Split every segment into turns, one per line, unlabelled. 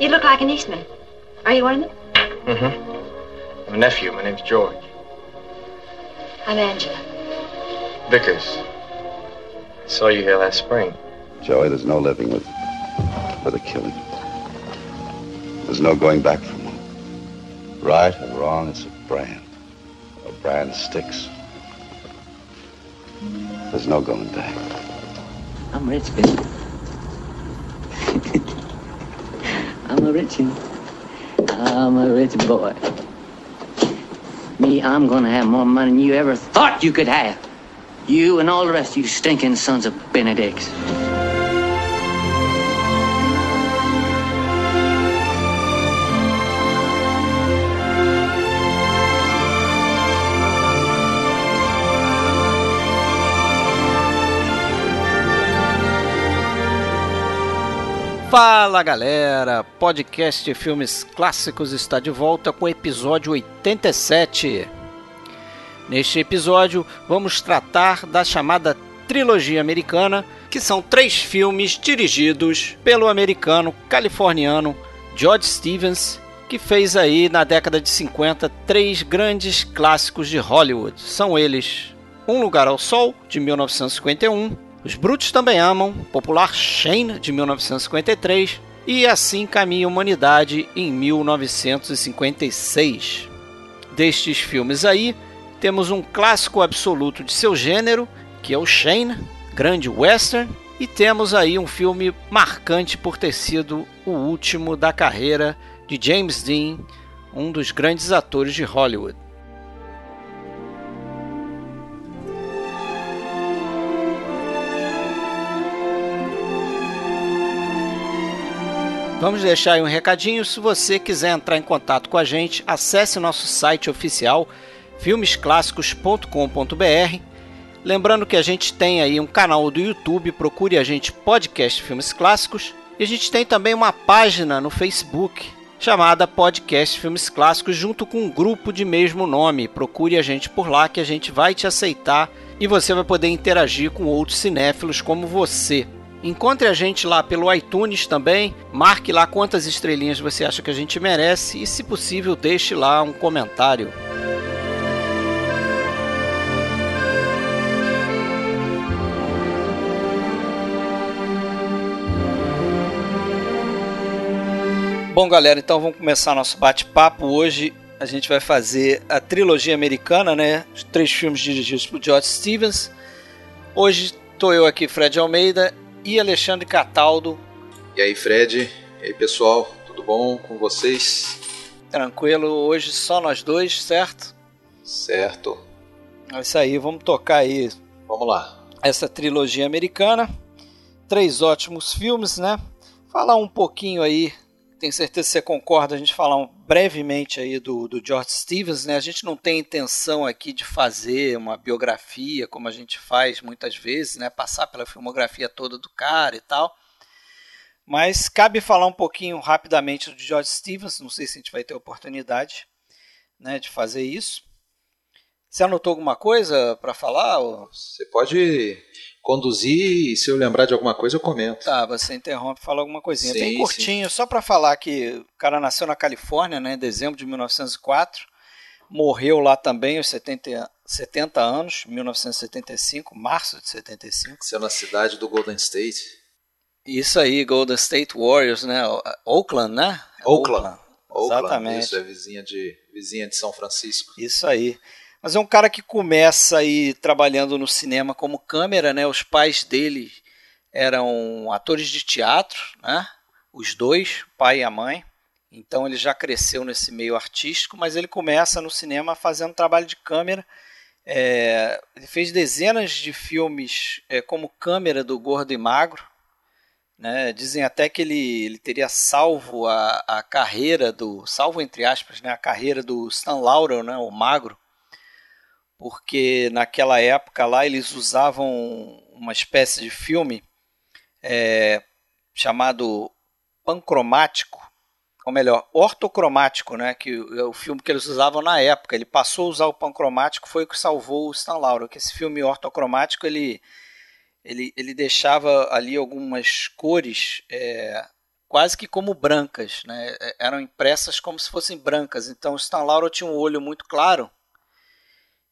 You look like an Eastman. Are you one of them?
Mm-hmm. I'm a nephew. My name's George.
I'm Angela.
Vickers. I saw you here last spring.
Joey, there's no living with with a killing. There's no going back from one. Right and wrong, it's a brand. A brand sticks. There's no going back.
I'm rich, baby. I'm a rich. I'm a rich boy. Me, I'm gonna have more money than you ever thought you could have. You and all the rest of you stinking sons of Benedicts.
Fala galera, podcast filmes clássicos está de volta com o episódio 87. Neste episódio vamos tratar da chamada trilogia americana, que são três filmes dirigidos pelo americano californiano George Stevens, que fez aí na década de 50 três grandes clássicos de Hollywood. São eles Um Lugar ao Sol, de 1951, Os Brutos Também Amam, popular Shane, de 1953, e Assim Caminha a Humanidade, em 1956. Destes filmes aí, temos um clássico absoluto de seu gênero, que é o Shane, grande western, e temos aí um filme marcante por ter sido o último da carreira de James Dean, um dos grandes atores de Hollywood. Vamos deixar aí um recadinho. Se você quiser entrar em contato com a gente, acesse nosso site oficial filmesclássicos.com.br. Lembrando que a gente tem aí um canal do YouTube, procure a gente Podcast Filmes Clássicos. E a gente tem também uma página no Facebook chamada Podcast Filmes Clássicos, junto com um grupo de mesmo nome. Procure a gente por lá que a gente vai te aceitar e você vai poder interagir com outros cinéfilos como você. Encontre a gente lá pelo iTunes também, marque lá quantas estrelinhas você acha que a gente merece e, se possível, deixe lá um comentário. Bom, galera, então vamos começar nosso bate-papo. Hoje a gente vai fazer a trilogia americana, né? Os três filmes dirigidos por George Stevens. Hoje estou eu aqui, Fred Almeida, e Alexandre Cataldo.
E aí, Fred? E aí, pessoal? Tudo bom com vocês?
Tranquilo, hoje só nós dois, certo?
Certo.
É isso aí, vamos tocar aí.
Vamos lá.
Essa trilogia americana. Três ótimos filmes, né? Falar um pouquinho aí tenho certeza que você concorda, a gente falar brevemente aí do, do George Stevens, né? A gente não tem intenção aqui de fazer uma biografia, como a gente faz muitas vezes, né? Passar pela filmografia toda do cara e tal. Mas cabe falar um pouquinho rapidamente do George Stevens, não sei se a gente vai ter oportunidade né, de fazer isso. Você anotou alguma coisa para falar? Ou...
Você pode conduzir e se eu lembrar de alguma coisa eu comento.
Tá, você interrompe fala alguma coisinha.
Sim,
Bem curtinho, sim. só para falar que o cara nasceu na Califórnia, né, em dezembro de 1904, morreu lá também aos 70, 70 anos, 1975, março de 75.
Nasceu na cidade do Golden State.
Isso aí, Golden State Warriors, né? Oakland, né?
Oakland. Oakland.
Exatamente.
Isso é vizinha de, vizinha de São Francisco.
Isso aí. Mas é um cara que começa aí trabalhando no cinema como câmera, né? Os pais dele eram atores de teatro, né? Os dois, pai e a mãe. Então ele já cresceu nesse meio artístico, mas ele começa no cinema fazendo trabalho de câmera. É, ele fez dezenas de filmes é, como câmera do Gordo e Magro. Né? Dizem até que ele, ele teria salvo a, a carreira do. salvo entre aspas, né? a carreira do Stan Laurel, né? o Magro porque naquela época lá eles usavam uma espécie de filme é, chamado pancromático, ou melhor, ortocromático, né, que é o filme que eles usavam na época. Ele passou a usar o pancromático, foi o que salvou o Stan Laurel, que esse filme ortocromático ele, ele, ele deixava ali algumas cores é, quase que como brancas, né? É, eram impressas como se fossem brancas. Então Stan Laurel tinha um olho muito claro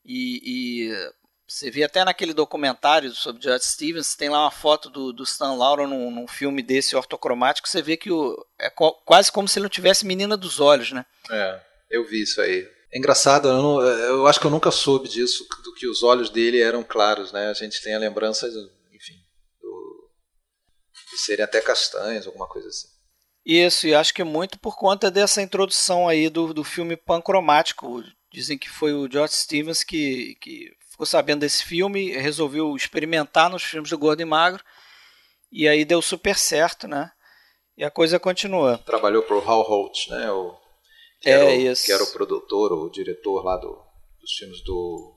e, e você vê até naquele documentário sobre George Stevens, tem lá uma foto do, do Stan Laurel num, num, filme desse ortocromático, você vê que o, é co quase como se ele não tivesse menina dos olhos, né?
É, eu vi isso aí. É engraçado, eu, não, eu acho que eu nunca soube disso, do que os olhos dele eram claros, né? A gente tem a lembrança, enfim, do, de serem até castanhos, alguma coisa assim.
Isso, e acho que muito por conta dessa introdução aí do, do filme pancromático. Dizem que foi o George Stevens que, que ficou sabendo desse filme, resolveu experimentar nos filmes do Gordo e Magro, e aí deu super certo, né? E a coisa continua.
Trabalhou para o Hal Holt, né? O, que, é, era o, isso. que era o produtor, o diretor lá do, dos filmes do,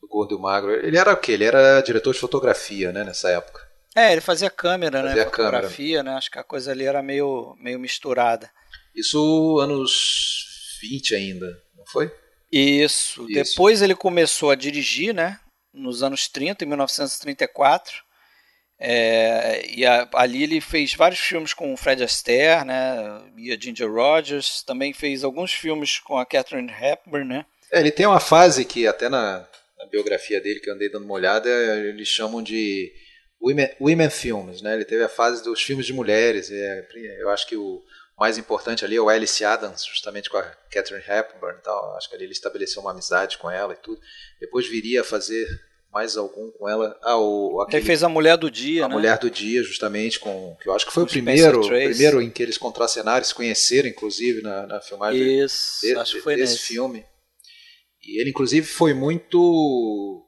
do Gordo e Magro. Ele era o quê? Ele era diretor de fotografia, né? Nessa época.
É, ele fazia câmera,
né? fazia
né?
Fotografia,
câmera. né? Acho que a coisa ali era meio, meio misturada.
Isso anos 20 ainda, não foi?
Isso. Isso. Depois ele começou a dirigir, né? Nos anos 30, em 1934. É, e a, ali ele fez vários filmes com o Fred Astaire, né? E a Ginger Rogers. Também fez alguns filmes com a Catherine Hepburn, né?
É, ele tem uma fase que até na, na, biografia dele que eu andei dando uma olhada, eles chamam de women, women films, né? Ele teve a fase dos filmes de mulheres. É, eu acho que o mais importante ali é o Alice Adams, justamente com a Catherine Hepburn e tal. Acho que ali ele estabeleceu uma amizade com ela e tudo. Depois viria a fazer mais algum com ela. Ah, o,
aquele, ele fez a Mulher do Dia,
a
né?
Mulher do Dia, justamente, com que eu acho que foi o primeiro, primeiro em que eles contracenaram, se conheceram, inclusive, na, na filmagem
Isso, de, acho que foi
desse
nesse.
filme. E ele, inclusive, foi muito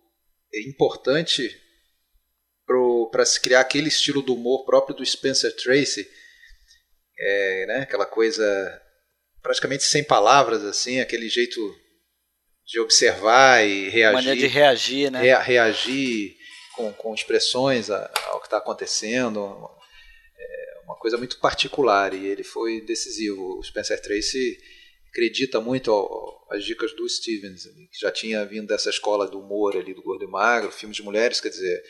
importante para se criar aquele estilo do humor próprio do Spencer Tracy, é, né, aquela coisa praticamente sem palavras, assim, aquele jeito de observar e reagir.
Maneira de reagir, né?
Rea reagir com, com expressões ao que está acontecendo. É uma coisa muito particular e ele foi decisivo. O Spencer Tracy acredita muito às dicas do Stevens, que já tinha vindo dessa escola do humor ali, do Gordo e Magro, filmes de mulheres, quer dizer,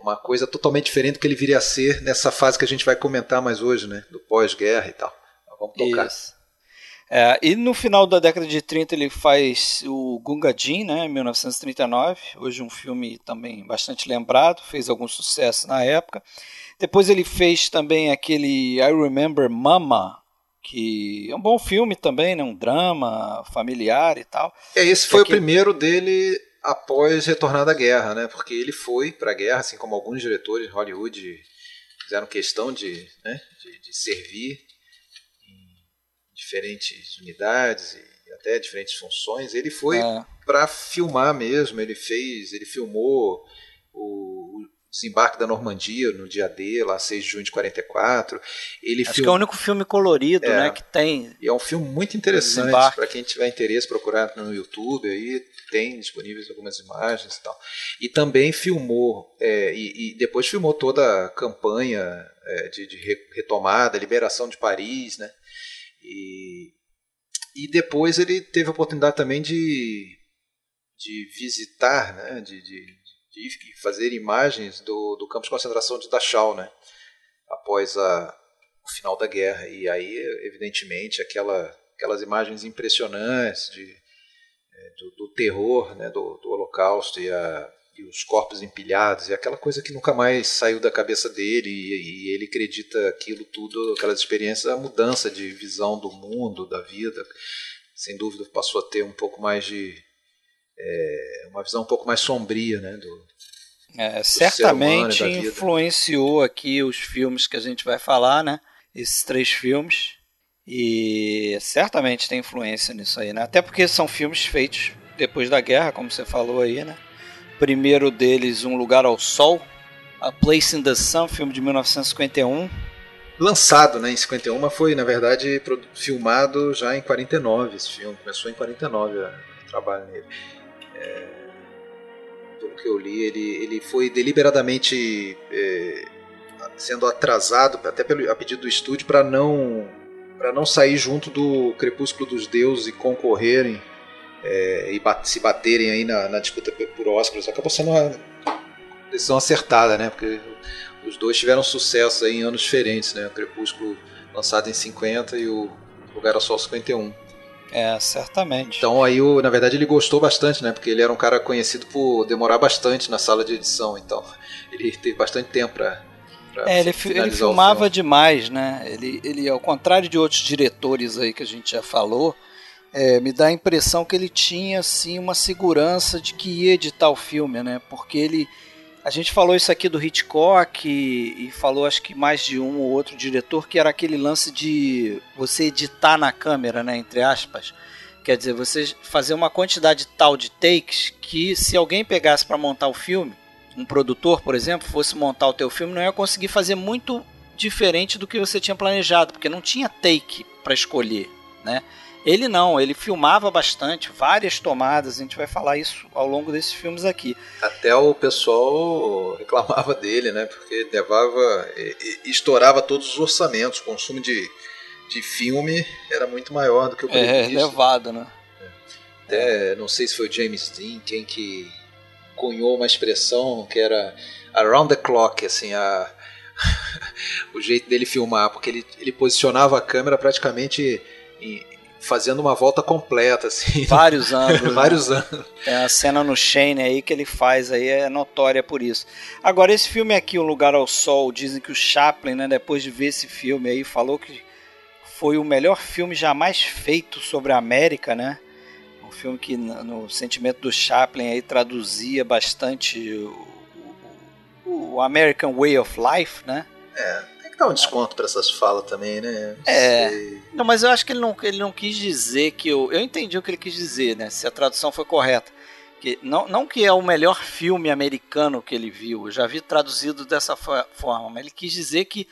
uma coisa totalmente diferente do que ele viria a ser nessa fase que a gente vai comentar mais hoje, né? Do pós-guerra e tal. Vamos tocar.
Isso. É, e no final da década de 30 ele faz o Gunga Din, né, 1939, hoje um filme também bastante lembrado, fez algum sucesso na época. Depois ele fez também aquele I Remember Mama, que é um bom filme também, né, um drama familiar e tal.
É, esse foi o primeiro dele após retornar da guerra, né? Porque ele foi para a guerra, assim como alguns diretores de Hollywood fizeram questão de, né, de, de servir em diferentes unidades e até diferentes funções. Ele foi é. para filmar mesmo. Ele fez, ele filmou o, desembarque da Normandia no dia D, lá 6 de junho de 44. Ele
Acho film... que é o único filme colorido, é, né, que tem.
E é um filme muito interessante para quem tiver interesse procurar no YouTube aí tem disponíveis algumas imagens e tal. E também filmou é, e, e, depois filmou toda a campanha é, de, de, retomada, liberação de Paris, né? E, e depois ele teve a oportunidade também de de visitar, né, de, de, e fazer imagens do, do campo de concentração de Dachau, né? após a, o final da guerra. E aí, evidentemente, aquela, aquelas imagens impressionantes de, é, do, do, terror né? do, do Holocausto e, a, e, os corpos empilhados, e aquela coisa que nunca mais saiu da cabeça dele, e, e ele acredita aquilo tudo, aquelas experiências, a mudança de visão do mundo, da vida. Sem dúvida, passou a ter um pouco mais de é, uma visão um pouco mais sombria né, do,
é, certamente influenciou aqui os filmes que a gente vai falar, né? Esses três filmes. E certamente tem influência nisso aí, né? Até porque são filmes feitos depois da guerra, como você falou aí, né? Primeiro deles, Um Lugar ao Sol, A Place in the Sun, filme de 1951.
Lançado né, em 51, mas foi, na verdade, filmado já em 49 esse filme. Começou em 49 o trabalho nele. É pelo que eu li, ele, ele foi deliberadamente é, sendo atrasado, até pelo, a pedido do estúdio, para não para não sair junto do Crepúsculo dos Deuses e concorrerem é, e bat, se baterem aí na, na, disputa por Oscars. Acabou sendo uma decisão acertada, né? Porque os dois tiveram sucesso em anos diferentes, né? O Crepúsculo lançado em 50 e o Lugar ao Sol 51.
É, certamente.
Então aí, o, na verdade, ele gostou bastante, né? Porque ele era um cara conhecido por demorar bastante na sala de edição, então ele teve bastante tempo para
é, ele, ele filmava demais, né? Ele, ele, ao contrário de outros diretores aí que a gente já falou, é, me dá a impressão que ele tinha assim uma segurança de que ia editar o filme, né? Porque ele a gente falou isso aqui do Hitchcock e, e, falou acho que mais de um ou outro diretor que era aquele lance de você editar na câmera, né, entre aspas. Quer dizer, você fazer uma quantidade tal de takes que se alguém pegasse para montar o filme, um produtor, por exemplo, fosse montar o teu filme, não ia conseguir fazer muito diferente do que você tinha planejado, porque não tinha take para escolher, né? Ele não, ele filmava bastante, várias tomadas, a gente vai falar isso ao longo desses filmes aqui.
Até o pessoal reclamava dele, né? Porque levava. estourava todos os orçamentos, o consumo de, de filme era muito maior do que o
previsto. É, levado, né?
Até, não sei se foi o James Dean quem que cunhou uma expressão que era around the clock, assim, a, o jeito dele filmar, porque ele, ele posicionava a câmera praticamente em, fazendo uma volta completa, assim.
Vários anos. Né?
Vários né? anos.
Tem a cena no Shane aí que ele faz aí é notória por isso. Agora, esse filme aqui, O Lugar ao Sol, dizem que o Chaplin, né, depois de ver esse filme aí, falou que foi o melhor filme jamais feito sobre a América, né? Um filme que no sentimento do Chaplin aí traduzia bastante o, o American Way of Life, né?
É, dar um desconto para essas falas também, né?
Não é. Sei. Não, mas eu acho que ele não, ele não quis dizer que eu. Eu entendi o que ele quis dizer, né? Se a tradução foi correta. Que, não, não que é o melhor filme americano que ele viu, eu já vi traduzido dessa forma, mas ele quis dizer que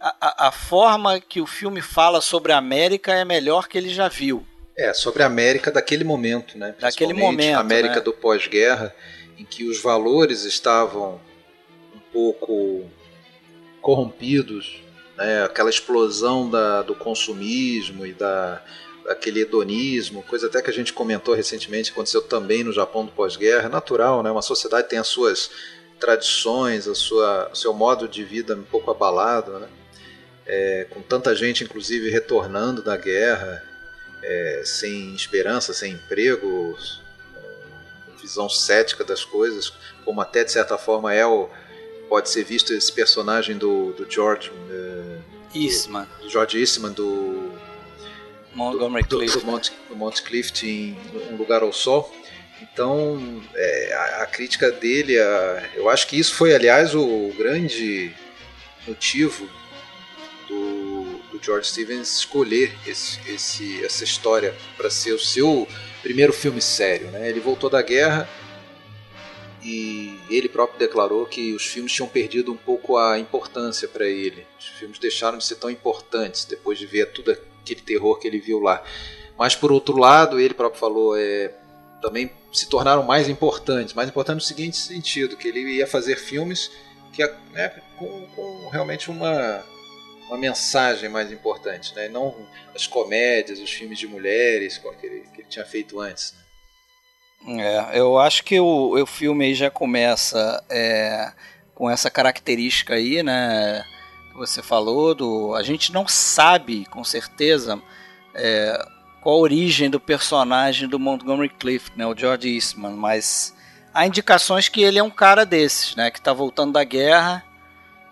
a, a, a forma que o filme fala sobre a América é melhor que ele já viu.
É, sobre a América daquele momento, né?
Daquele momento. A
América
né?
do pós-guerra, em que os valores estavam um pouco corrompidos, né? aquela explosão da, do consumismo e da, daquele hedonismo, coisa até que a gente comentou recentemente, aconteceu também no Japão do pós-guerra, é natural, né? uma sociedade tem as suas tradições, a sua, o seu modo de vida um pouco abalado, né? É, com tanta gente inclusive retornando da guerra, é, sem esperança, sem emprego, visão cética das coisas, como até de certa forma é o, pode ser visto esse personagem do, do George uh,
Eastman.
Do, George Eastman do
Montgomery
do,
Clift.
Do, Mont, do em Um Lugar ao Sol. Então, é, a, a, crítica dele, a, eu acho que isso foi, aliás, o grande motivo do, do George Stevens escolher esse, esse, essa história para ser o seu primeiro filme sério. Né? Ele voltou da guerra e ele próprio declarou que os filmes tinham perdido um pouco a importância para ele. Os filmes deixaram de ser tão importantes depois de ver tudo aquele terror que ele viu lá. Mas por outro lado, ele próprio falou, é, também se tornaram mais importantes. Mais importantes no seguinte sentido, que ele ia fazer filmes que né, com, com realmente uma uma mensagem mais importante, né? não as comédias, os filmes de mulheres que ele, que ele tinha feito antes. Né?
É, eu acho que o, o filme aí já começa é, com essa característica aí, né? Que você falou do. A gente não sabe com certeza é, qual a origem do personagem do Montgomery Clift, né? O George Eastman, mas há indicações que ele é um cara desses, né? Que está voltando da guerra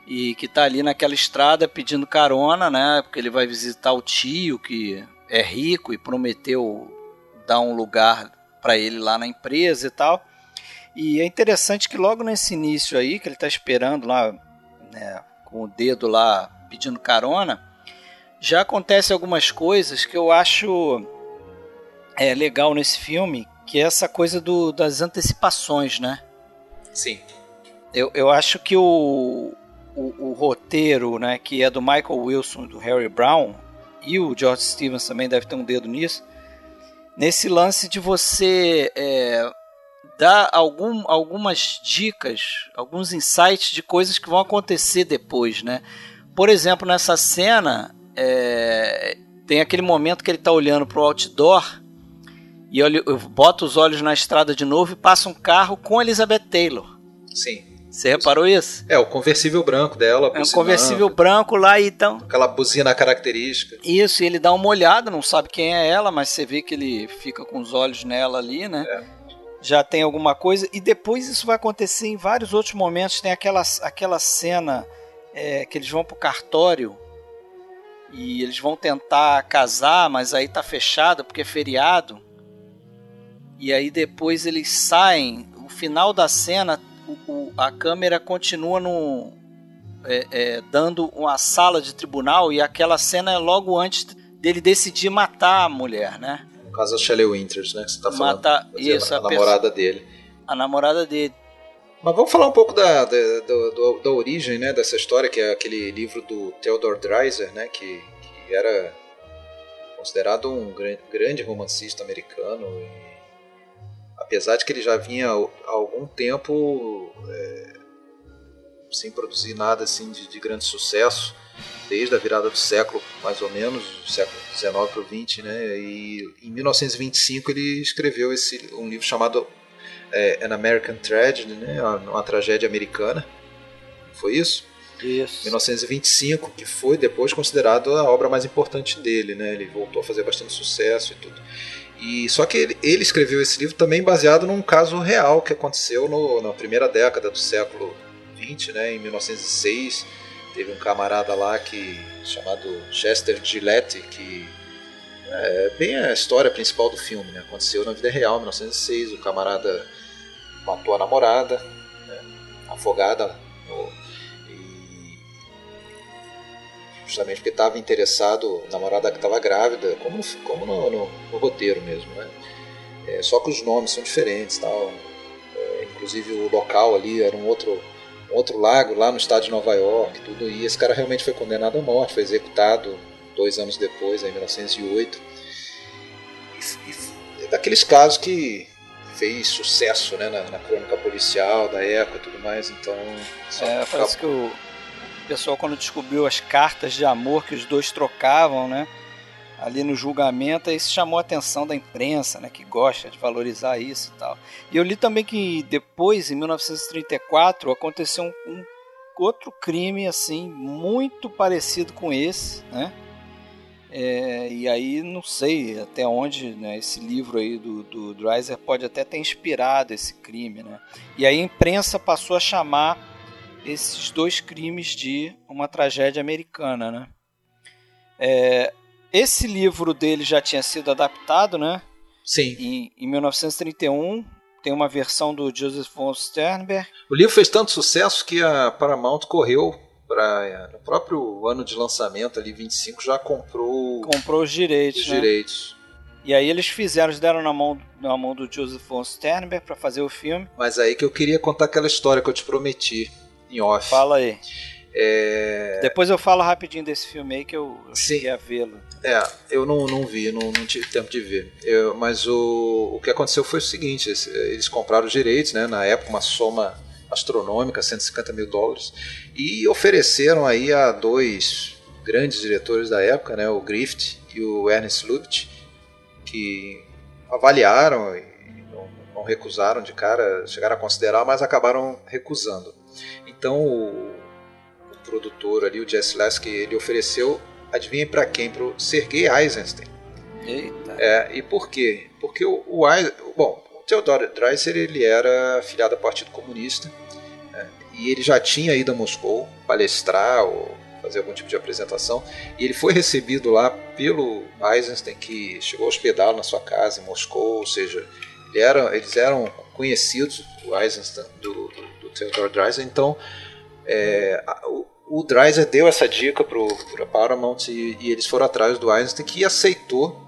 e que está ali naquela estrada pedindo carona, né? Porque ele vai visitar o tio que é rico e prometeu dar um lugar para ele lá na empresa e tal. E é interessante que logo nesse início aí, que ele está esperando lá, né, com o dedo lá pedindo carona, já acontece algumas coisas que eu acho é, legal nesse filme, que é essa coisa do, das antecipações, né?
Sim.
Eu, eu acho que o, o, o roteiro, né, que é do Michael Wilson, do Harry Brown, e o George Stevens também deve ter um dedo nisso, nesse lance de você é, dar algum, algumas dicas, alguns insights de coisas que vão acontecer depois, né? Por exemplo, nessa cena é, tem aquele momento que ele está olhando para o outdoor e olha, bota os olhos na estrada de novo e passa um carro com Elizabeth Taylor.
Sim.
Você reparou isso?
É, o conversível branco dela.
É um conversível branco lá então.
Aquela buzina característica.
Isso, e ele dá uma olhada, não sabe quem é ela, mas você vê que ele fica com os olhos nela ali, né? É. Já tem alguma coisa. E depois isso vai acontecer em vários outros momentos. Tem aquela, aquela cena é, que eles vão pro cartório e eles vão tentar casar, mas aí tá fechado porque é feriado. E aí depois eles saem. O final da cena o, a câmera continua no, é, é, dando uma sala de tribunal e aquela cena é logo antes dele decidir matar a mulher, né?
No caso da Shelley Winters, né? Que você tá falando.
Matar, isso,
a, a namorada dele.
A namorada dele.
Mas vamos falar um pouco da, da, da, da, origem né, dessa história, que é aquele livro do Theodore Dreiser, né, que, que era considerado um grande romancista americano. Apesar de que ele já vinha há algum tempo é, sem produzir nada assim de, de, grande sucesso, desde a virada do século, mais ou menos, do século XIX para o XX, né? E em 1925 ele escreveu esse um livro chamado é, An American Tragedy, né? Uma, uma tragédia americana. Foi isso?
Isso.
1925, que foi depois considerado a obra mais importante dele, né? Ele voltou a fazer bastante sucesso e tudo. E só que ele, ele, escreveu esse livro também baseado num caso real que aconteceu no, na primeira década do século XX, né, em 1906. Teve um camarada lá que chamado Chester Gillette que é bem a história principal do filme, né? Aconteceu na vida real, em 1906. O camarada matou a namorada, né, afogada no, justamente porque estava interessado, a namorada que estava grávida, como, como no, no, no, roteiro mesmo, né? É, só que os nomes são diferentes, tal. É, inclusive o local ali era um outro, um outro lago lá no estado de Nova York, tudo. E esse cara realmente foi condenado à morte, foi executado dois anos depois, em 1908. E, e, é daqueles casos que fez sucesso né, na, na crônica policial da época e tudo mais, então...
É, parece que o o pessoal quando descobriu as cartas de amor que os dois trocavam, né? Ali no julgamento, isso chamou a atenção da imprensa, né? Que gosta de valorizar isso e tal. E eu li também que depois, em 1934, aconteceu um, um outro crime assim muito parecido com esse, né? É, e aí não sei até onde né, esse livro aí do, do Dreiser pode até ter inspirado esse crime, né? E aí a imprensa passou a chamar esses dois crimes de uma tragédia americana, né? É, esse livro dele já tinha sido adaptado, né?
Sim.
Em, em 1931 tem uma versão do Joseph von Sternberg.
O livro fez tanto sucesso que a Paramount correu para no próprio ano de lançamento ali 25 já comprou
comprou os direitos,
os
né?
direitos.
E aí eles fizeram, eles deram na mão, na mão do Joseph von Sternberg para fazer o filme.
Mas aí que eu queria contar aquela história que eu te prometi em off.
Fala aí.
É...
Depois eu falo rapidinho desse filme aí que eu, eu cheguei a vê-lo.
É, eu não, não vi, não, não tive tempo de ver. Eu, mas o, o que aconteceu foi o seguinte: eles, eles compraram os direitos, né, na época, uma soma astronômica, 150 mil dólares, e ofereceram aí a dois grandes diretores da época, né, o Griffith e o Ernest Lubitsch, que avaliaram e não, não recusaram de cara, chegaram a considerar, mas acabaram recusando. Então o, o produtor ali, o Jess Lasky, ele ofereceu, adivinha para quem? Para o Sergei Eisenstein.
Eita.
É, e por quê? Porque o, o bom, o Theodor Dreiser ele era filiado ao Partido Comunista né, e ele já tinha ido a Moscou palestrar ou fazer algum tipo de apresentação e ele foi recebido lá pelo Eisenstein que chegou a hospedá-lo na sua casa em Moscou, ou seja, ele era, eles eram conhecidos, o Eisenstein do, do Theodore Dreiser. Então, é, o, o Dreiser deu essa dica para a Paramount e, e, eles foram atrás do Einstein, que aceitou,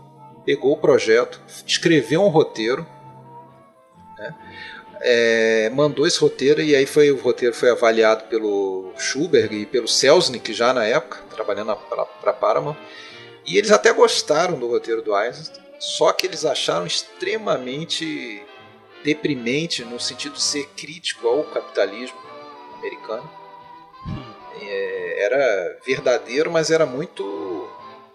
pegou o projeto, escreveu um roteiro, né, é, mandou esse roteiro e aí foi o roteiro foi avaliado pelo Schubert e pelo Selznick já na época, trabalhando para a Paramount. E eles até gostaram do roteiro do Einstein, só que eles acharam extremamente deprimente no sentido de ser crítico ao capitalismo americano. É, era verdadeiro, mas era muito,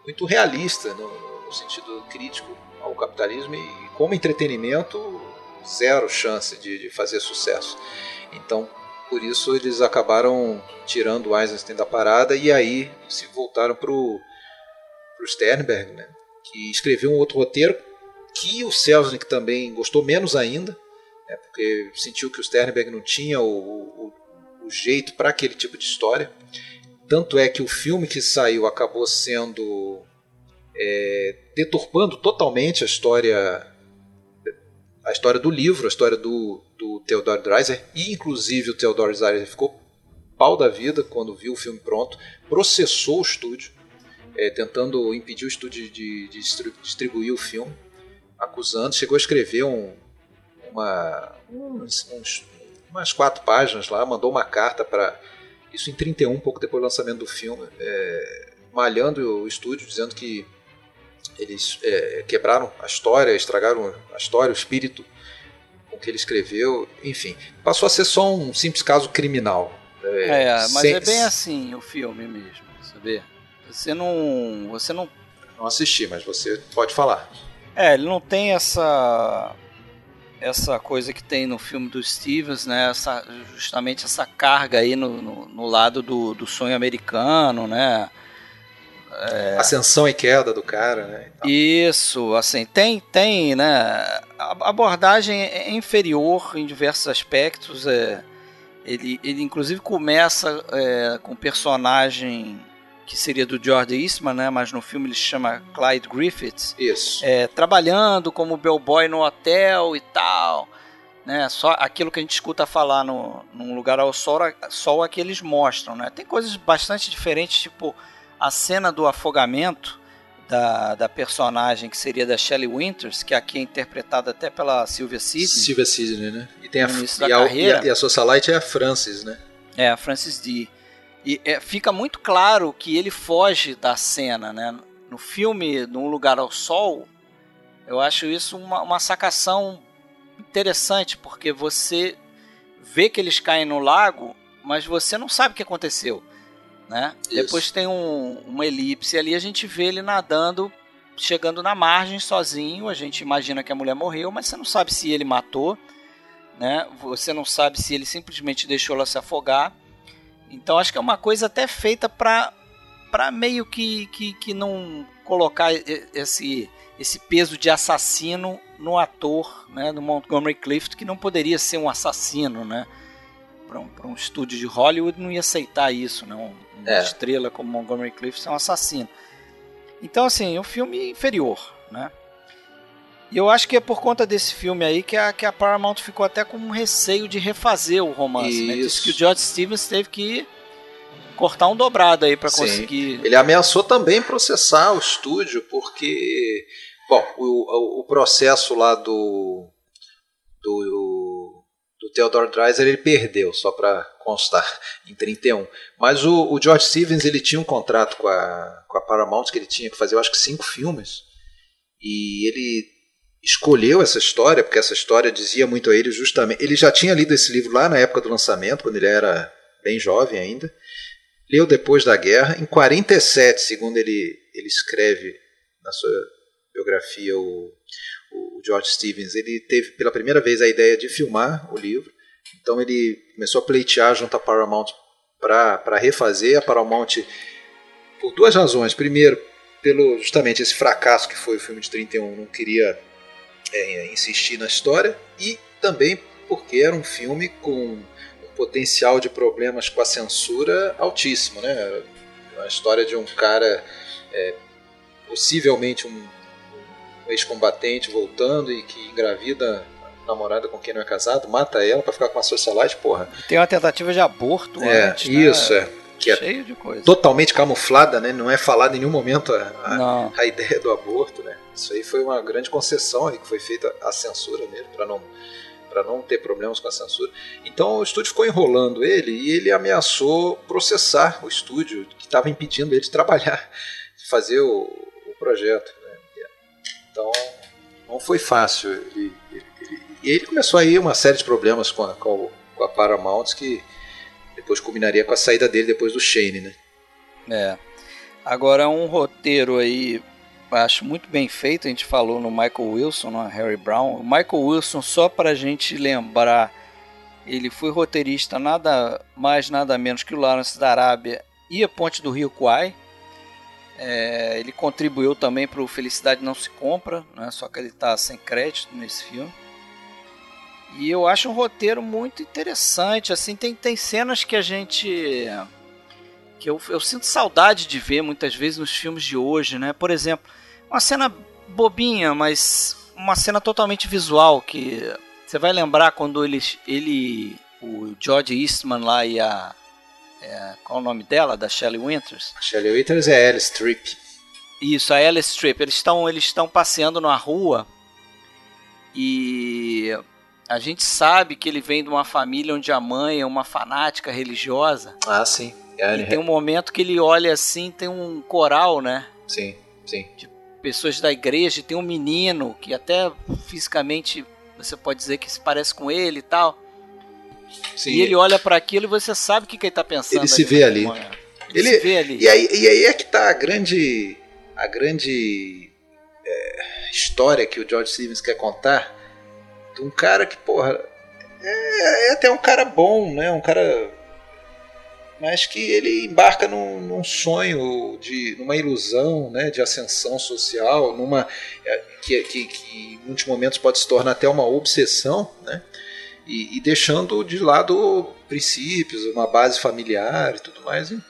muito realista no, no, sentido crítico ao capitalismo e como entretenimento zero chance de, de fazer sucesso. Então por isso eles acabaram tirando o Eisenstein da parada e aí se voltaram pro, pro Sternberg, né? Que escreveu um outro roteiro que o Selznick também gostou menos ainda, né? porque sentiu que o Sternberg não tinha o, o, o jeito para aquele tipo de história. Tanto é que o filme que saiu acabou sendo é, deturpando totalmente a história a história do livro, a história do, do Theodore Dreiser, e inclusive o Theodore Dreiser ficou pau da vida quando viu o filme pronto, processou o estúdio, é, tentando impedir o estúdio de, de, distribuir o filme, acusando, chegou a escrever um, uma, uns, uns, umas quatro páginas lá, mandou uma carta para isso em 31, pouco depois do lançamento do filme, é, malhando o estúdio, dizendo que eles é, quebraram a história, estragaram a história, o espírito com que ele escreveu, enfim, passou a ser só um simples caso criminal.
É, é mas sem... é bem assim o filme mesmo, sabe? Você não, você não
não assisti, mas você pode falar.
É, ele não tem essa essa coisa que tem no filme do Stevens, né? Essa, justamente essa carga aí no, no, no lado do, do sonho americano, né?
É... Ascensão e queda do cara, né?
Isso, assim, tem, tem, né? A abordagem é inferior em diversos aspectos. É, ele, ele inclusive começa é, com personagem que seria do George Eastman, né? Mas no filme ele se chama Clyde Griffiths.
Isso.
É, trabalhando como bellboy no hotel e tal. Né, só aquilo que a gente escuta falar no, num lugar ao sol, sol é que eles mostram, né? Tem coisas bastante diferentes, tipo a cena do afogamento da, da personagem que seria da Shelley Winters, que aqui é interpretada até pela Sylvia Sidney.
Sylvia Sidney, né? E tem a, e a, e, a, e a socialite é a Frances, né?
É, a Frances D. E é, fica muito claro que ele foge da cena, né? No filme Num Lugar ao Sol, eu acho isso uma, uma sacação interessante, porque você vê que eles caem no lago, mas você não sabe o que aconteceu. Né? Depois tem um, uma elipse ali, a gente vê ele nadando, chegando na margem sozinho. A gente imagina que a mulher morreu, mas você não sabe se ele matou, né? Você não sabe se ele simplesmente deixou ela se afogar. Então acho que é uma coisa até feita para para meio que, que, que não colocar esse, esse peso de assassino no ator, né, do Montgomery Clift, que não poderia ser um assassino, né? Para um, um estúdio de Hollywood não ia aceitar isso. Né? Uma é. estrela como Montgomery Clift é um assassino. Então, assim, um filme inferior, né? E eu acho que é por conta desse filme aí que a, que a Paramount ficou até com um receio de refazer o romance, né? Diz que o George Stevens teve que cortar um dobrado aí para conseguir.
Ele ameaçou também processar o estúdio, porque. Bom, o, o processo lá do. do. do Theodore Dreiser ele perdeu, só para constar, em 31. Mas o, o, George Stevens ele tinha um contrato com a, com a Paramount que ele tinha que fazer, eu acho que cinco filmes. E ele escolheu essa história, porque essa história dizia muito a ele justamente. Ele já tinha lido esse livro lá na época do lançamento, quando ele era bem jovem ainda. Leu depois da guerra. Em 47, segundo ele, ele escreve na sua biografia, o, o George Stevens, ele teve pela primeira vez a ideia de filmar o livro. Então ele começou a pleitear junto à Paramount para refazer. A Paramount, por duas razões. Primeiro, pelo justamente esse fracasso que foi o filme de 31, não queria é, insistir na história e também porque era um filme com um potencial de problemas com a censura altíssimo, né? A história de um cara é, possivelmente um, um ex-combatente voltando e que engravida a namorada com quem não é casado, mata ela para ficar com a socialite, porra.
Tem uma tentativa de aborto
é, antes, né? Isso, é. Que é totalmente camuflada, né? Não é falado em nenhum momento a, a, a ideia do aborto, né? Isso aí foi uma grande concessão que foi feita a censura mesmo, para não para não ter problemas com a censura. Então o estúdio ficou enrolando ele e ele ameaçou processar o estúdio que estava impedindo ele de trabalhar, de fazer o, o projeto. Né? Então não foi fácil. Ele, ele, ele, e ele começou aí uma série de problemas com a, com a Paramount que depois culminaria com a saída dele depois do Shane, né?
É. Agora um roteiro aí acho muito bem feito. A gente falou no Michael Wilson, no Harry Brown. O Michael Wilson, só para a gente lembrar Ele foi roteirista nada mais, nada menos que o Lawrence da Arábia e a Ponte do Rio Kwai. É, ele contribuiu também para o Felicidade Não Se Compra, né? só que ele está sem crédito nesse filme. E eu acho um roteiro muito interessante. Assim, tem, tem cenas que a gente. que eu, eu sinto saudade de ver muitas vezes nos filmes de hoje, né? Por exemplo, uma cena bobinha, mas uma cena totalmente visual que você vai lembrar quando eles, ele, o George Eastman lá e a é, qual é o nome dela, da Shelley Winters?
Shelley Winters é Alice Tripp.
Isso, a Alice Tripp. Eles estão eles estão passeando na rua e a gente sabe que ele vem de uma família onde a mãe é uma fanática religiosa.
Ah, sim.
É, e tem um momento que ele olha assim, tem um coral, né?
Sim, sim.
De pessoas da igreja, tem um menino que até fisicamente você pode dizer que se parece com ele e tal. Sim. E ele olha para aquilo e você sabe o que, que ele está pensando.
Ele se vê ali. Ele, ele, se vê ali. E aí, e aí é que tá a grande, a grande é, história que o George Stevens quer contar um cara que, porra, é, é até um cara bom, né? Um cara mas que ele embarca num, num, sonho de numa ilusão né de ascensão social numa é, que, que, que, em muitos momentos pode se tornar até uma obsessão né e, e deixando de lado princípios uma base familiar e tudo mais em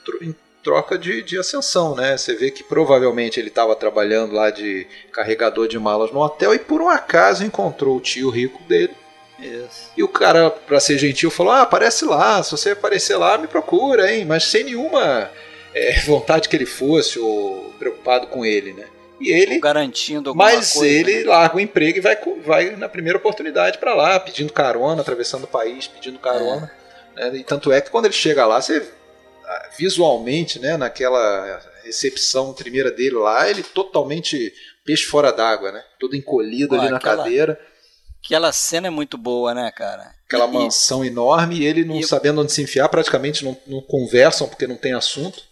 troca de, de ascensão né você vê que provavelmente ele estava trabalhando lá de carregador de malas no hotel e por um acaso encontrou o tio rico dele
isso.
E o cara, para ser gentil, falou: Ah, aparece lá, se você aparecer lá, me procura, hein? Mas sem nenhuma é, vontade que ele fosse ou preocupado com ele, né? E ele.
Garantindo alguma
Mas
coisa,
ele
né?
larga o emprego e vai, vai na primeira oportunidade para lá, pedindo carona, atravessando o país, pedindo carona. É. Né? E tanto é que quando ele chega lá, você visualmente, né, naquela recepção primeira dele lá, ele totalmente peixe fora d'água, né? Todo encolhido ali na aquela... cadeira
Aquela cena é muito boa, né, cara?
Aquela e, mansão enorme e ele não e... sabendo onde se enfiar, praticamente não, não conversam porque não tem assunto.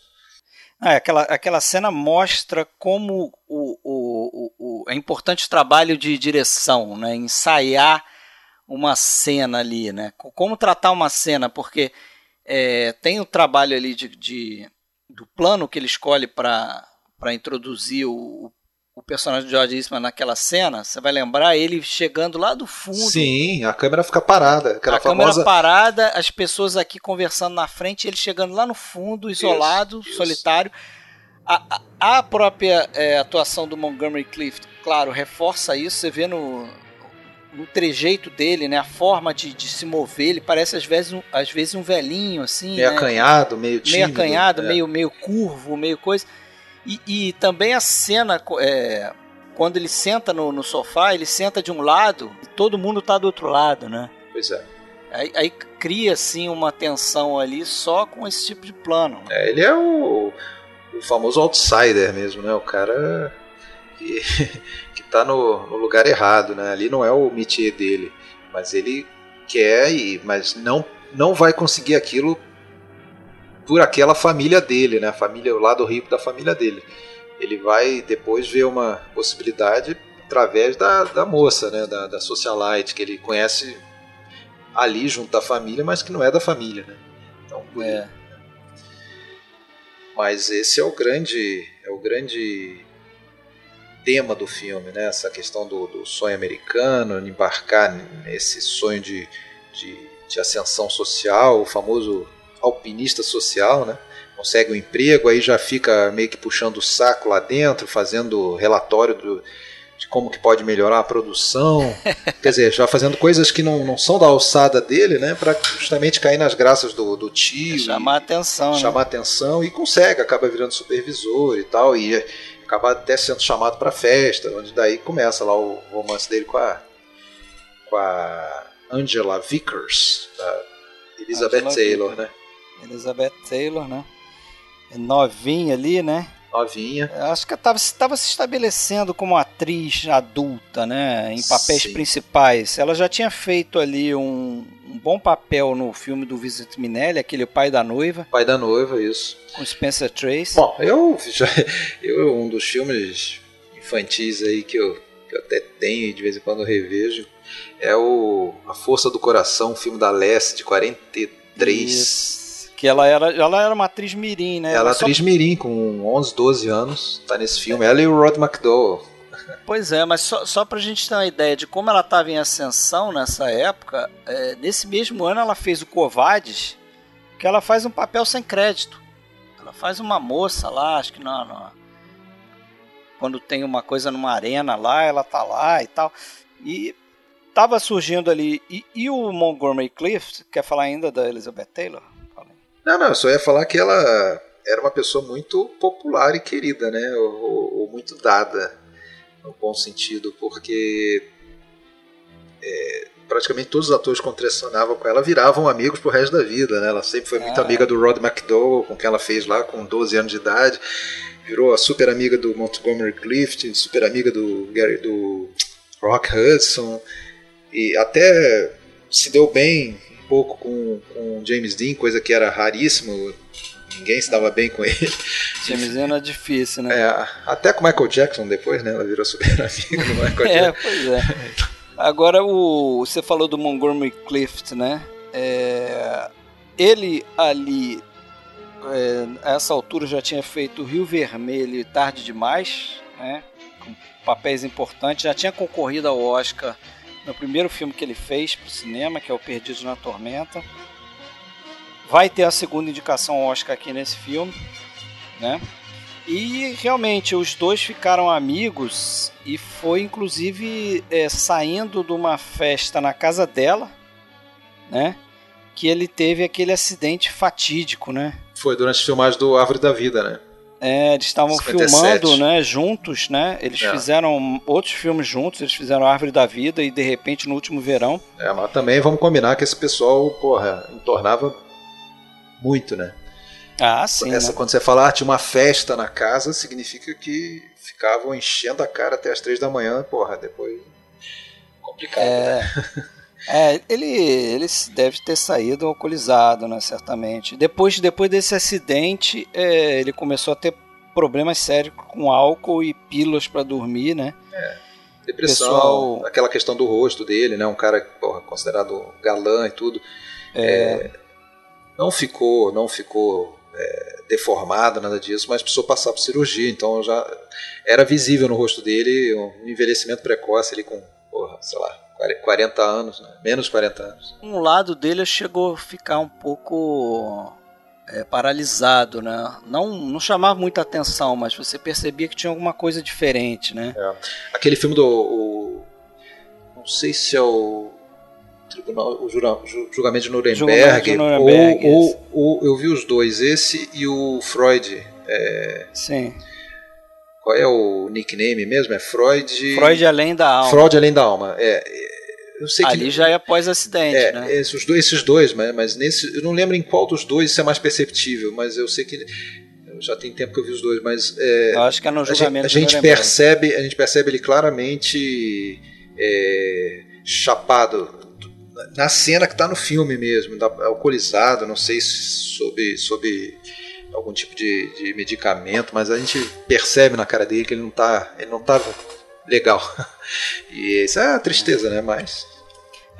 É, aquela, aquela cena mostra como o, o, o, o, é importante o trabalho de direção, né? ensaiar uma cena ali, né? como tratar uma cena, porque é, tem o trabalho ali de, de do plano que ele escolhe para introduzir o, o personagem de George Eastman naquela cena, você vai lembrar ele chegando lá do fundo.
Sim, a câmera fica parada. Aquela
a
famosa...
câmera parada, as pessoas aqui conversando na frente, ele chegando lá no fundo, isolado, isso, solitário. A, a, a própria é, atuação do Montgomery Clift, claro, reforça isso. Você vê no, no trejeito dele, né? A forma de, de se mover, ele parece às vezes um, às vezes um velhinho, assim.
Meio
né?
acanhado, meio tímido.
Meio acanhado, é. meio, meio curvo, meio coisa. E, e também a cena, é, quando ele senta no, no, sofá, ele senta de um lado e todo mundo está do outro lado, né?
Pois é.
Aí, aí, cria, assim, uma tensão ali só com esse tipo de plano.
É, ele é o, o famoso outsider mesmo, né? O cara que, que tá no, no lugar errado, né? Ali não é o métier dele, mas ele quer, e, mas não, não vai conseguir aquilo por aquela família dele, né? A família, o lado rico da família dele. Ele vai depois ver uma possibilidade através da, da moça, né? Da, da socialite que ele conhece ali junto da família, mas que não é da família, né? Então,
é.
Mas esse é o grande, é o grande tema do filme, né? Essa questão do, do sonho americano, embarcar nesse sonho de, de, de ascensão social, o famoso alpinista social, né? Consegue um emprego, aí já fica meio que puxando o saco lá dentro, fazendo relatório do, de como que pode melhorar a produção. Quer dizer, já fazendo coisas que não, não são da alçada dele, né? Para justamente cair nas graças do, do tio.
Chamar atenção.
Chamar
né?
atenção e consegue, acaba virando supervisor e tal. E acaba até sendo chamado para festa, onde daí começa lá o romance dele com a, com a Angela Vickers, da Elizabeth Angela Taylor, Vickers. né?
Elizabeth Taylor, né? Novinha ali, né?
Novinha.
Acho que estava se estabelecendo como atriz adulta, né? Em papéis Sim. principais. Ela já tinha feito ali um, um, bom papel no filme do Vincent Minelli, aquele Pai da Noiva.
Pai da Noiva, isso.
Com Spencer Tracy.
Bom, eu, já, eu um dos filmes infantis aí que eu que eu até tenho e de vez em quando revejo, é o A Força do Coração, um filme da Leste de 43.
Isso. Que ela era, ela era uma atriz mirim, né?
Ela é atriz só... mirim, com 11, 12 anos, tá nesse filme. Ela e o Rod McDowell.
Pois é, mas só, só pra gente ter uma ideia de como ela estava em ascensão nessa época, é, nesse mesmo ano ela fez o Covades, que ela faz um papel sem crédito. Ela faz uma moça lá, acho que não, não quando tem uma coisa numa arena lá, ela tá lá e tal. E tava surgindo ali. E, e o Montgomery Clift, quer falar ainda da Elizabeth Taylor?
Não, não, eu só ia falar que ela era uma pessoa muito popular e querida, né? Ou, ou, ou muito dada, no bom sentido, porque é, praticamente todos os atores que contracenavam com ela viravam amigos pro resto da vida, né? Ela sempre foi muito ah. amiga do Rod McDowell, com quem ela fez lá com 12 anos de idade virou a super amiga do Montgomery Clift, super amiga do Gary, do Rock Hudson e até se deu bem um pouco com, com James Dean, coisa que era raríssimo. Ninguém se dava bem com ele.
Dean era difícil, né?
É, até com Michael Jackson depois, né? Ela virou super amiga do Michael é,
Jackson. É, pois é. Agora, o, você falou do Montgomery Clift, né? É, ele ali é, a essa altura já tinha feito Rio Vermelho e Tarde Demais, né? com papéis importantes, já tinha concorrido ao Oscar no primeiro filme que ele fez para o cinema, que é o Perdidos na Tormenta. Vai ter a segunda indicação Oscar aqui nesse filme, né? E realmente os dois ficaram amigos e foi inclusive é, saindo de uma festa na casa dela, né? Que ele teve aquele acidente fatídico, né?
Foi durante a filmagem do Árvore da Vida, né?
É, eles estavam filmando, né, juntos, né? Eles é. fizeram outros filmes juntos, eles fizeram Árvore da Vida e de repente no último verão.
É, mas também vamos combinar que esse pessoal, porra, entornava muito, né?
Ah, sim.
Essa,
né?
Quando você fala, ah, tinha uma festa na casa, significa que ficavam enchendo a cara até as três da manhã, porra, depois. Complicado, é... né?
É, ele, ele deve ter saído alcoolizado, né, certamente. Depois, depois desse acidente, é, ele começou a ter problemas sérios com álcool e pílulas para dormir, né?
É. Depressão, Pessoal... aquela questão do rosto dele, né? Um cara porra, considerado galã e tudo. É... não ficou, não ficou é, deformado, nada disso, mas precisou passar por cirurgia, então já era visível no rosto dele um envelhecimento precoce ali com, porra, sei lá, 40 anos, né? menos 40 anos.
Um lado dele chegou a ficar um pouco é, paralisado, né? Não, não chamava muita atenção, mas você percebia que tinha alguma coisa diferente, né?
É. Aquele filme do. O, não sei se é o. Tribunal, o julgamento de Nuremberg, de Nuremberg ou, ou, ou, eu vi os dois, esse e o Freud. É,
Sim.
Qual é o nickname mesmo? É Freud.
Freud Além da Alma.
Freud Além da Alma. É,
eu sei Ali que, já é após acidente, é, né?
Esses dois, esses dois mas, mas nesse. Eu não lembro em qual dos dois isso é mais perceptível, mas eu sei que. Já tem tempo que eu vi os dois, mas. É,
eu acho que é no julgamento.
A gente, a gente percebe, a gente percebe ele claramente é, chapado na cena que está no filme mesmo, alcoolizado, não sei sob, sob algum tipo de, de, medicamento, mas a gente percebe na cara dele que ele não está ele não tá legal. E isso é tristeza, né? Mas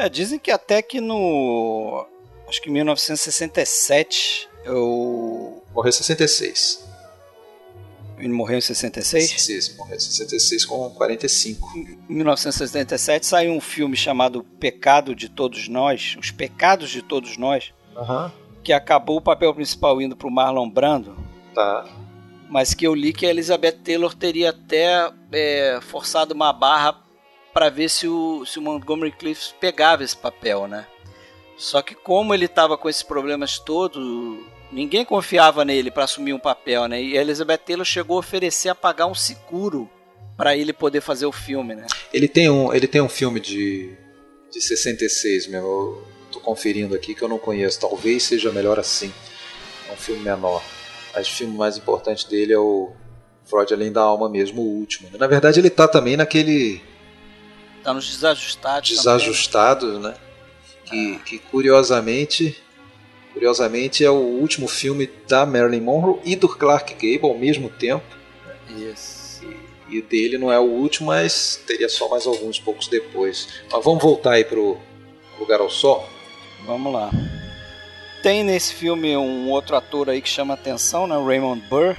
é, dizem que até que no. Acho que em 1967 eu.
Morreu em 66.
Ele morreu em 66?
Sim, sim, morreu em 66 com 45.
Em 1977 saiu um filme chamado Pecado de Todos Nós, Os Pecados de Todos Nós,
uhum.
que acabou o papel principal indo para o Marlon Brando.
Tá.
Mas que eu li que a Elizabeth Taylor teria até é, forçado uma barra para ver se o, se o Montgomery Clift pegava esse papel, né? Só que como ele estava com esses problemas todos, ninguém confiava nele para assumir um papel, né? E a Elizabeth Taylor chegou a oferecer a pagar um seguro para ele poder fazer o filme, né?
Ele tem um, ele tem um filme de, de 66, meu. Eu tô conferindo aqui que eu não conheço. Talvez seja melhor assim. É um filme menor. Mas o filme mais importante dele é o Freud Além da Alma mesmo, o último. Na verdade, ele tá também naquele
Tá nos desajustados.
Desajustados,
também.
né? Que, que curiosamente, curiosamente é o último filme da Marilyn Monroe e do Clark Gable ao mesmo tempo.
Isso.
E, e dele não é o último, mas teria só mais alguns poucos depois. Mas vamos voltar aí pro Lugar ao Sol?
Vamos lá. Tem nesse filme um outro ator aí que chama atenção, né? O Raymond Burr.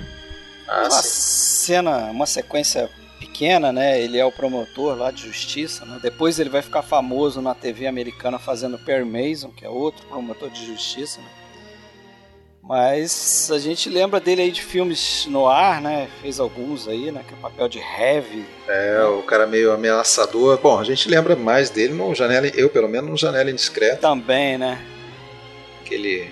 Ah, uma sim. cena, uma sequência pequena, né? Ele é o promotor lá de justiça, né? Depois ele vai ficar famoso na TV americana fazendo Perry Mason, que é outro promotor de justiça, né? Mas a gente lembra dele aí de filmes no ar, né? Fez alguns aí, né? Que é o papel de Heavy.
É, né? o cara meio ameaçador. Bom, a gente lembra mais dele no Janela, eu pelo menos no Janela Indiscreta.
Também, né?
Aquele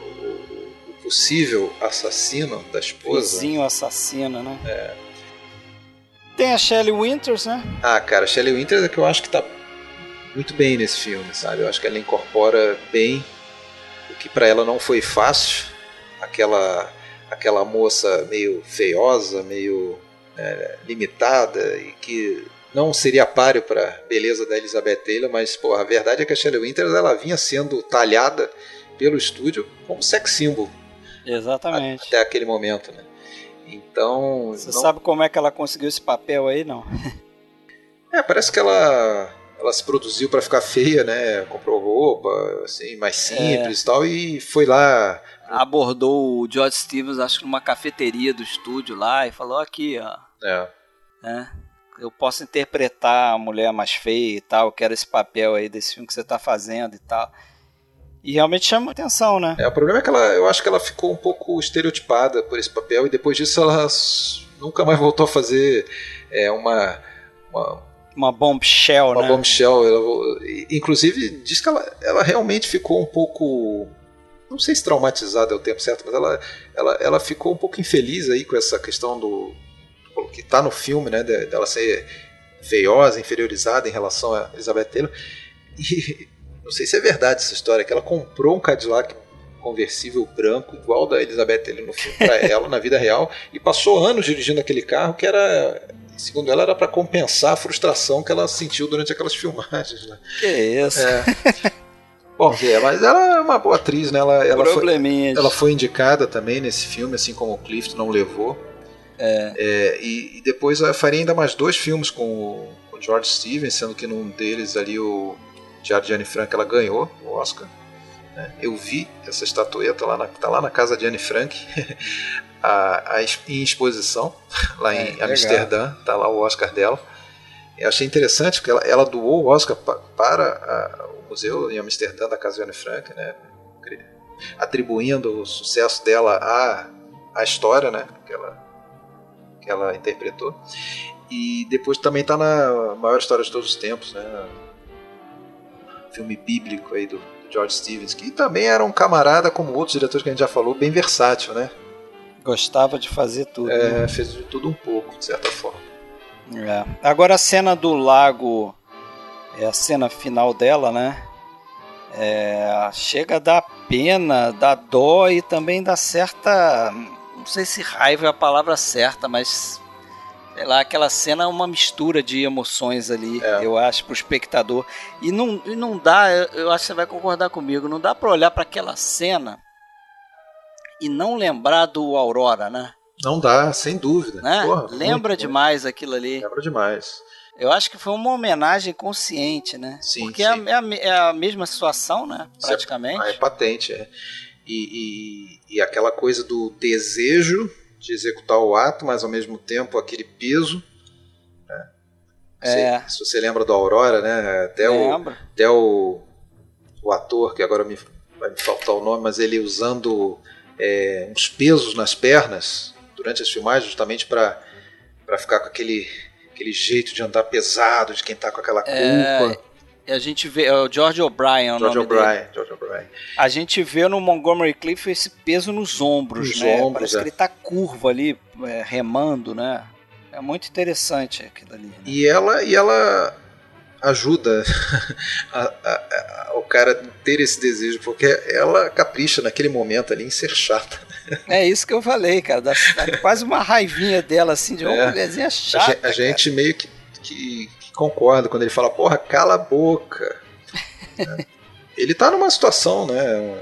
o, o possível assassino da esposa.
Vizinho assassino, né?
É.
Tem a Shelley Winters, né?
Ah, cara, a Shelley Winters é que eu acho que tá muito bem nesse filme, sabe? Eu acho que ela incorpora bem que para ela não foi fácil, aquela aquela moça meio feiosa, meio é, limitada e que não seria páreo para beleza da Elizabeth Taylor, mas pô, a verdade é que a Shelley Winters ela vinha sendo talhada pelo estúdio como sex symbol.
Exatamente.
Até aquele momento, né? Então.
Você não... sabe como é que ela conseguiu esse papel aí, não?
é, parece que ela ela se produziu para ficar feia, né? Comprou roupa, assim, mais simples é. e tal, e foi lá.
Abordou o George Stevens, acho que numa cafeteria do estúdio lá, e falou: aqui, ó.
É.
é eu posso interpretar a mulher mais feia e tal, eu quero esse papel aí desse filme que você tá fazendo e tal. E realmente chama atenção, né?
É, o problema é que ela, eu acho que ela ficou um pouco estereotipada por esse papel, e depois disso ela nunca mais voltou a fazer é, uma, uma
uma bombshell,
uma
né?
Uma bombshell. Ela, inclusive, diz que ela, ela realmente ficou um pouco. Não sei se traumatizada é o tempo certo, mas ela, ela, ela ficou um pouco infeliz aí com essa questão do. que está no filme, né? Dela ser feiosa, inferiorizada em relação a Elizabeth Taylor. E não sei se é verdade essa história, que ela comprou um Cadillac conversível branco igual da Elizabeth Taylor no filme para ela na vida real e passou anos dirigindo aquele carro que era segundo ela, era para compensar a frustração que ela sentiu durante aquelas filmagens. Né?
Que isso?
É. Bom, é, mas ela é uma boa atriz, né? Ela, ela, foi, ela foi indicada também nesse filme, assim como o Clift não levou.
É.
É, e, e, depois eu faria ainda mais dois filmes com o, com o George Stevens, sendo que num deles ali o de Anne Frank ela ganhou o Oscar. Né? Eu vi essa estatueta lá na, tá lá na casa de Anne Frank. a, a, em exposição lá é, em Amsterdã, tá lá o Oscar dela. Eu achei interessante porque ela, ela doou o Oscar pa, para a, o museu em Amsterdã da Casa de Anne Frank, né? atribuindo o sucesso dela à, à história né? que, ela, que ela interpretou. E depois também está na maior história de todos os tempos, né? Filme bíblico aí do, do George Stevens, que também era um camarada, como outros diretores que a gente já falou, bem versátil, né?
Gostava de fazer tudo.
É, né? fez de tudo um pouco, de certa forma.
É. Agora a cena do lago é a cena final dela, né? É, chega a dar pena, dá dó e também dá certa. Não sei se raiva é a palavra certa, mas sei lá, aquela cena é uma mistura de emoções ali, é. eu acho, pro espectador. E não, e não dá, eu acho que você vai concordar comigo, não dá para olhar para aquela cena e não lembrar do Aurora, né?
Não dá, sem dúvida.
Né? Porra, Lembra muito, demais muito. aquilo ali.
Lembra demais.
Eu acho que foi uma homenagem consciente, né?
Sim,
Porque
sim.
É, a, é, a, mesma situação, né? É Praticamente.
É, é patente, é. E, e, e, aquela coisa do desejo de executar o ato, mas ao mesmo tempo aquele peso. Né?
É.
Se, se você lembra do Aurora, né? Até, o, até o, o ator, que agora me, vai me faltar o nome, mas ele usando é, uns pesos nas pernas durante as filmagens, justamente para ficar com aquele, aquele jeito de andar pesado, de quem está com aquela é, culpa.
É, a gente vê, é o George O'Brien, o
George O'Brien. George O'Brien.
A gente vê no Montgomery Cliff esse peso nos ombros,
nos
né?
Ombros,
Parece
é.
que ele está curvo ali, é, remando, né? É muito interessante aquilo ali. Né?
E ela, e ela ajuda a, a, a, o cara ter esse desejo, porque ela capricha naquele momento ali em ser chata.
É isso que eu falei, cara. Dá, dá quase uma raivinha dela, assim, de uma é, mulherzinha chata.
A, gente meio que, que, que, concorda quando ele fala, porra, cala a boca. Ele tá numa situação, né?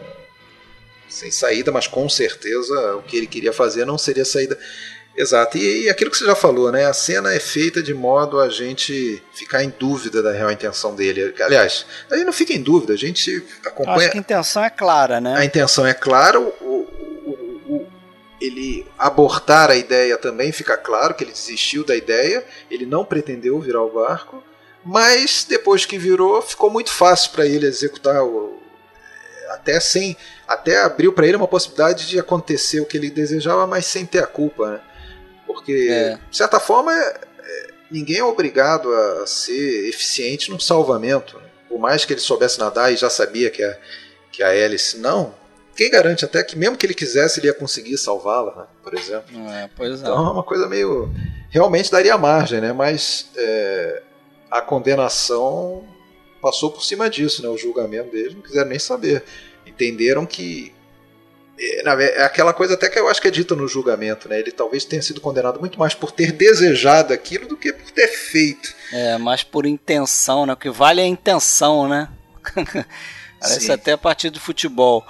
Sem saída, mas com certeza o que ele queria fazer não seria saída. Exato, e, e, aquilo que você já falou, né? A cena é feita de modo a gente ficar em dúvida da real intenção dele. Aliás, a gente não fica em dúvida, a gente acompanha.
Acho que a intenção é clara, né?
A intenção é clara, o, ele abortar a ideia também fica claro que ele desistiu da ideia, ele não pretendeu virar o barco, mas depois que virou, ficou muito fácil para ele executar o, até sem até abriu para ele uma possibilidade de acontecer o que ele desejava, mas sem ter a culpa, né? Porque, é. de certa forma, é, ninguém é obrigado a ser eficiente num salvamento. Né? Por mais que ele soubesse nadar e já sabia que a, que a hélice não, quem garante até que mesmo que ele quisesse ele ia conseguir salvá-la, né? por exemplo.
É, pois é.
Então é uma coisa meio realmente daria margem, né? Mas é, a condenação passou por cima disso, né? O julgamento deles não quiseram nem saber, entenderam que é, é aquela coisa até que eu acho que é dita no julgamento, né? Ele talvez tenha sido condenado muito mais por ter desejado aquilo do que por ter feito.
É, mais por intenção, né? O que vale é a intenção, né? Parece Sim. até a partir do futebol.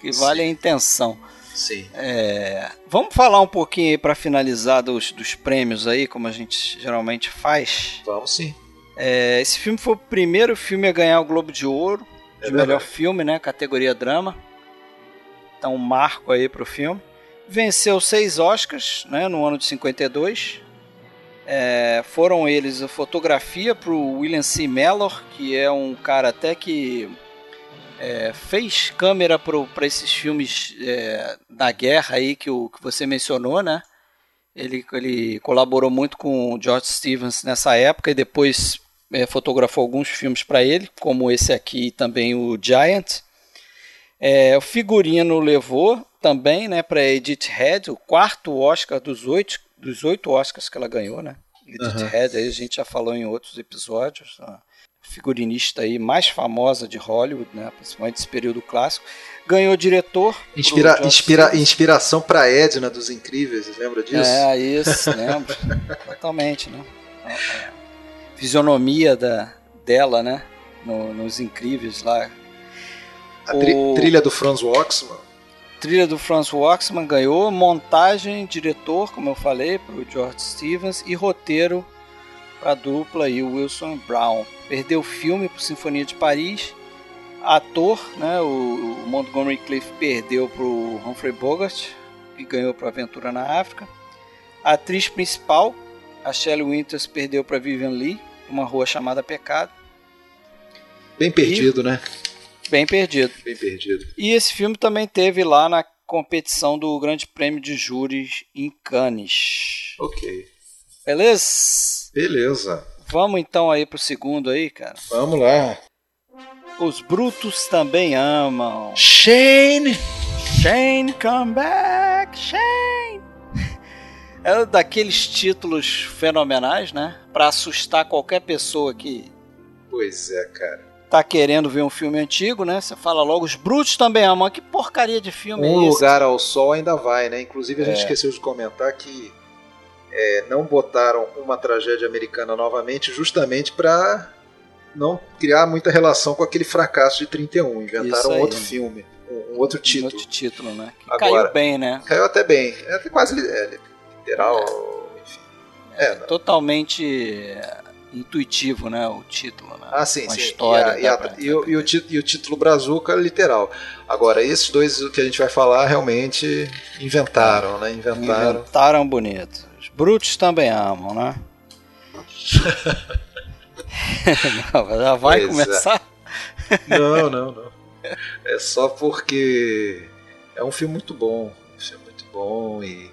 Que vale Sim. a intenção.
Sim.
É, vamos falar um pouquinho aí para finalizar dos, dos prêmios aí, como a gente geralmente faz.
Vamos sim.
É, esse filme foi o primeiro filme a ganhar o Globo de Ouro de é melhor filme, né? Categoria drama. Então, um marco aí para o filme. Venceu seis Oscars né, no ano de 52. É, foram eles a fotografia para o William C. Mellor, que é um cara até que é, fez câmera para esses filmes é, da guerra aí que, o, que você mencionou, né? Ele, ele colaborou muito com o George Stevens nessa época e depois é, fotografou alguns filmes para ele, como esse aqui e também o Giant. É, o figurino levou também né, para Edith Head, o quarto Oscar dos oito, dos oito Oscars que ela ganhou. Né? Edith uhum. Head, aí a gente já falou em outros episódios. A figurinista aí mais famosa de Hollywood, né, principalmente desse período clássico. Ganhou diretor.
Inspira, inspira, inspiração para Edna dos Incríveis, lembra disso?
É, isso, lembro. Totalmente, né? Fisionomia da, dela, né? No, nos Incríveis lá,
a tri o... trilha do Franz Waxman.
Trilha do Franz Waxman ganhou, montagem, diretor, como eu falei, para o George Stevens e roteiro para a dupla e o Wilson Brown. Perdeu o filme para Sinfonia de Paris. Ator, né, o, Montgomery Cliff perdeu para o Humphrey Bogart e ganhou para Aventura na África. A atriz principal, a Shelley Winters, perdeu para Vivian Lee, Uma Rua Chamada Pecado.
Bem perdido, e... né?
Bem perdido.
Bem perdido.
E esse filme também teve lá na competição do Grande Prêmio de Júris em Cannes.
Ok.
Beleza?
Beleza.
Vamos então aí pro segundo aí, cara.
Vamos lá.
Os brutos também amam.
Shane!
Shane, come back! Shane! É daqueles títulos fenomenais, né? Para assustar qualquer pessoa que.
Pois é, cara
tá querendo ver um filme antigo, né? Você fala logo, os brutos também amam. Que porcaria de filme
um
é esse?
Um Lugar ao Sol ainda vai, né? Inclusive a gente é. esqueceu de comentar que é, não botaram uma tragédia americana novamente justamente para não criar muita relação com aquele fracasso de 31. Inventaram um outro filme, um, um, outro título. Um
outro título, né? Que Agora, caiu bem, né?
Caiu até bem. É até quase é, literal, enfim.
É, totalmente intuitivo, né? O título, né?
Ah, sim, sim. História, e, a, e, a, e, o, e, o, e o título Brazuca literal. Agora, esses dois que a gente vai falar realmente inventaram, né? Inventaram.
Inventaram bonito. Os brutos também amam, né? não, já vai pois é. começar?
É. Não, não, não. É só porque é um filme muito bom. Um filme muito bom e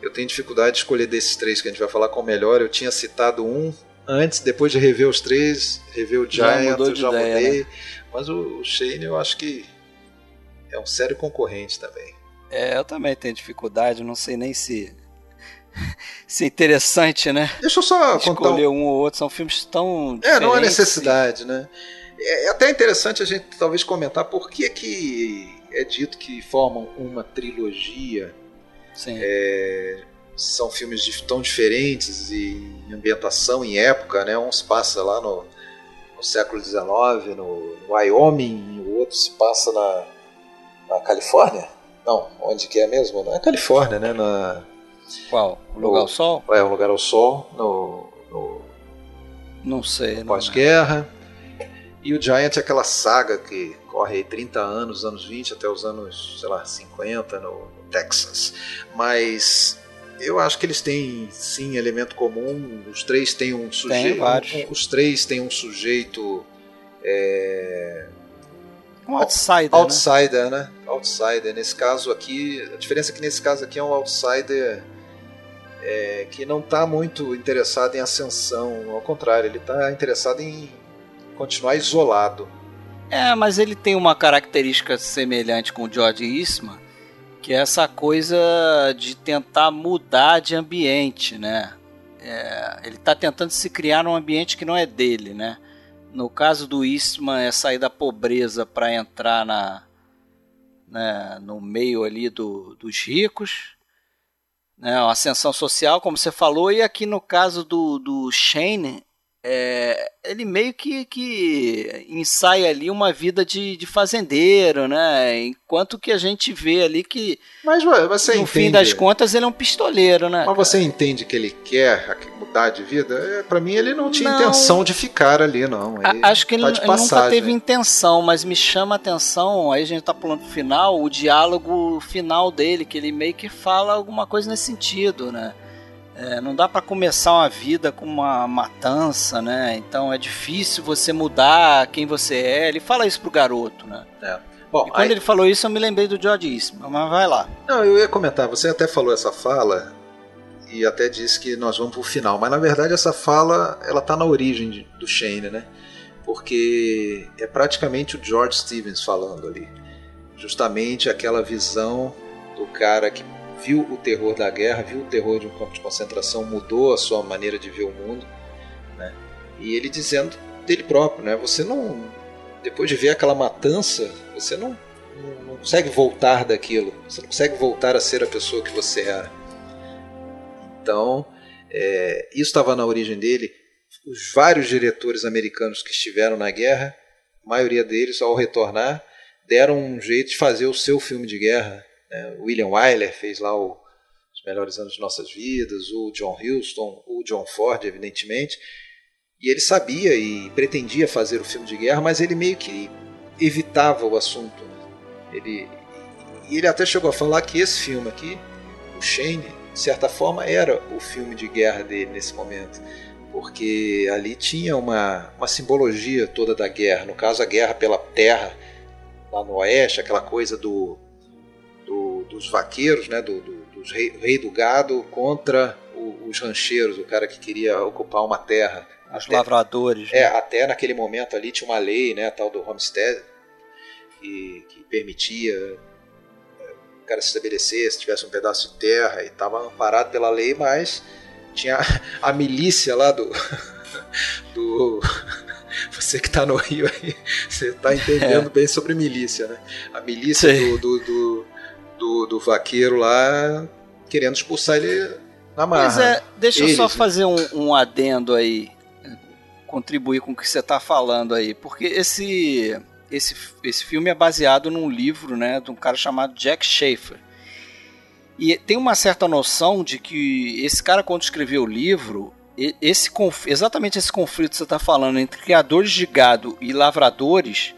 eu tenho dificuldade de escolher desses três que a gente vai falar qual o melhor. Eu tinha citado um antes, depois de rever os três, rever o Giant, já, já ideia, mudei. Né? Mas o, Shane eu acho que é um sério concorrente também.
É, eu também tenho dificuldade, não sei nem se se é interessante, né?
Deixa eu só
Escolher
contar
um... um ou outro, são filmes tão
É, não há necessidade, e... né? É, é até interessante a gente talvez comentar por que é que é dito que formam uma trilogia.
Sim.
É, são filmes de, tão diferentes e em ambientação, em época, né? Um se passa lá no, no século XIX, no, no Wyoming, e o outro se passa na, na Califórnia. Não, onde que é mesmo? Na Califórnia, né? Na,
Qual? O Lugar ao Sol?
É, O Lugar ao Sol, no, no
não sei.
Pós-guerra. E o Giant é aquela saga que corre aí 30 anos, anos 20 até os anos, sei lá, 50 no, no Texas. Mas eu acho que eles têm sim elemento comum. Os três têm um sujeito. Um, os três têm um sujeito. É,
um outsider.
Outsider, né? né? Outsider. Nesse caso aqui, a diferença é que nesse caso aqui é um outsider é, que não está muito interessado em ascensão. Ao contrário, ele está interessado em continuar isolado.
É, mas ele tem uma característica semelhante com o George Eastman, que é essa coisa de tentar mudar de ambiente, né? É, ele está tentando se criar num ambiente que não é dele, né? No caso do Eastman é sair da pobreza para entrar na, né, no meio ali do, dos ricos, né, ascensão social, como você falou, e aqui no caso do, do Shane, é, ele meio que, que ensaia ali uma vida de, de fazendeiro, né? Enquanto que a gente vê ali que,
Mas você
no
entende,
fim das contas, ele é um pistoleiro, né?
Mas você entende que ele quer mudar de vida? É, para mim, ele não tinha não, intenção de ficar ali, não.
Ele acho que ele, tá ele nunca teve intenção, mas me chama a atenção, aí a gente tá pulando pro final, o diálogo final dele, que ele meio que fala alguma coisa nesse sentido, né? É, não dá para começar uma vida com uma matança, né? Então é difícil você mudar quem você é. Ele fala isso pro garoto, né?
É. Bom,
e quando aí... ele falou isso, eu me lembrei do George Eastman, mas vai lá.
Não, eu ia comentar, você até falou essa fala e até disse que nós vamos pro final, mas na verdade essa fala, ela tá na origem de, do Shane, né? Porque é praticamente o George Stevens falando ali. Justamente aquela visão do cara que viu o terror da guerra, viu o terror de um campo de concentração, mudou a sua maneira de ver o mundo, né? E ele dizendo dele próprio, né? Você não, depois de ver aquela matança, você não, não, não consegue voltar daquilo, você não consegue voltar a ser a pessoa que você era. Então, é, isso estava na origem dele. Os vários diretores americanos que estiveram na guerra, a maioria deles, ao retornar, deram um jeito de fazer o seu filme de guerra né? William Wyler fez lá o, Os Melhores Anos de Nossas Vidas, o John Huston, o John Ford, evidentemente. E ele sabia e pretendia fazer o filme de guerra, mas ele meio que evitava o assunto. Né? Ele, e ele até chegou a falar que esse filme aqui, o Shane, de certa forma, era o filme de guerra dele nesse momento. Porque ali tinha uma, uma simbologia toda da guerra. No caso, a guerra pela terra, lá no oeste, aquela coisa do dos vaqueiros, né, do, do dos rei, rei, do gado contra o, os rancheiros, o cara que queria ocupar uma terra.
Os até, lavradores.
É, né? até naquele momento ali tinha uma lei, né, tal do homestead, que, que permitia é, o cara se estabelecer se tivesse um pedaço de terra e estava amparado pela lei, mas tinha a milícia lá do do você que está no Rio aí, você está entendendo é. bem sobre milícia, né? A milícia do, do, do, do, do vaqueiro lá querendo expulsar ele na marra. Pois é,
deixa Eles, eu só fazer um, um, adendo aí, contribuir com o que você está falando aí, porque esse, esse, esse filme é baseado num livro né, de um cara chamado Jack Schaefer. E tem uma certa noção de que esse cara, quando escreveu o livro, esse exatamente esse conflito que você está falando entre criadores de gado e lavradores,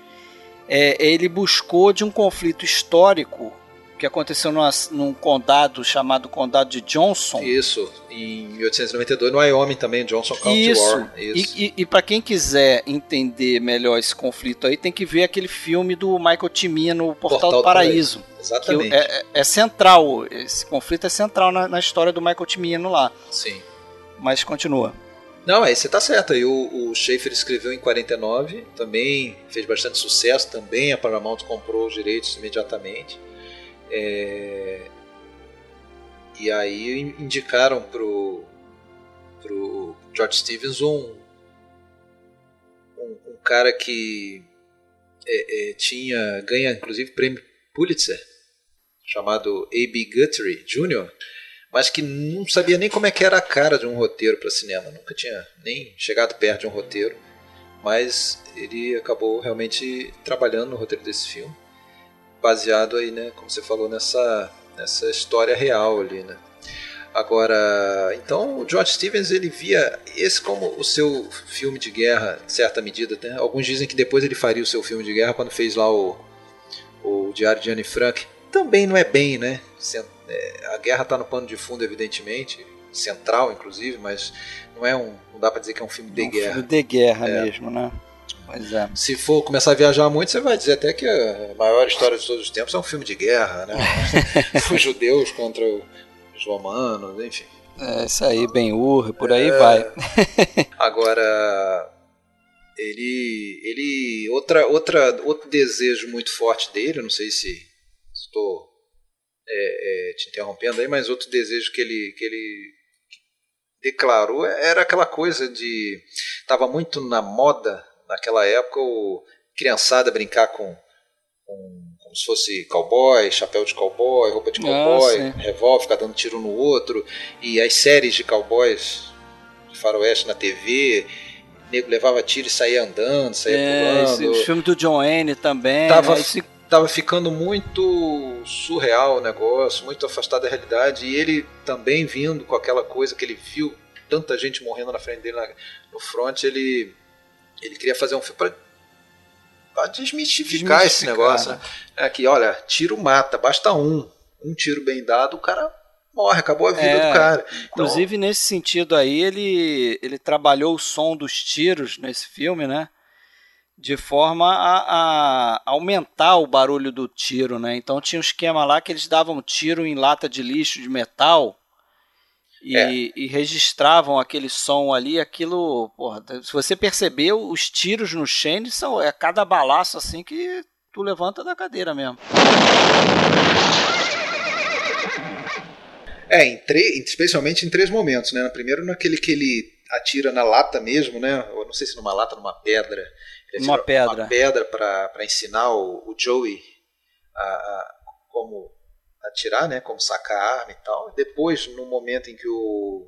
é, ele buscou de um conflito histórico que aconteceu numa, num condado chamado Condado de Johnson.
Isso, em 1892, no Wyoming também, Johnson County
Isso.
War.
Isso. E, e, e para quem quiser entender melhor esse conflito aí, tem que ver aquele filme do Michael Timia no Portal, Portal do Paraíso.
Do Exatamente.
É, é, é, central, esse conflito é central na, na história do Michael Timino lá.
Sim.
Mas continua.
Não, aí você tá certo. Aí o, o Schaefer escreveu em 49, também fez bastante sucesso, também a Paramount comprou os direitos imediatamente. É... E aí indicaram pro, pro George Stevens um, um, um cara que é, é, tinha ganha inclusive prêmio Pulitzer, chamado A.B. Guthrie Jr., mas que não sabia nem como é que era a cara de um roteiro para cinema, nunca tinha nem chegado perto de um roteiro, mas ele acabou realmente trabalhando no roteiro desse filme baseado aí, né, como você falou, nessa, nessa história real ali, né. Agora, então o George Stevens ele via esse como o seu filme de guerra, em certa medida. Né? Alguns dizem que depois ele faria o seu filme de guerra quando fez lá o, o Diário de Anne Frank. Também não é bem, né? É, a guerra está no pano de fundo, evidentemente, central, inclusive, mas não é um, não dá para dizer que é um filme de
um
guerra.
Filme de guerra é. mesmo, né?
Pois é. Se for começar a viajar muito, você vai dizer até que a maior história de todos os tempos é um filme de guerra, né? os judeus contra os romanos, enfim.
É, isso aí, Ben-Hur, por aí é... vai.
Agora, ele, ele outra, outra, outro desejo muito forte dele, não sei se estou é, é, te interrompendo aí, mas outro desejo que ele, que ele declarou era aquela coisa de estava muito na moda naquela época o criançada brincar com, com como se fosse cowboy, chapéu de cowboy, roupa de ah, cowboy, ah, revólver, ficar dando tiro no outro, e as séries de cowboys de faroeste na TV, o nego levava tiro e saía andando, saía é, pulando.
Esse, o filme do John Wayne também.
Tava, né? esse... tava ficando muito surreal o negócio, muito afastado da realidade, e ele também vindo com aquela coisa que ele viu tanta gente morrendo na frente dele na, no front, ele ele queria fazer um filme para desmistificar, desmistificar, esse negócio. Né? É que, olha, tiro mata, basta um. Um tiro bem dado, o cara morre, acabou a vida é, do cara.
Então, inclusive, nesse sentido aí, ele, ele trabalhou o som dos tiros nesse filme, né? De forma a, a, aumentar o barulho do tiro, né? Então tinha um esquema lá que eles davam tiro em lata de lixo de metal e, é. e, registravam aquele som ali, aquilo, porra, se você percebeu, os tiros no Shane são é cada balaço assim que tu levanta da cadeira mesmo.
É, em especialmente em três momentos, né? Primeiro naquele que ele atira na lata mesmo, né? Ou não sei se numa lata, numa pedra.
uma pedra.
Uma pedra para ensinar o, o Joey a, a, como atirar, né, como sacar a arma e tal. Depois, no momento em que o,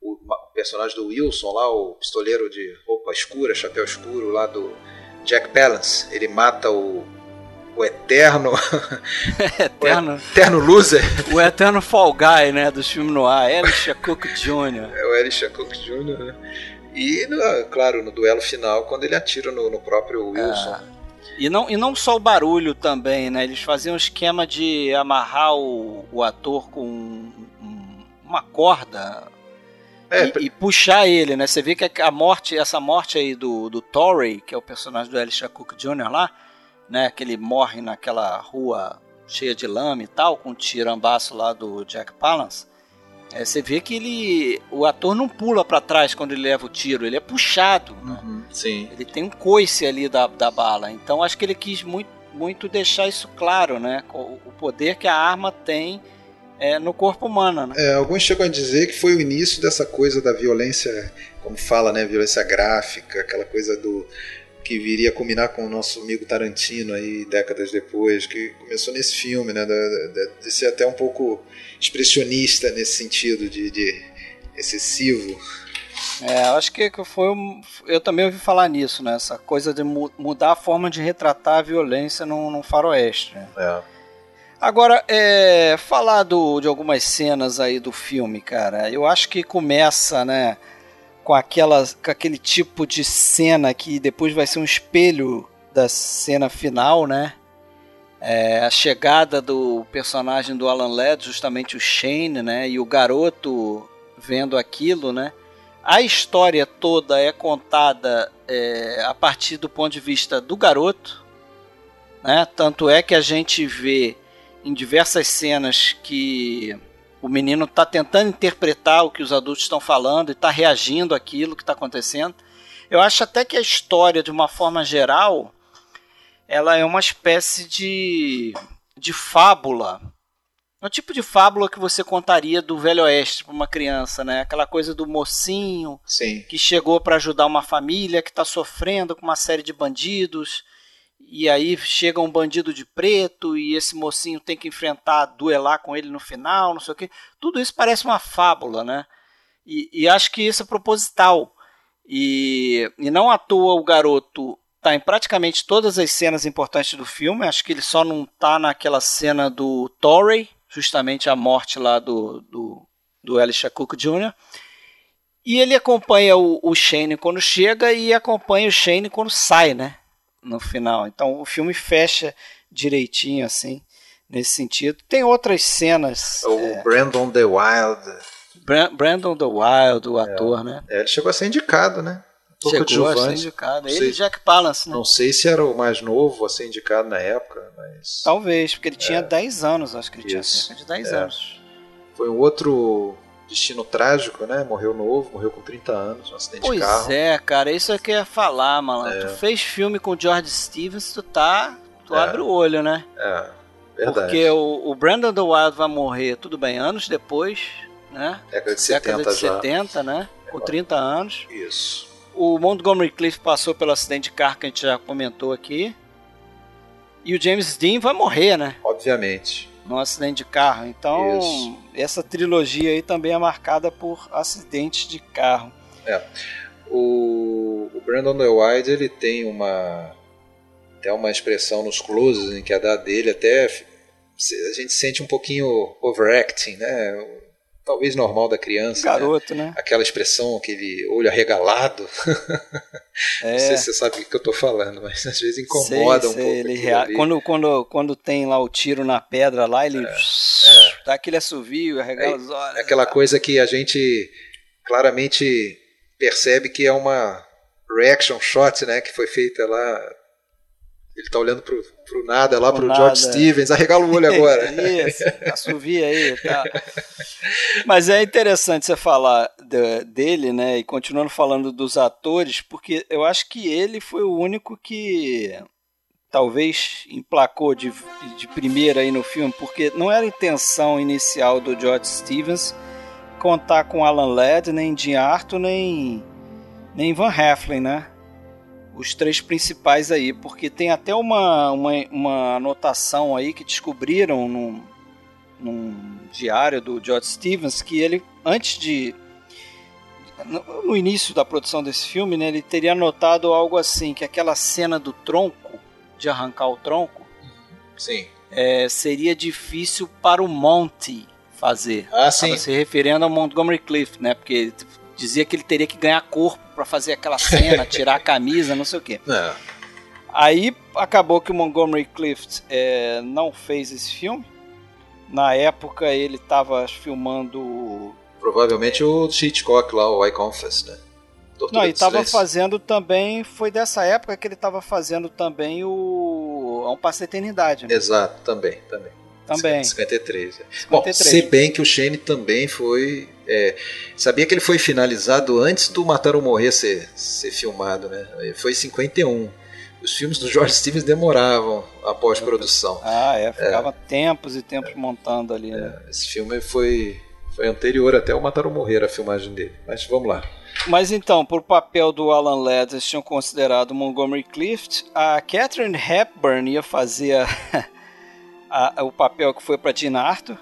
o, o, personagem do Wilson, lá, o pistoleiro de roupa escura, chapéu escuro, lá do Jack Palance, ele mata o, o eterno.
eterno.
o eterno loser.
O eterno Fall Guy, né? Do filme no ar, Elisha Cook Jr.
É o Elisha Cook Jr., né? E, claro, no duelo final, quando ele atira no, no próprio Wilson. Ah.
E não, e não só o barulho também, né? Eles faziam um esquema de amarrar o, o ator com um, uma corda é, e, e, puxar ele, né? Você vê que a morte, essa morte aí do, do Torrey, que é o personagem do Elisha Cook Jr. lá, né? Que ele morre naquela rua cheia de lama e tal, com o tirambaço lá do Jack Palance. É, você vê que ele, o ator não pula para trás quando ele leva o tiro, ele é puxado. Né?
Uhum, sim.
Ele tem um coice ali da, da bala. Então acho que ele quis muito, muito deixar isso claro, né? O, o poder que a arma tem é, no corpo humano. Né?
É, alguns chegam a dizer que foi o início dessa coisa da violência, como fala, né? Violência gráfica, aquela coisa do que viria a combinar com o nosso amigo Tarantino aí décadas depois, que começou nesse filme, né? De, ser até um pouco expressionista nesse sentido de, de excessivo.
É, acho que foi um, eu também ouvi falar nisso, né? Essa coisa de mu mudar a forma de retratar a violência num, num faroeste. Né?
É.
Agora, é, falar do, de algumas cenas aí do filme, cara, eu acho que começa, né, com, aquela, com aquele tipo de cena que depois vai ser um espelho da cena final, né? É, a chegada do personagem do Alan Ladd, justamente o Shane, né? E o garoto vendo aquilo, né? A história toda é contada é, a partir do ponto de vista do garoto, né? Tanto é que a gente vê em diversas cenas que o menino está tentando interpretar o que os adultos estão falando e está reagindo àquilo que está acontecendo. Eu acho até que a história, de uma forma geral, ela é uma espécie de, de fábula. É um tipo de fábula que você contaria do Velho Oeste para uma criança, né? Aquela coisa do mocinho
Sim.
que chegou para ajudar uma família que está sofrendo com uma série de bandidos. E aí chega um bandido de preto e esse mocinho tem que enfrentar, duelar com ele no final, não sei o quê. Tudo isso parece uma fábula, né? E, e acho que isso é proposital. E, e não à toa o garoto tá em praticamente todas as cenas importantes do filme. Acho que ele só não tá naquela cena do Torrey, justamente a morte lá do, do, do Elisha Cook Jr. E ele acompanha o, o Shane quando chega e acompanha o Shane quando sai, né? No final. Então o filme fecha direitinho, assim, nesse sentido. Tem outras cenas.
O é... Brandon The Wild.
Brandon The Wild, o ator,
é.
né?
É, ele chegou a ser indicado, né?
Um chegou a ser indicado. Ele e Jack Palance, né?
Não sei se era o mais novo a ser indicado na época, mas...
Talvez, porque ele tinha é. 10 anos, acho que ele Isso. tinha cerca de 10 é. anos.
Foi um outro destino trágico, né? Morreu novo, morreu com 30 anos, um acidente
pois
de carro.
Pois é, cara, isso é que eu ia falar, malandro. É. Tu fez filme com o George Stevens, tu tá... Tu é. abre o olho, né?
É, verdade.
Porque o, o Brandon The Wild vai morrer, tudo bem, anos depois, né?
Década de 70
Década de
já.
70, né? Com 30 anos.
Isso.
O Montgomery Cliff passou pelo acidente de carro que a gente já comentou aqui. E o James Dean vai morrer, né?
Obviamente.
Num acidente de carro. Então, Isso. Essa trilogia aí também é marcada por acidentes de carro.
É. O, o Brandon White ele tem uma até uma expressão nos closes em que a dá dele até a gente sente um pouquinho overacting, né? Talvez normal da criança.
Garoto, né?
né? Aquela expressão, aquele olho arregalado. É. Não sei se você sabe o que eu estou falando, mas às vezes incomoda sei, um sei, pouco.
Ele rea... quando, quando, quando tem lá o tiro na pedra lá, ele é, é. dá aquele assovio, arregala é, os olhos.
É aquela coisa que a gente claramente percebe que é uma reaction shot, né, que foi feita lá ele tá olhando pro, pro nada lá, pro, pro George Stevens, arregala o olho agora.
Isso, assovia aí tá. Mas é interessante você falar de, dele, né, e continuando falando dos atores, porque eu acho que ele foi o único que talvez emplacou de, de primeira aí no filme, porque não era a intenção inicial do George Stevens contar com Alan Ladd, nem Jim Arthur, nem, nem Van Heflin, né? Os três principais aí, porque tem até uma, uma, uma anotação aí que descobriram num, num diário do George Stevens que ele, antes de. No, início da produção desse filme, né, ele teria anotado algo assim: que aquela cena do tronco, de arrancar o tronco,
sim.
É, seria difícil para o Monty fazer.
Ah, sim.
se referindo ao Montgomery Clift, né? Porque dizia que ele teria que ganhar corpo para fazer aquela cena, tirar a camisa, não sei o quê.
É.
Aí acabou que o Montgomery Clift é, não fez esse filme. Na época ele estava filmando.
Provavelmente o Hitchcock lá, o I Confess, né?
Doutor não, e estava fazendo também. Foi dessa época que ele estava fazendo também o. A um Passo Eternidade. Né?
Exato, também, também.
Também.
53. 53. Bom, se bem que o Shane também foi. É, sabia que ele foi finalizado antes do Matar ou Morrer ser, ser filmado, né? Foi em 51. Os filmes do George Stevens demoravam a pós-produção.
Ah, é, ficava é. tempos e tempos montando ali, né?
É, esse filme foi, foi anterior até o Matar ou Morrer, a filmagem dele. Mas vamos lá.
Mas então, por papel do Alan Ladd, eles tinham considerado Montgomery Clift. A Catherine Hepburn ia fazer a, o papel que foi para Tina Arthur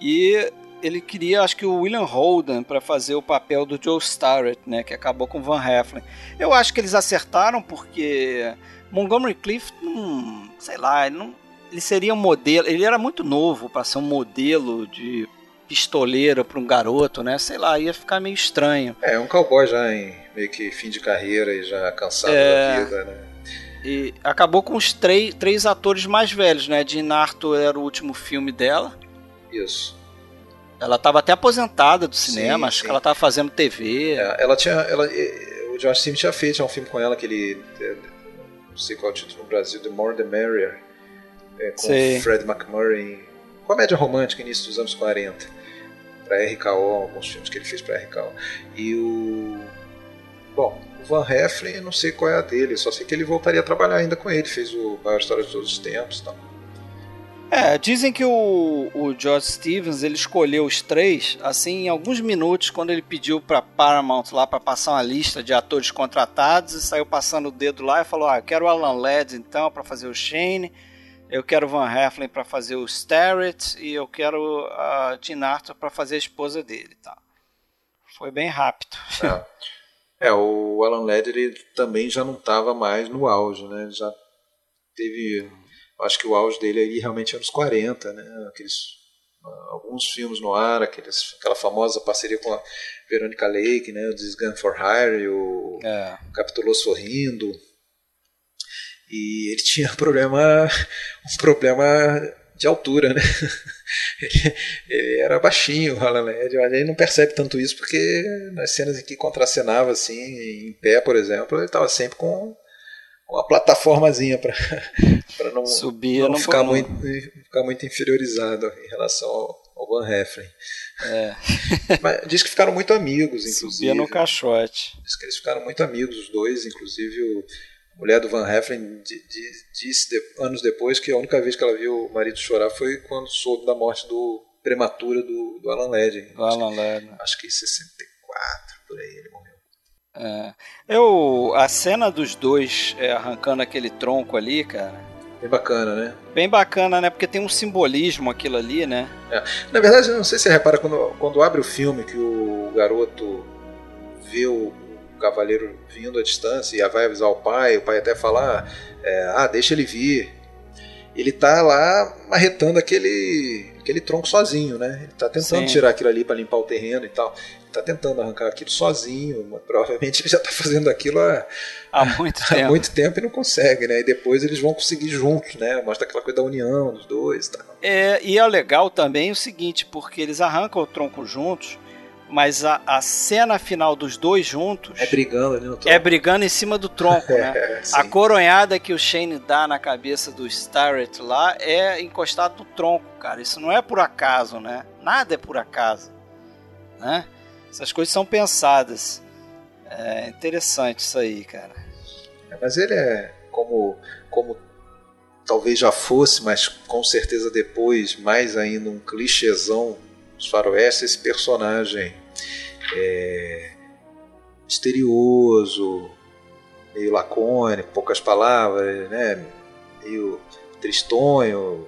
e ele queria, acho que o William Holden para fazer o papel do Joe Starrett, né, que acabou com Van Heflin. Eu acho que eles acertaram porque Montgomery Clift, não, sei lá, ele, não, ele seria um modelo, ele era muito novo para ser um modelo de pistoleiro para um garoto, né? Sei lá, ia ficar meio estranho.
É, um cowboy já em meio que fim de carreira e já cansado é... da vida, né?
E acabou com os três, três atores mais velhos, né? De Arthur era o último filme dela.
Isso.
Ela estava até aposentada do cinema, sim, acho sim. que ela estava fazendo TV.
É, ela tinha. Ela, o Josh Sim tinha feito um filme com ela que ele. É, não sei qual é o título no Brasil, The More the Merrier. É, com Sim. Fred McMurray. Comédia romântica, início dos anos 40. Para RKO, alguns filmes que ele fez para RKO. E o. Bom, Van Heflin, não sei qual é a dele, só sei que ele voltaria a trabalhar ainda com ele, fez o Maior História de Todos os Tempos tal.
É, dizem que o, o George Stevens ele escolheu os três assim em alguns minutos quando ele pediu para Paramount lá para passar uma lista de atores contratados e saiu passando o dedo lá e falou: "Ah, eu quero o Alan Ladd então para fazer o Shane, eu quero o Van Heflin para fazer o Starrett e eu quero a Tina Arthur para fazer a esposa dele", tá. Foi bem rápido.
É. É, o Alan ele também já não estava mais no auge, né? Ele já teve, acho que o auge dele aí realmente é anos 40, né? Aqueles alguns filmes no ar, aqueles, aquela famosa parceria com a Veronica Lake, né, o This Gun for Hire, o é. Capitulou Sorrindo. E ele tinha um problema, um problema de altura, né? Ele, ele era baixinho, o Alan Led, mas ele não percebe tanto isso porque nas cenas em que contracenava assim, em pé, por exemplo, ele estava sempre com uma plataformazinha para não,
Subir,
não,
não
ficar, muito, ficar muito inferiorizado em relação ao, ao Van Heflin.
É.
Mas diz que ficaram muito amigos, inclusive.
Subia no caixote.
Diz que eles ficaram muito amigos, os dois, inclusive o, a mulher do Van Heflin disse de, anos depois que a única vez que ela viu o marido chorar foi quando soube da morte do prematura do, do Alan Led.
Alan Led.
Acho que em 64, por aí ele morreu.
É. Eu, a cena dos dois é, arrancando aquele tronco ali, cara.
Bem bacana, né?
Bem bacana, né? Porque tem um simbolismo aquilo ali, né?
É. Na verdade, não sei se você repara, quando, quando abre o filme que o garoto vê o, o cavaleiro vindo à distância e vai avisar o pai, o pai até falar, é, ah, deixa ele vir. Ele tá lá marretando aquele, aquele tronco sozinho, né? Ele tá tentando Sim. tirar aquilo ali para limpar o terreno e tal está tentando arrancar aquilo sozinho, mas provavelmente ele já está fazendo aquilo há,
há, muito, há tempo.
muito tempo e não consegue, né? E depois eles vão conseguir juntos, né? Mostra aquela coisa da união dos dois, tá?
É, e é legal também o seguinte, porque eles arrancam o tronco juntos, mas a, a cena final dos dois juntos
é brigando ali no tronco.
É brigando em cima do tronco, né? é, a coronhada que o Shane dá na cabeça do Starrett lá é encostado no tronco, cara. Isso não é por acaso, né? Nada é por acaso, né? Essas coisas são pensadas. É interessante isso aí, cara.
É, mas ele é como, como talvez já fosse, mas com certeza depois, mais ainda um clichêzão dos faroeste, esse personagem é, misterioso, meio lacônico, poucas palavras, né? meio tristonho,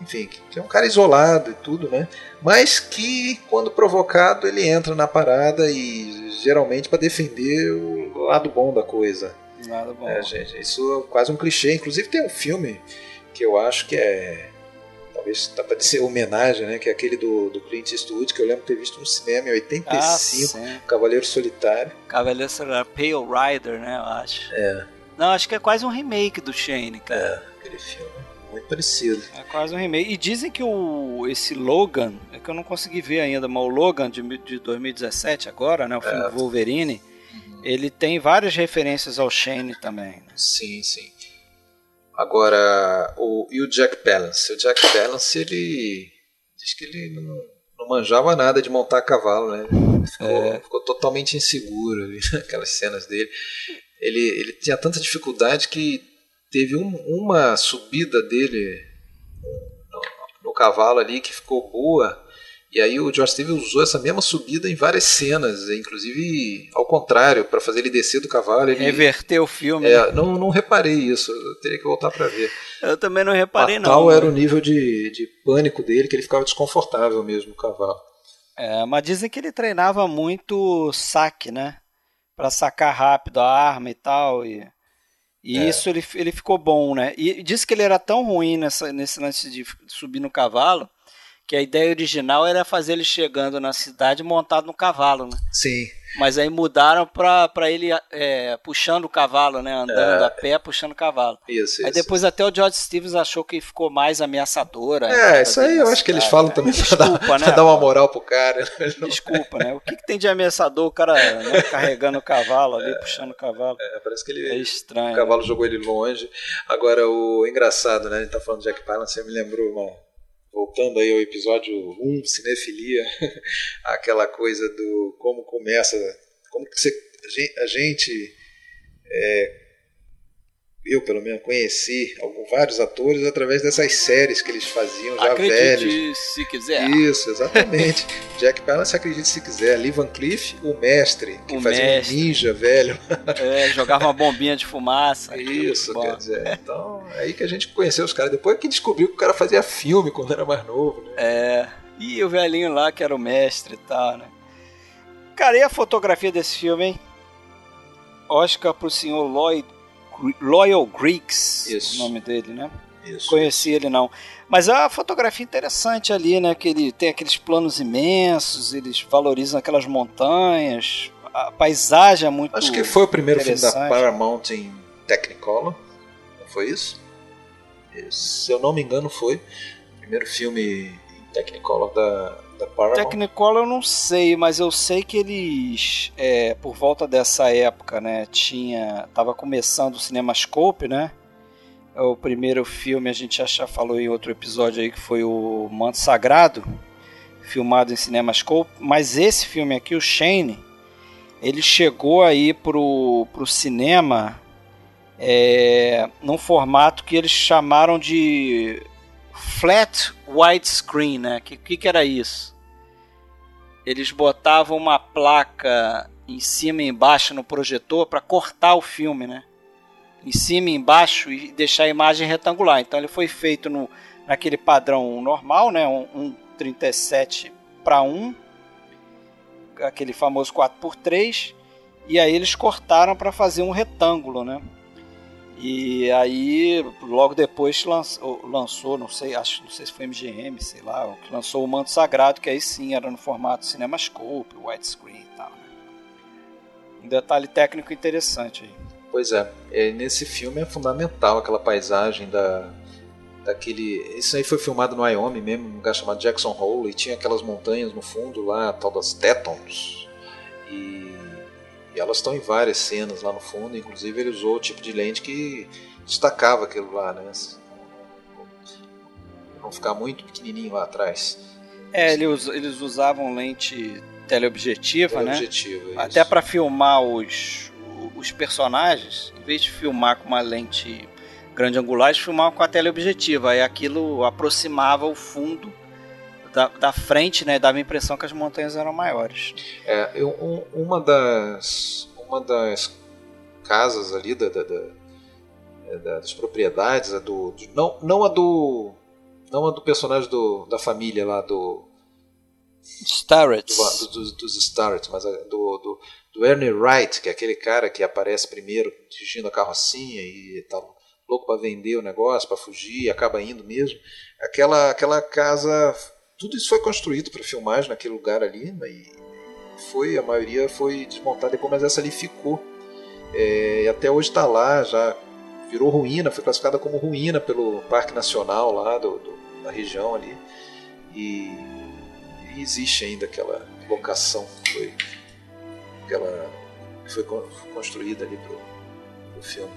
enfim, que é um cara isolado e tudo, né? Mas que, quando provocado, ele entra na parada e geralmente para defender o lado bom da coisa.
Lado bom.
É, gente, isso é quase um clichê. Inclusive tem um filme que eu acho que é talvez dá para dizer homenagem, né? Que é aquele do, do Clint Eastwood, que eu lembro de ter visto no cinema em 85, ah, Cavaleiro Solitário.
Cavaleiro Solitário, Pale Rider, né? Eu acho.
É.
Não, acho que é quase um remake do Shane, cara.
É, aquele filme muito parecido.
É quase um remake. E dizem que o, esse Logan, é que eu não consegui ver ainda, mas o Logan de, de 2017 agora, né? O filme é. Wolverine, ele tem várias referências ao Shane também. Né?
Sim, sim. Agora, o, e o Jack Palance? O Jack Palance, ele diz que ele não, não manjava nada de montar cavalo, né? Ficou, é. ficou totalmente inseguro ali naquelas cenas dele. Ele, ele tinha tanta dificuldade que teve um, uma subida dele no, no, cavalo ali que ficou boa. E aí o George Steve usou essa mesma subida em várias cenas, inclusive ao contrário, para fazer ele descer do cavalo. Ele,
Reverter o filme.
É, né? não, não reparei isso, eu teria que voltar para ver.
Eu também não reparei, não.
Tal era o nível de, de pânico dele que ele ficava desconfortável mesmo no cavalo.
É, mas dizem que ele treinava muito saque, né? Para sacar rápido a arma e tal. E... E é. isso ele, ele ficou bom, né? E disse que ele era tão ruim nessa, nesse lance de subir no cavalo que a ideia original era fazer ele chegando na cidade montado no cavalo, né?
Sim.
Mas aí mudaram para ele é, puxando o cavalo, né? Andando é. a pé, puxando o cavalo.
Isso,
Aí
isso.
depois até o George Stevens achou que ficou mais ameaçadora.
É, isso aí eu acho que eles falam né? também para dar, né? dar uma moral pro cara.
Né? Desculpa, né? O que, que tem de ameaçador o cara né? carregando o cavalo ali, é, puxando o cavalo?
É, parece que ele.
É estranho.
O cavalo né? jogou ele longe. Agora, o engraçado, né? A gente tá falando de Jack Palance, você me lembrou uma voltando aí ao episódio 1, cinefilia, aquela coisa do como começa como que você, a gente, é, eu pelo menos conheci alguns, vários atores através dessas séries que eles faziam já
acredite
velhos.
se quiser.
Isso, exatamente. Jack Palance acredite se quiser. Lee Van Cleef, o mestre, que o fazia mestre. um ninja velho.
É, jogava uma bombinha de fumaça.
Isso, quer dizer. Então, é aí que a gente conheceu os caras. Depois que descobriu que o cara fazia filme quando era mais novo. Né?
É. E o velhinho lá que era o mestre e tal, né? Cara, e a fotografia desse filme, hein? Oscar pro senhor Lloyd, Loyal Greeks,
Isso.
o nome dele, né? Isso. Conheci ele não. Mas é uma fotografia interessante ali, né? Que ele tem aqueles planos imensos, eles valorizam aquelas montanhas, a paisagem é muito.
Acho que foi o primeiro filme da Paramount em Technicolor. Não foi isso? Se eu não me engano, foi. O primeiro filme em Technicolor da, da Paramount.
Technicolor eu não sei, mas eu sei que eles, é, por volta dessa época, né, tinha. Tava começando o Cinemascope, né? O primeiro filme a gente já falou em outro episódio aí que foi o Manto Sagrado, filmado em Cinemascope, mas esse filme aqui, o Shane, ele chegou aí pro, pro cinema é, num formato que eles chamaram de flat widescreen, né? Que que, que era isso? Eles botavam uma placa em cima e embaixo no projetor para cortar o filme, né? Em cima e embaixo e deixar a imagem retangular. Então ele foi feito no, naquele padrão normal, né? Um, um 37 para 1, aquele famoso 4x3, e aí eles cortaram para fazer um retângulo, né? E aí, logo depois lançou, lançou, não sei, acho, não sei se foi MGM, sei lá, lançou o Manto Sagrado, que aí sim era no formato CinemaScope, widescreen e tal. Né? Um detalhe técnico interessante aí.
Pois é, é, nesse filme é fundamental aquela paisagem da, daquele. Isso aí foi filmado no Wyoming mesmo, num lugar chamado Jackson Hole, e tinha aquelas montanhas no fundo lá, tal das Tetons. E e elas estão em várias cenas lá no fundo, inclusive ele usou o tipo de lente que destacava aquilo lá, né? Não ficar muito pequenininho lá atrás.
É, eles, eles usavam lente teleobjetiva,
teleobjetiva
né? Até para filmar os, os personagens, em vez de filmar com uma lente grande angular, eles filmavam com a teleobjetiva. Aí aquilo aproximava o fundo da, da frente, né, dava a impressão que as montanhas eram maiores.
É, eu, um, uma das uma das casas ali da, da, da é, das propriedades, a do, não, não a do não a do personagem do, da família lá do
Starrett.
Do, do, dos, Starrett, mas do, do, do, Ernie Wright, que é aquele cara que aparece primeiro dirigindo a carrocinha e tá louco para vender o negócio, para fugir, e acaba indo mesmo. Aquela, aquela casa tudo isso foi construído para filmagem naquele lugar ali, né, e foi a maioria foi desmontada depois, mas essa ali ficou. É, e até hoje está lá, já virou ruína, foi classificada como ruína pelo Parque Nacional lá do, do da região ali. E, e, existe ainda aquela locação que foi, aquela, que foi construída ali para o filme.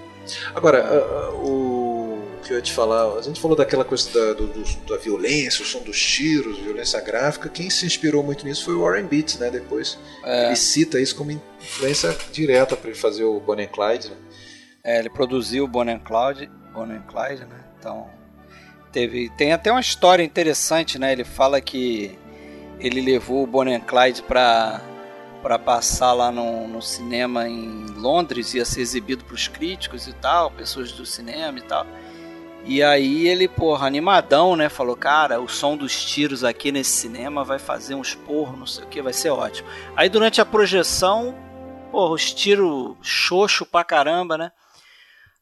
Agora, o que eu ia te falar. A gente falou daquela coisa da, do, da violência, o som dos tiros, violência gráfica. Quem se inspirou muito nisso foi o Warren Beatty, né? Depois é. ele cita isso como influência direta para ele fazer o Bonnie and Clyde. Né?
É, ele produziu o Bonnie and Clyde, Bonnie and Clyde, né? Então teve, tem até uma história interessante, né? Ele fala que ele levou o Bonnie and Clyde para para passar lá no, no, cinema em Londres, ia ser exibido para os críticos e tal, pessoas do cinema e tal. E aí ele, porra, animadão, né? Falou, cara, o som dos tiros aqui nesse cinema vai fazer uns porros, não sei o que, vai ser ótimo. Aí durante a projeção, porra, os tiros xoxo pra caramba, né?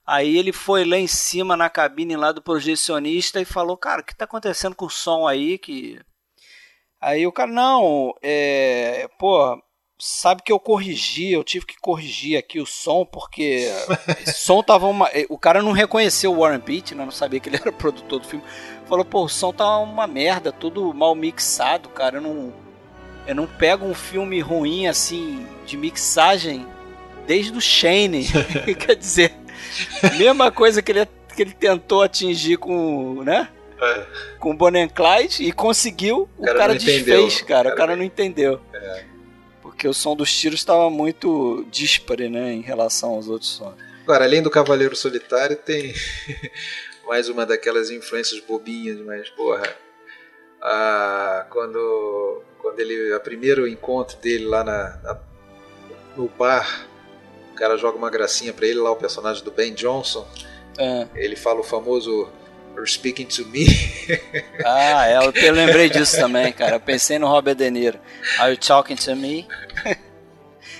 Aí ele foi lá em cima na cabine lá do projecionista e falou, cara, o que tá acontecendo com o som aí? Que... Aí o cara, não, é. Pô, sabe que eu corrigi, eu tive que corrigir aqui o som, porque o som tava uma. Eh, o cara não reconheceu o Warren Beatty, né? não sabia que ele era produtor do filme. Falou, pô, o som tá uma merda, tudo mal mixado, cara. Eu não, eu não pego um filme ruim assim, de mixagem, desde o Shane. Quer dizer, mesma coisa que ele, que ele tentou atingir com. né? É. Com Bonnie Clyde e conseguiu, o, o cara, cara desfez, cara. O cara, o cara não entendeu. É porque o som dos tiros estava muito dispare, né, em relação aos outros sons.
Agora, além do Cavaleiro Solitário, tem mais uma daquelas influências bobinhas, mas porra, a, quando quando ele a primeiro encontro dele lá na, na no bar, o cara joga uma gracinha para ele lá o personagem do Ben Johnson. É. Ele fala o famoso You're speaking to me.
ah, é, eu, lembrei disso também, cara. Eu pensei no Robert De Niro. Are you talking to me?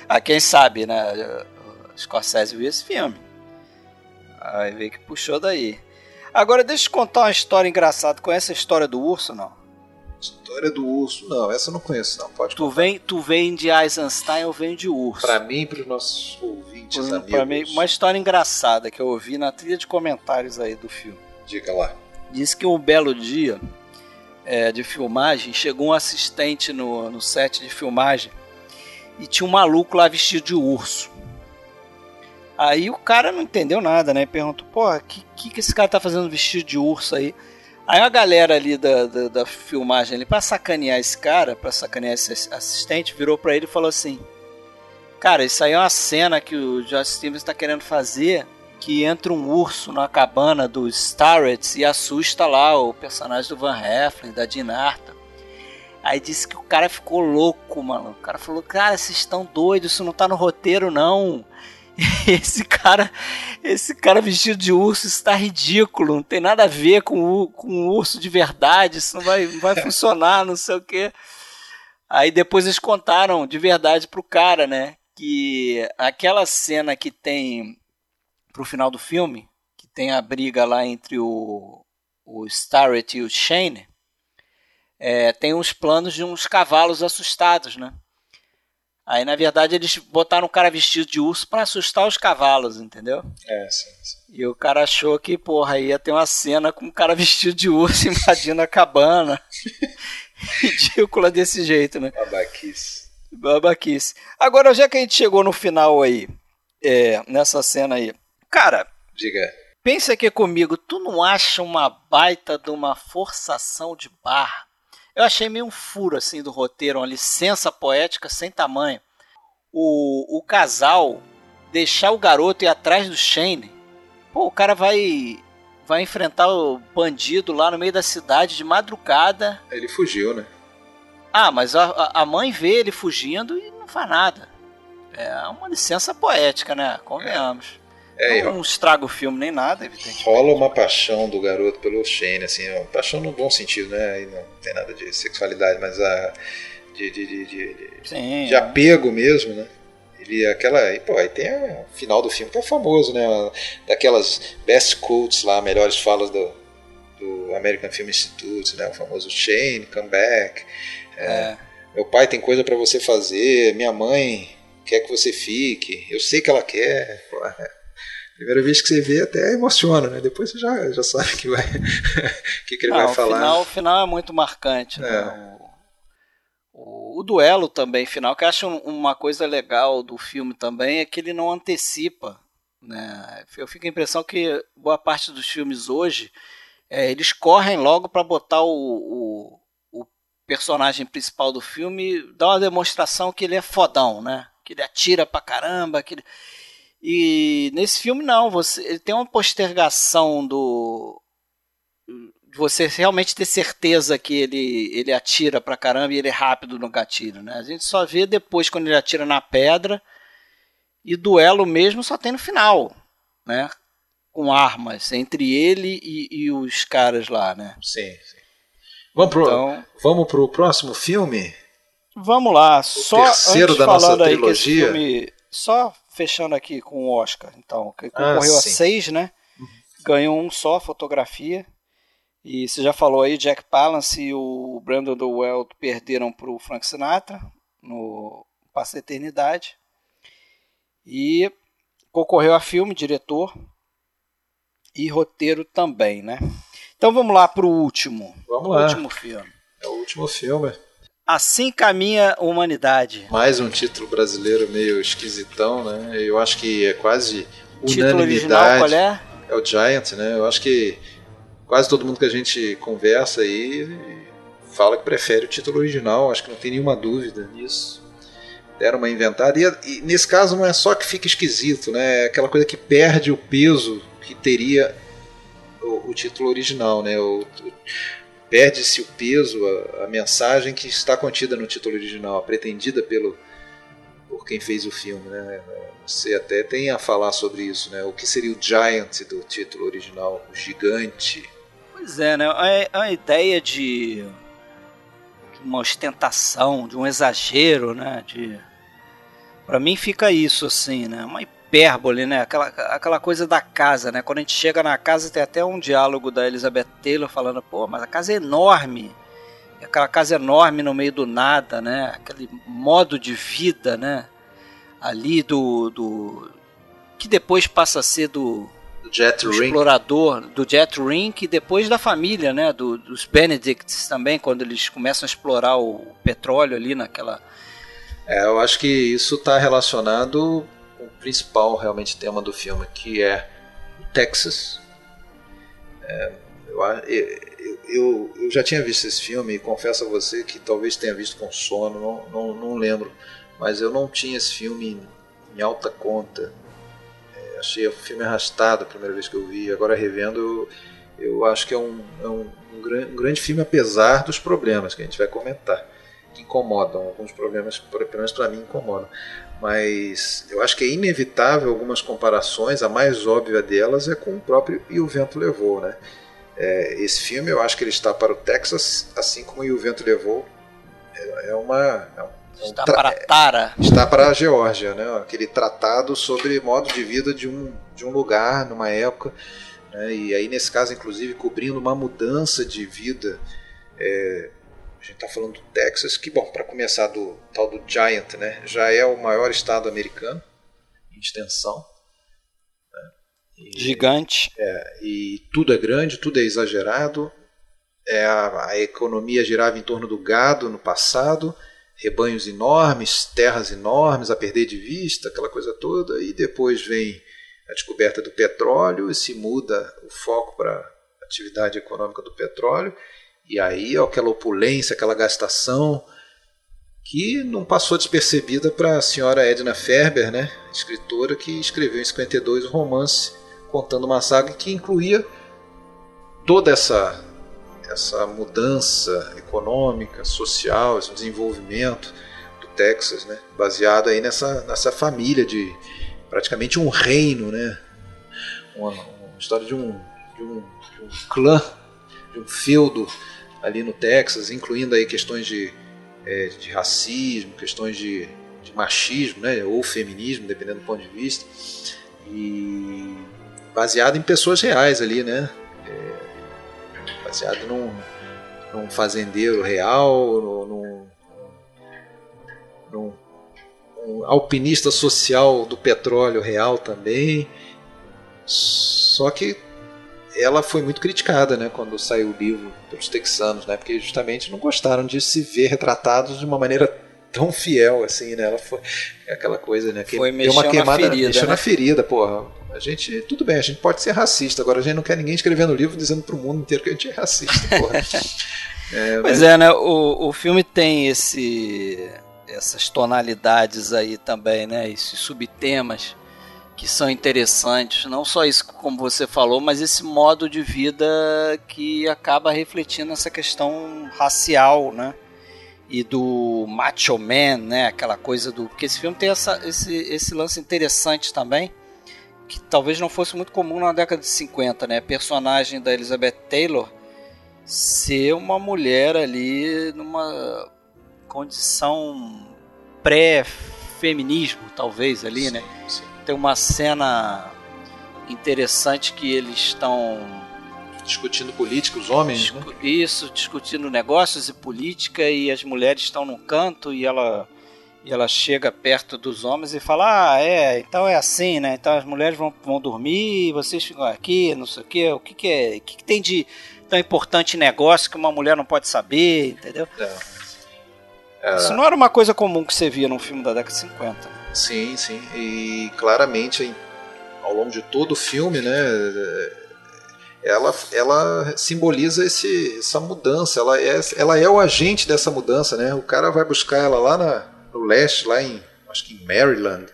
ah, quem sabe, né? Scorsese viu esse filme. Aí veio que puxou daí. Agora deixa eu contar uma história engraçada. Conhece a história do urso, não?
História do urso, não, essa eu não conheço, não. Pode
tu vem, tu vem de Eisenstein ou vem de urso?
Para mim e para os nossos ouvintes,
pra,
amigos.
Pra mim, uma história engraçada que eu ouvi na trilha de comentários aí do filme.
Diga lá.
Diz que um belo dia é, de filmagem chegou um assistente no, no set de filmagem e tinha um maluco lá vestido de urso. Aí o cara não entendeu nada, né? Perguntou, pô, o que, que, que esse cara tá fazendo vestido de urso aí? Aí a galera ali da, da, da, filmagem ali, pra sacanear esse cara, pra sacanear esse assistente, virou pra ele e falou assim: Cara, isso aí é uma cena que o Josh Stevens tá querendo fazer. Que entra um urso na cabana dos Starrets e assusta lá o personagem do Van Heflin, da Dinarta. Aí disse que o cara ficou louco, mano. O cara falou: Cara, vocês estão doidos, isso não tá no roteiro, não. esse cara, esse cara vestido de urso está ridículo, não tem nada a ver com o, com um urso de verdade, isso não vai, não vai funcionar, não sei o que. Aí depois eles contaram de verdade pro cara, né, que aquela cena que tem pro final do filme, que tem a briga lá entre o, o Starrett e o Shane, é, tem uns planos de uns cavalos assustados, né? Aí, na verdade, eles botaram um cara vestido de urso para assustar os cavalos, entendeu?
É, sim, sim.
E o cara achou que, porra, ia ter uma cena com um cara vestido de urso invadindo a cabana. Ridícula desse jeito, né?
Babaquice.
Babaquice. Agora, já que a gente chegou no final aí, é, nessa cena aí. Cara.
Diga.
Pensa aqui comigo, tu não acha uma baita de uma forçação de barra? Eu achei meio um furo assim do roteiro, uma licença poética sem tamanho. O, o casal deixar o garoto ir atrás do Shane. Pô, o cara vai vai enfrentar o bandido lá no meio da cidade de madrugada.
Ele fugiu, né?
Ah, mas a, a mãe vê ele fugindo e não faz nada. É uma licença poética, né? Convenhamos. É, não, não estraga o filme nem nada, evidentemente.
Rola uma paixão do garoto pelo Shane, assim, uma paixão no bom sentido, né? Aí não tem nada de sexualidade, mas a. de, de, de, de, Sim, de apego mesmo, né? Ele, aquela. E, pô, aí tem o final do filme que é famoso, né? Daquelas best quotes lá, melhores falas do, do American Film Institute, né? O famoso Shane, come back. É, é. Meu pai tem coisa para você fazer, minha mãe quer que você fique, eu sei que ela quer. Pô, é. Primeira vez que você vê até emociona, né? Depois você já, já sabe que vai que, que ele ah, vai falar.
Final, o final é muito marcante, né? é. né? O, o, o, duelo também final, que eu acho uma coisa legal do filme também é que ele não antecipa, né? Eu fico a impressão que boa parte dos filmes hoje é, eles correm logo para botar o, o, o personagem principal do filme, dar uma demonstração que ele é fodão, né? Que ele atira pra caramba, que ele e nesse filme não, você ele tem uma postergação do de você realmente ter certeza que ele ele atira pra caramba e ele é rápido no gatilho, né? A gente só vê depois quando ele atira na pedra e duelo mesmo só tem no final, né? Com armas entre ele e, e os caras lá, né?
Sim. sim. Vamos pro então, vamos pro próximo filme.
Vamos lá. O só terceiro da nossa trilogia. Filme, só fechando aqui com o Oscar, então, que ah, concorreu ah, a seis, né? Ganhou um só, fotografia. E você já falou aí, Jack Palance e o Brandon Dowell perderam para o Frank Sinatra no Passo da Eternidade. E concorreu a filme, diretor e roteiro também, né? Então vamos lá para o último.
Vamos lá.
Último filme.
É o último filme.
Assim caminha a humanidade.
Mais um título brasileiro meio esquisitão, né? Eu acho que é quase
unanimidade. Título original qual é?
É o Giant, né? Eu acho que quase todo mundo que a gente conversa aí fala que prefere o título original. Acho que não tem nenhuma dúvida nisso. Deram uma inventada. E, e nesse caso não é só que fica esquisito, né? É aquela coisa que perde o peso que teria o, o título original, né? O, o, perde-se o peso, a, a, mensagem que está contida no título original, pretendida pelo por quem fez o filme, né? Você até tem a falar sobre isso, né? O que seria o giant do título original, o gigante?
Pois é, né? A, a ideia de, de uma ostentação, de um exagero, né? De para mim fica isso assim, né? Uma hipérbole, né? Aquela, aquela coisa da casa, né? Quando a gente chega na casa tem até um diálogo da Elizabeth Taylor falando, pô, mas a casa é enorme. Aquela casa enorme no meio do nada, né? Aquele modo de vida, né? Ali do, do que depois passa a ser do,
Jet
do
Ring.
explorador, do Jet Rink, e depois da família, né? Do, dos Benedicts também, quando eles começam a explorar o petróleo ali naquela.
É, eu acho que isso está relacionado principal realmente tema do filme, que é o Texas. É, eu, eu, eu, já tinha visto esse filme e confesso a você que talvez tenha visto com sono, não, não, não lembro, mas eu não tinha esse filme em, em alta conta achei o filme arrastado a primeira vez que eu vi. Agora revendo, eu, eu acho que é, um, é um, um, grande, um, grande filme, apesar dos problemas que a gente vai comentar, que incomodam. Alguns problemas, pelo menos para mim, incomodam. Mas eu acho que é inevitável algumas comparações. A mais óbvia delas é com o próprio E o Vento Levou. Né? É, esse filme, eu acho que ele está para o Texas, assim como E o Vento Levou. É, é uma. É
Está para Tara.
Está para a Geórgia, né? Aquele tratado sobre modo de vida de um, de um lugar, numa época. Né? E aí, nesse caso, inclusive, cobrindo uma mudança de vida. É, a gente está falando do Texas, que, bom, para começar do tal do Giant, né? Já é o maior estado americano em extensão.
Né? E, Gigante.
É, e tudo é grande, tudo é exagerado. É, a, a economia girava em torno do gado no passado rebanhos enormes, terras enormes a perder de vista, aquela coisa toda, e depois vem a descoberta do petróleo e se muda o foco para a atividade econômica do petróleo, e aí aquela opulência, aquela gastação que não passou despercebida para a senhora Edna Ferber, né, escritora que escreveu em 52 um romance contando uma saga que incluía toda essa essa mudança econômica, social, esse desenvolvimento do Texas, né? baseado aí nessa, nessa família de praticamente um reino, né? uma, uma história de um, de, um, de um clã, de um feudo ali no Texas, incluindo aí questões de, é, de racismo, questões de, de machismo, né? ou feminismo, dependendo do ponto de vista, e baseado em pessoas reais ali, né? baseado num, num fazendeiro real, num, num, num alpinista social do petróleo real também. Só que ela foi muito criticada, né, quando saiu o livro pelos texanos, né, porque justamente não gostaram de se ver retratados de uma maneira tão fiel assim, né? Ela foi aquela coisa, né?
Que foi deu uma queimada, na ferida,
mexeu
né?
na ferida, porra. A gente, tudo bem, a gente pode ser racista, agora a gente não quer ninguém escrevendo livro dizendo pro mundo inteiro que a gente é racista, porra.
é, mas... é, né? O, o filme tem esse essas tonalidades aí também, né? Esses subtemas que são interessantes. Não só isso, como você falou, mas esse modo de vida que acaba refletindo essa questão racial, né? e do Macho Man, né? Aquela coisa do. Porque esse filme tem essa, esse, esse lance interessante também, que talvez não fosse muito comum na década de 50, né? A personagem da Elizabeth Taylor ser uma mulher ali numa condição pré-feminismo, talvez ali, né? sim, né? Sim. Tem uma cena interessante que eles estão
discutindo política, os homens, Discu né?
Isso, discutindo negócios e política e as mulheres estão num canto e ela e ela chega perto dos homens e fala: Ah, é, então é assim, né? Então as mulheres vão, vão dormir, vocês ficam aqui, não sei o quê. O que, que é? O que, que tem de tão importante negócio que uma mulher não pode saber, entendeu? É. Isso não era uma coisa comum que você via num filme da década de 50.
Sim, sim. E claramente ao longo de todo o filme, né? ela, ela simboliza esse, essa mudança, ela é, ela é o agente dessa mudança, né? O cara vai buscar ela lá na, no leste, lá em, acho que em Maryland,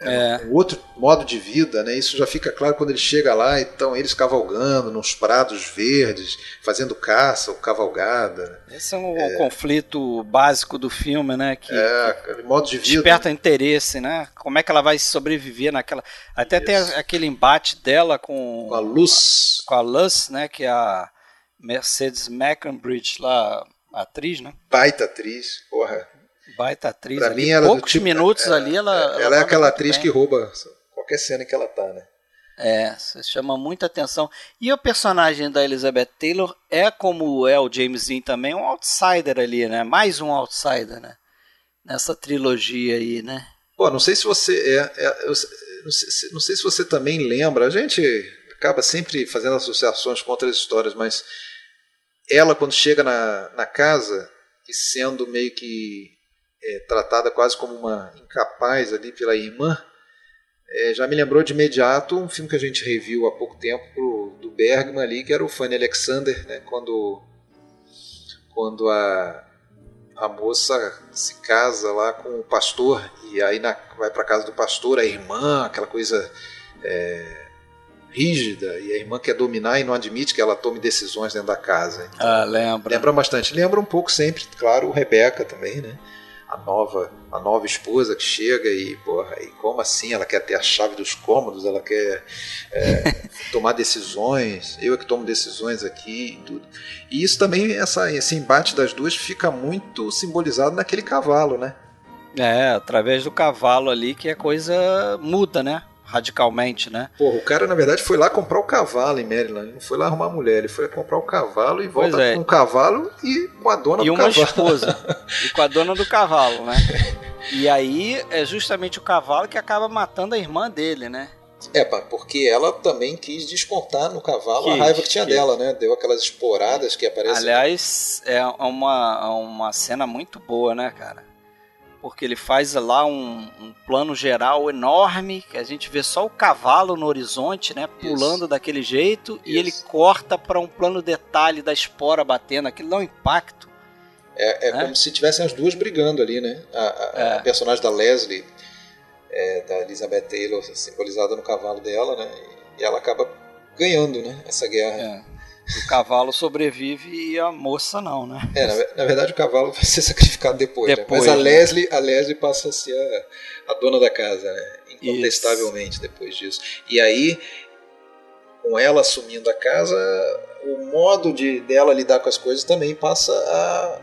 é. um outro modo de vida, né? Isso já fica claro quando ele chega lá, então eles cavalgando nos prados verdes, fazendo caça ou cavalgada.
Esse é um é. conflito básico do filme, né? Que,
é, que modo de vida.
Desperta interesse, né? Como é que ela vai sobreviver naquela. Até Isso. tem aquele embate dela com.
Com a Luz.
Com a Luz, né? Que é a Mercedes McCambridge lá, atriz, né?
Baita atriz, porra
baita atriz.
Pra
ali,
mim, ela
poucos
tipo,
minutos
é,
ali, ela.
Ela, ela é aquela atriz bem. que rouba qualquer cena que ela tá, né?
É, chama muita atenção. E o personagem da Elizabeth Taylor é como é o James Dean também, um outsider ali, né? Mais um outsider, né? Nessa trilogia aí, né?
Pô, não sei se você é, é eu, não, sei, não sei se você também lembra. A gente acaba sempre fazendo associações com outras histórias, mas ela quando chega na, na casa e sendo meio que é, tratada quase como uma incapaz ali pela irmã, é, já me lembrou de imediato um filme que a gente reviu há pouco tempo do Bergman ali, que era o Fanny Alexander, né, quando, quando a, a moça se casa lá com o pastor e aí na, vai para casa do pastor, a irmã, aquela coisa é, rígida, e a irmã quer dominar e não admite que ela tome decisões dentro da casa.
Então, ah, lembra.
Lembra bastante. Lembra um pouco sempre, claro, o Rebeca também, né? A nova a nova esposa que chega e porra, e como assim? Ela quer ter a chave dos cômodos ela quer é, tomar decisões eu é que tomo decisões aqui e tudo. E isso também essa esse embate das duas fica muito simbolizado naquele cavalo né?
É através do cavalo ali que a coisa muda né radicalmente, né?
Porra, o cara na verdade foi lá comprar o cavalo em Maryland, não foi lá arrumar a mulher, ele foi comprar o cavalo e volta é. com o cavalo e com a dona
e
do cavalo.
E uma esposa. e com a dona do cavalo, né? E aí é justamente o cavalo que acaba matando a irmã dele, né?
É, porque ela também quis descontar no cavalo quis, a raiva que tinha quis. dela, né? Deu aquelas esporadas que aparecem.
Aliás, é uma, uma cena muito boa, né, cara? Porque ele faz lá um, um, plano geral enorme, que a gente vê só o cavalo no horizonte, né, pulando Isso. daquele jeito, Isso. e ele corta para um plano detalhe da espora batendo, aquilo dá um impacto.
É, é né? como se tivessem as duas brigando ali, né? A, a, é. a personagem da Leslie, é, da Elizabeth Taylor, simbolizada no cavalo dela, né? E ela acaba ganhando, né? Essa guerra.
É. O cavalo sobrevive e a moça não, né?
É, na, na verdade o cavalo vai ser sacrificado depois. depois né? Mas a né? Leslie, a Leslie passa a ser a, a dona da casa, né? Incontestavelmente Isso. depois disso. E aí, com ela assumindo a casa, o modo de dela lidar com as coisas também passa a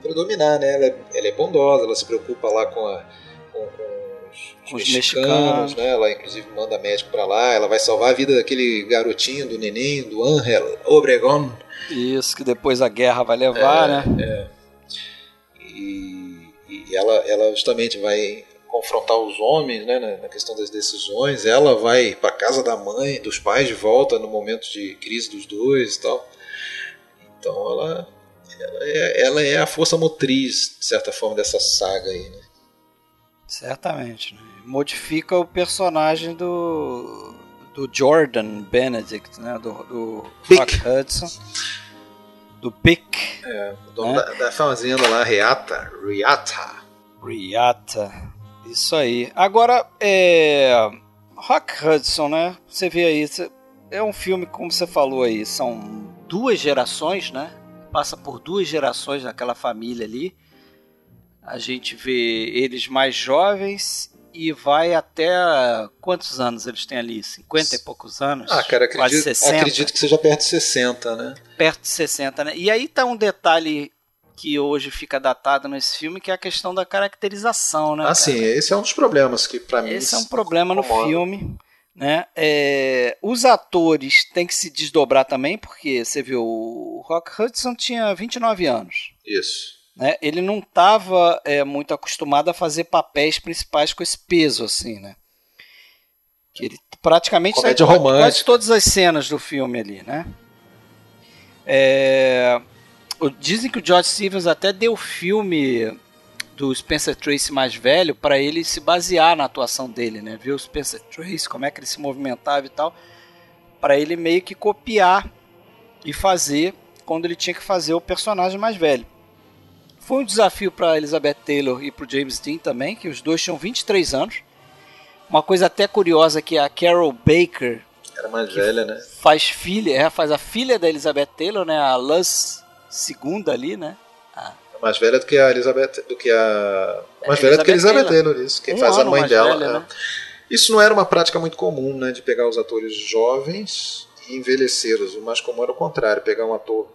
predominar, né? Ela é, ela é bondosa, ela se preocupa lá com a com, com os, os mexicanos, mexicanos, né? Ela inclusive manda médico para lá, ela vai salvar a vida daquele garotinho, do neném, do Angel Obregon.
Isso, que depois a guerra vai levar,
é,
né?
É. E, e, ela, ela justamente vai confrontar os homens né, na, questão das decisões. Ela vai para casa da mãe, dos pais de volta no momento de crise dos dois e tal. Então ela, ela, é, ela é a força motriz, de certa forma, dessa saga aí. Né?
Certamente. Né? Modifica o personagem do do Jordan Benedict, né? Do, do Rock Hudson. Do Pick.
É, o dono né? da, da fazenda lá, Riata. Riata.
Riata. Isso aí. Agora, é. Rock Hudson, né? Você vê aí. É um filme, como você falou aí, são duas gerações, né? Passa por duas gerações naquela família ali. A gente vê eles mais jovens e vai até quantos anos eles têm ali? 50 e poucos anos?
Ah, cara, acredito, quase 60. acredito que seja perto de 60, né?
Perto de 60, né? E aí tá um detalhe que hoje fica datado nesse filme, que é a questão da caracterização, né?
Ah, cara? sim, esse é um dos problemas que para mim.
Esse é um problema no filme. Né? É, os atores têm que se desdobrar também, porque você viu, o Rock Hudson tinha 29 anos.
Isso.
Né? Ele não estava é, muito acostumado a fazer papéis principais com esse peso, assim, né? Que ele praticamente
Comédia tá quase
todas as cenas do filme ali, né? É, dizem que o George Stevens até deu o filme do Spencer Tracy mais velho para ele se basear na atuação dele, né? Ver o Spencer Tracy, como é que ele se movimentava e tal, para ele meio que copiar e fazer quando ele tinha que fazer o personagem mais velho. Foi um desafio para Elizabeth Taylor e para James Dean também, que os dois tinham 23 anos. Uma coisa até curiosa que a Carol Baker
era mais velha, né?
Faz filha, é, faz a filha da Elizabeth Taylor, né? A Luz segunda ali, né?
A... É mais velha do que a Elizabeth, do que a mais velha do que a Elizabeth Taylor, Taylor isso. Quem um faz a mãe dela. Velha, é. né? Isso não era uma prática muito comum, né? De pegar os atores jovens e envelhecê-los. O mais comum era o contrário, pegar um ator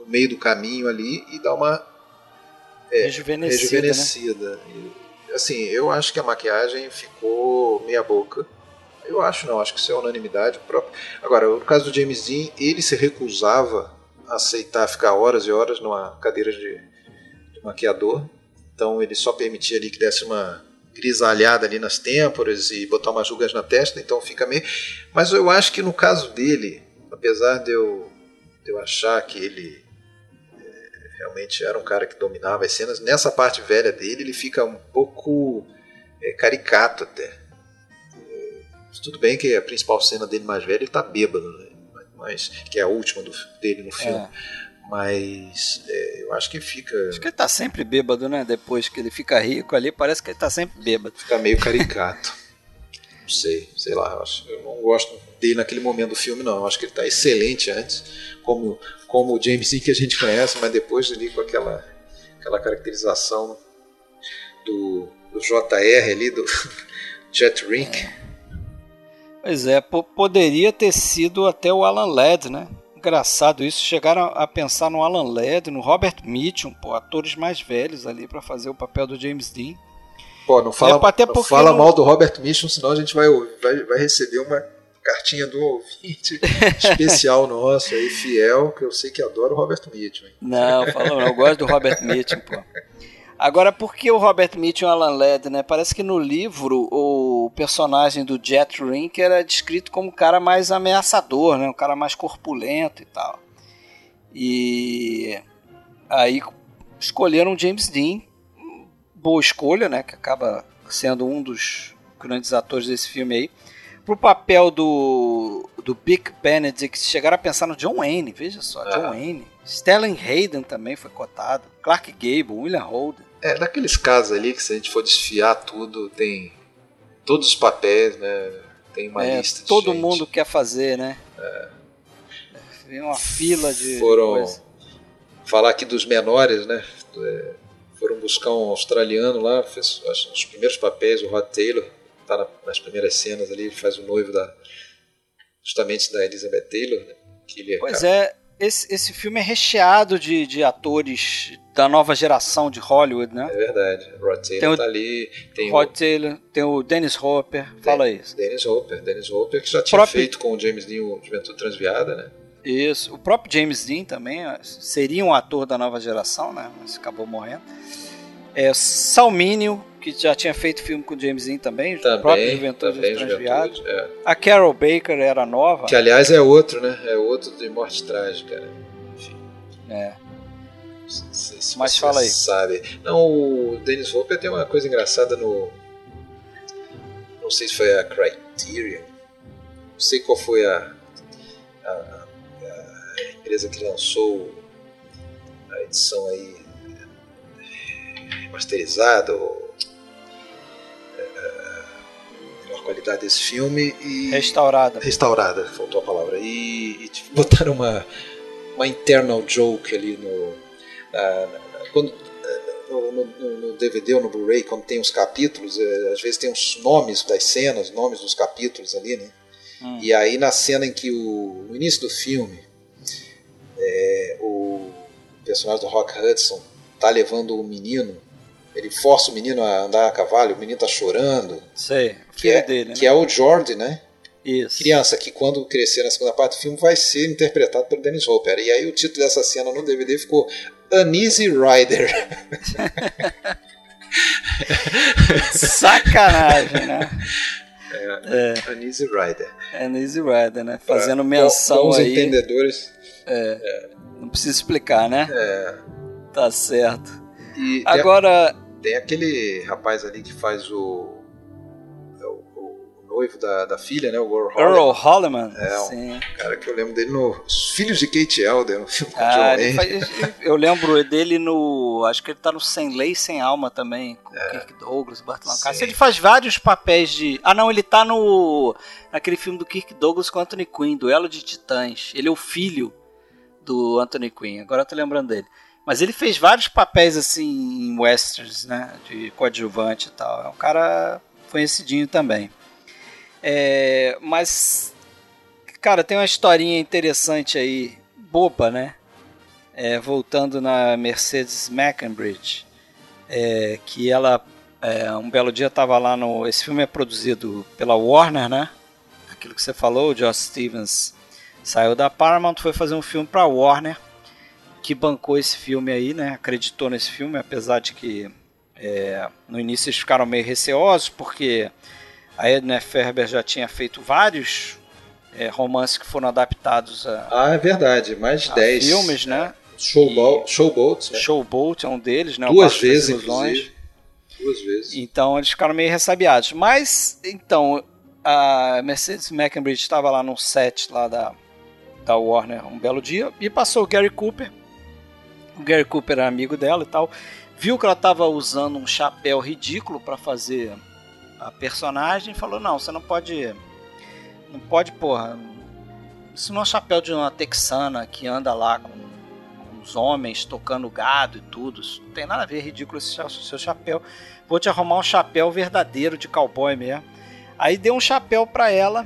no meio do caminho ali e dar uma
é, rejuvenescida.
rejuvenescida. Né? E, assim, eu acho que a maquiagem ficou meia boca. Eu acho não, acho que isso é unanimidade própria. Agora, no caso do James Dean, ele se recusava a aceitar ficar horas e horas numa cadeira de, de maquiador. Então ele só permitia ali que desse uma grisalhada ali nas têmporas e botar umas rugas na testa, então fica meio. Mas eu acho que no caso dele, apesar de eu, de eu achar que ele realmente era um cara que dominava as cenas, nessa parte velha dele ele fica um pouco é, caricato até. É, tudo bem que a principal cena dele mais velha ele tá bêbado, né? mas que é a última do, dele no filme. É. Mas é, eu acho que fica.
Acho que ele tá sempre bêbado, né? Depois que ele fica rico ali, parece que ele tá sempre bêbado.
Fica meio caricato. não sei, sei lá. Eu, acho, eu não gosto dele naquele momento do filme, não. Eu acho que ele tá excelente antes, como, como o James Dean que a gente conhece, mas depois ali com aquela, aquela caracterização do, do JR ali, do Jet Rink. É.
Pois é, poderia ter sido até o Alan Ladd, né? engraçado isso. Chegaram a pensar no Alan Ladd, no Robert Mitchum, pô, atores mais velhos ali para fazer o papel do James Dean.
Pô, não fala, é, até não fala mal do Robert Mitchum, senão a gente vai, vai, vai receber uma cartinha do ouvinte especial nosso aí, fiel, que eu sei que adora o Robert Mitchum. Hein?
Não, fala não, eu gosto do Robert Mitchum, pô. Agora, por que o Robert Mitchum e o Alan Ladd, né? Parece que no livro o personagem do Jet Rink era descrito como um cara mais ameaçador, né? Um cara mais corpulento e tal. E aí escolheram James Dean, boa escolha, né? Que acaba sendo um dos grandes atores desse filme aí. Pro papel do, do Big Benedict, chegaram a pensar no John Wayne, veja só, John Wayne. Stellan Hayden também foi cotado. Clark Gable, William Holden.
É, naqueles casos ali que se a gente for desfiar tudo, tem todos os papéis, né? Tem uma é, lista de
Todo
gente.
mundo quer fazer, né? É. Vem uma fila de.
Foram. Coisa. Falar aqui dos menores, né? É, foram buscar um australiano lá, fez os primeiros papéis, o Rod Taylor, tá na, nas primeiras cenas ali, faz o noivo da. justamente da Elizabeth Taylor, né?
Que ele pois é, esse, esse filme é recheado de, de atores da nova geração de Hollywood, né?
É verdade. Rod Taylor tem o, tá ali. Tem
Rod o, Taylor, tem o Dennis Hopper. Den, fala isso.
Dennis Hopper. Dennis Hopper que já tinha próprio, feito com o James Dean o Juventude Transviada, né?
Isso. O próprio James Dean também seria um ator da nova geração, né? Mas acabou morrendo. É, Salmínio, que já tinha feito filme com o James Dean também,
também
o próprio Juventude
também, Juventude, é.
A Carol Baker era nova.
Que aliás é outro, né? É outro de Morte Trágica, né? Enfim.
É.
Sei se Mas fala aí. sabe. Não, o Dennis Hopper tem uma coisa engraçada no. Não sei se foi a Criterion. Não sei qual foi a, a empresa que lançou a edição aí remasterizada ou é, melhor qualidade desse filme e
restaurada
restaurada faltou a palavra e, e botaram uma uma internal joke ali no quando no, no, no, DVD ou no Blu-ray, quando tem os capítulos, é, às vezes tem os nomes das cenas, nomes dos capítulos ali, né? Hum. E aí na cena em que o, no início do filme é, o personagem do Rock Hudson tá levando o menino ele força o menino a andar a cavalo, o menino tá chorando.
Sei,
que é, dele, né? Que é o Jordi, né?
Isso.
Criança, que quando crescer na segunda parte do filme vai ser interpretado pelo Dennis Hopper. E aí o título dessa cena no DVD ficou Uneasy Rider.
Sacanagem, né?
É, é. Uneasy Rider.
Uneasy Rider, né? Fazendo pra, menção
os
aí.
entendedores.
É, é. Não precisa explicar, né?
É.
Tá certo. E Agora.
Tem, tem, aquele rapaz ali que faz o. Noivo da, da filha, né? O Earl Holliman.
Earl Holliman.
É, um
Sim.
cara que eu lembro dele no Os Filhos de Kate Elder, no filme
ah, John faz, Eu lembro dele no. Acho que ele tá no Sem Lei Sem Alma também, com é. Kirk Douglas, Lancaster. Ele faz vários papéis de. Ah, não, ele tá no. naquele filme do Kirk Douglas com Anthony Quinn, Duelo de Titãs. Ele é o filho do Anthony Quinn, agora eu tô lembrando dele. Mas ele fez vários papéis assim em westerns, né? De coadjuvante e tal. É um cara conhecidinho também. É, mas, cara, tem uma historinha interessante aí, boba, né? É, voltando na Mercedes Meckenbridge, é, que ela, é, um belo dia estava lá no. Esse filme é produzido pela Warner, né? aquilo que você falou, o Josh Stevens saiu da Paramount, foi fazer um filme para Warner, que bancou esse filme aí, né? Acreditou nesse filme, apesar de que é, no início eles ficaram meio receosos, porque a Edna Ferber já tinha feito vários é, romances que foram adaptados a.
Ah, é verdade, mais de 10
filmes, né?
Showboat, Showboat,
né? Showboat é um deles, né?
Duas vezes, inclusive. Duas vezes.
Então eles ficaram meio ressabiados. Mas, então, a Mercedes McEnbridge estava lá no set lá da, da Warner um belo dia e passou o Gary Cooper. O Gary Cooper era amigo dela e tal. Viu que ela estava usando um chapéu ridículo para fazer a personagem falou: Não, você não pode. Não pode, porra. Isso não é chapéu de uma texana que anda lá com, com os homens tocando gado e tudo. Isso não tem nada a ver, é ridículo esse seu chapéu. Vou te arrumar um chapéu verdadeiro de cowboy mesmo. Aí deu um chapéu para ela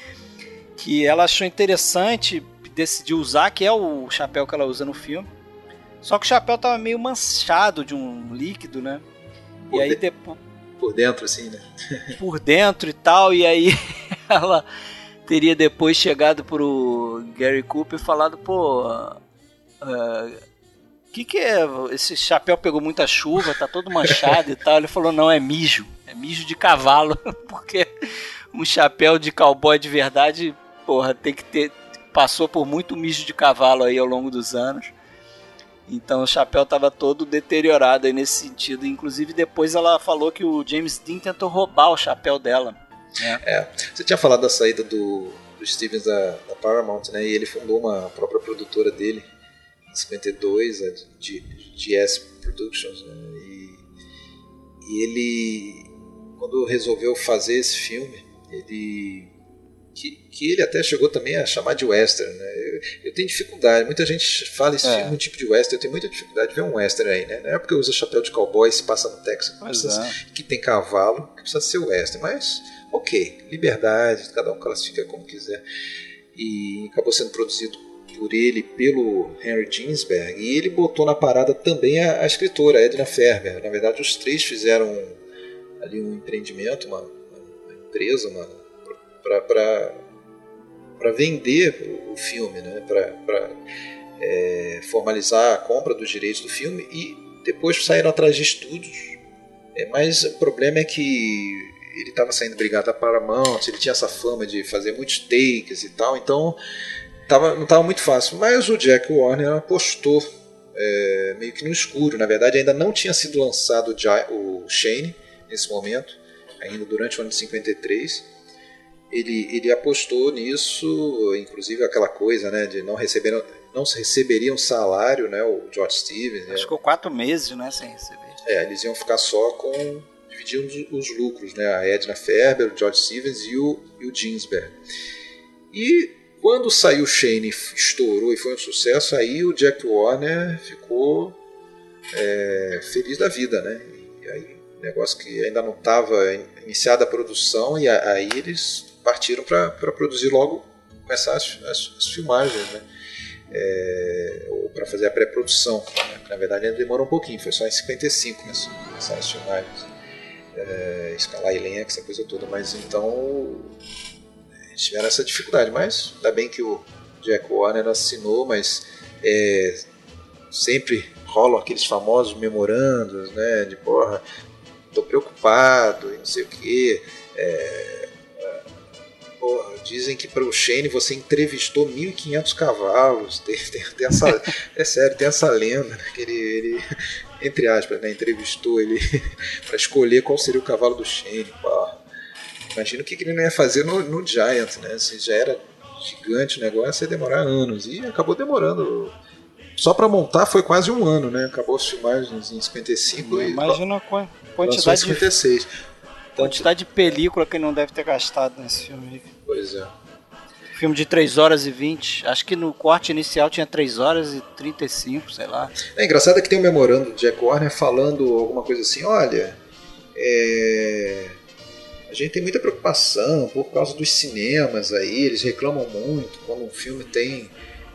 que ela achou interessante, decidiu usar, que é o chapéu que ela usa no filme. Só que o chapéu tava meio manchado de um líquido, né?
E aí depois por dentro assim, né?
por dentro e tal, e aí ela teria depois chegado pro Gary Cooper e falado, pô, uh, que que é? Esse chapéu pegou muita chuva, tá todo manchado e tal. Ele falou, não, é mijo. É mijo de cavalo. Porque um chapéu de cowboy de verdade, porra, tem que ter. Passou por muito mijo de cavalo aí ao longo dos anos. Então o chapéu estava todo deteriorado aí nesse sentido. Inclusive, depois ela falou que o James Dean tentou roubar o chapéu dela.
Né? É. Você tinha falado da saída do, do Stevens da, da Paramount, né? E ele fundou uma própria produtora dele, em 52, a GS Productions, né? E, e ele, quando resolveu fazer esse filme, ele que, que ele até chegou também a chamar de western. Né? Eu, eu tenho dificuldade, muita gente fala esse é. um tipo de western, eu tenho muita dificuldade de ver um western aí. Né? Não é porque usa chapéu de cowboy se passa no Texas, que, precisa, é. que tem cavalo, que precisa ser western. Mas, ok, liberdade, cada um classifica como quiser. E acabou sendo produzido por ele, pelo Henry Ginsberg, e ele botou na parada também a, a escritora, Edna Ferber. Na verdade, os três fizeram ali um empreendimento, uma, uma empresa, uma para vender o filme, né? para é, formalizar a compra dos direitos do filme e depois saíram atrás de estúdios. É, mas o problema é que ele estava saindo brigado da Paramount, ele tinha essa fama de fazer muitos takes e tal, então tava, não estava muito fácil. Mas o Jack Warner apostou é, meio que no escuro. Na verdade, ainda não tinha sido lançado o Shane nesse momento, ainda durante o ano de 53 ele, ele apostou nisso, inclusive aquela coisa né, de não receber não receberiam salário, né, o George Stevens. Né?
Ficou quatro meses né, sem receber.
É, eles iam ficar só com. dividindo os, os lucros, né, a Edna Ferber, o George Stevens e o, e o Ginsberg. E quando saiu Shane estourou e foi um sucesso, aí o Jack Warner ficou é, feliz da vida, né? E aí, negócio que ainda não estava iniciada a produção, e aí eles partiram para produzir logo, começar as, as, as filmagens, né? É, ou para fazer a pré-produção. Né? Na verdade, ainda demorou um pouquinho, foi só em 55 né? começaram as filmagens. É, escalar elenco, essa coisa toda, mas então eles tiveram essa dificuldade. Mas ainda bem que o Jack Warner assinou, mas é, sempre rolam aqueles famosos memorandos, né? De porra, tô preocupado e não sei o que. É, dizem que para o Shane você entrevistou 1.500 cavalos. Tem, tem, tem, essa, é sério, tem essa lenda né, que ele, ele, entre aspas, né, entrevistou ele para escolher qual seria o cavalo do Shane. Imagina o que, que ele não ia fazer no, no Giant, né? Se já era gigante o negócio, ia demorar anos. E acabou demorando. Só para montar foi quase um ano, né? Acabou as filmagens em 55
Imagina
e.
a quantidade
de 56.
Quantidade de película que não deve ter gastado nesse filme.
Pois é.
Filme de 3 horas e 20. Acho que no corte inicial tinha 3 horas e 35, sei lá.
É engraçado que tem um memorando de Jack Warner falando alguma coisa assim: olha, é... a gente tem muita preocupação por causa dos cinemas aí, eles reclamam muito quando um filme tem.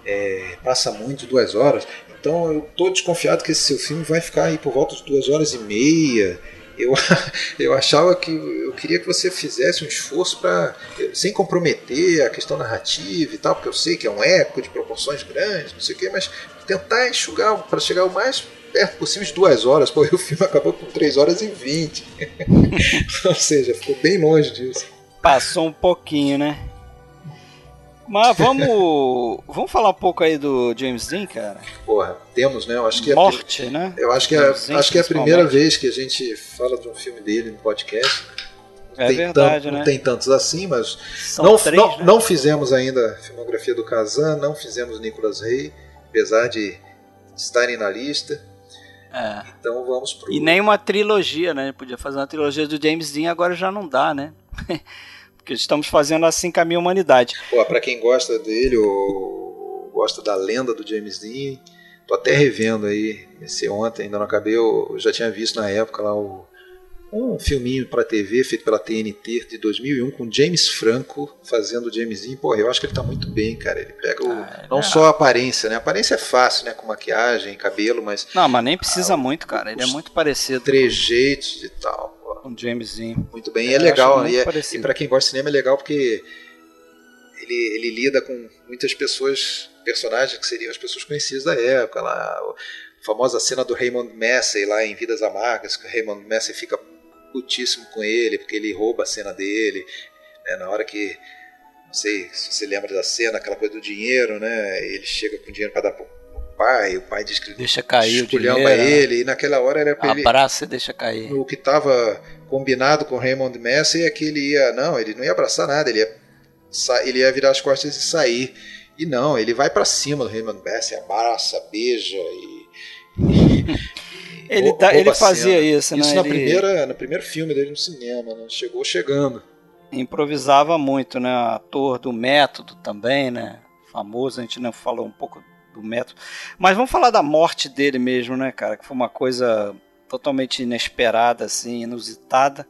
É, passa muito de duas horas. Então eu tô desconfiado que esse seu filme vai ficar aí por volta de duas horas e meia eu, eu achava que eu queria que você fizesse um esforço para sem comprometer a questão narrativa e tal, porque eu sei que é um eco de proporções grandes, não sei o quê, mas tentar enxugar para chegar o mais perto possível de duas horas. Pô, o filme acabou com 3 horas e 20. Ou seja, ficou bem longe disso.
Passou um pouquinho, né? Mas vamos, vamos falar um pouco aí do James Dean, cara.
Porra, temos, né? Eu acho que é
Morte, é, né?
Eu acho que é, acho que é a primeira vez que a gente fala de um filme dele no podcast.
Não é verdade,
tanto,
né?
Não tem tantos assim, mas não, três, não, né? não, fizemos ainda a filmografia do Kazan, não fizemos Nicolas Rey, apesar de estarem na lista.
É.
Então vamos pro.
E nem uma trilogia, né? Podia fazer uma trilogia do James Dean, agora já não dá, né? Porque estamos fazendo assim com a minha humanidade.
Pô, pra quem gosta dele ou gosta da lenda do James Dean, tô até revendo aí. Esse ontem, ainda não acabei, eu já tinha visto na época lá o, um filminho para TV feito pela TNT de 2001 com James Franco fazendo o James Dean. Porra, eu acho que ele tá muito bem, cara. Ele pega o, ah, não é. só a aparência, né? A aparência é fácil, né? Com maquiagem, cabelo, mas.
Não, mas nem precisa ah, muito, cara. Ele é muito parecido.
Trejeitos e tal
com James Dean.
Muito bem, é, e é legal. E, é, e para quem gosta de cinema é legal porque ele, ele lida com muitas pessoas, personagens que seriam as pessoas conhecidas da época. Lá, a famosa cena do Raymond Massey lá em Vidas Amargas, que o Raymond Massey fica putíssimo com ele porque ele rouba a cena dele. Né, na hora que não sei se você lembra da cena, aquela coisa do dinheiro, né? Ele chega com dinheiro para dar pro pai, o pai diz que
deixa cair o dinheiro,
ele, e naquela hora era
ele abraça e deixa cair.
O que estava combinado com Raymond Messi é que ele ia, não, ele não ia abraçar nada, ele ia ele ia virar as costas e sair. E não, ele vai para cima do Raymond Messi, abraça, beija e,
ele, tá, ele fazia isso, né?
Isso
na
ele... primeira, no primeiro filme dele no cinema, né? Chegou chegando.
Improvisava muito, né? Ator do método também, né? Famoso, a gente não falou um pouco do método. Mas vamos falar da morte dele mesmo, né, cara? Que foi uma coisa totalmente inesperada, assim, inusitada.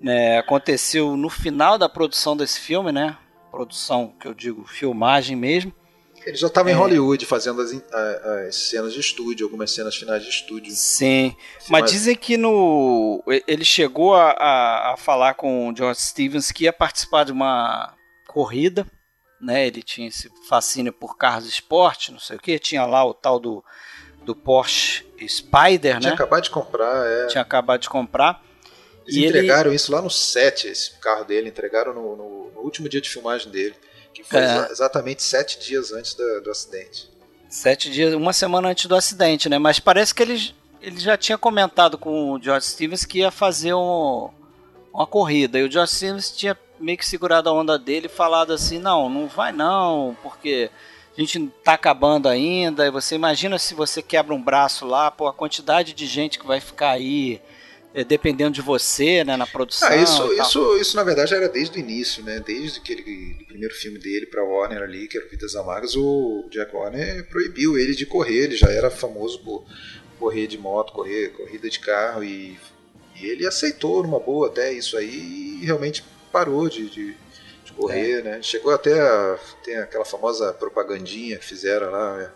Né? Aconteceu no final da produção desse filme, né? Produção que eu digo filmagem mesmo.
Ele já estava é. em Hollywood fazendo as, as, cenas de estúdio, algumas cenas finais de estúdio.
Sim, mas dizem que no ele chegou a, a, a falar com o George Stevens que ia participar de uma corrida né? Ele tinha esse fascínio por carros esporte, não sei o que. Tinha lá o tal do, do Porsche Spider,
tinha
né?
Tinha acabado de comprar, é.
Tinha acabado de comprar.
Eles e entregaram ele... isso lá no set, esse carro dele, entregaram no, no, no último dia de filmagem dele, que foi é. exatamente sete dias antes do, do acidente.
Sete dias, uma semana antes do acidente, né? Mas parece que ele, ele já tinha comentado com o George Stevens que ia fazer um, uma corrida. E o George Stevens tinha meio que segurado a onda dele e falado assim: não, não vai não, porque a gente tá acabando ainda. E você imagina se você quebra um braço lá, pô, a quantidade de gente que vai ficar aí é, dependendo de você, né, na produção.
Ah, isso, isso, isso na verdade era desde o início, né? Desde aquele primeiro filme dele para Warner ali, que era Vidas Amargas, o Jack Warner proibiu ele de correr. Ele já era famoso por correr de moto, correr corrida de carro e, e ele aceitou numa boa até isso aí e realmente parou de, de, de correr, é. né? Chegou até a, tem aquela famosa propagandinha que fizeram lá, é,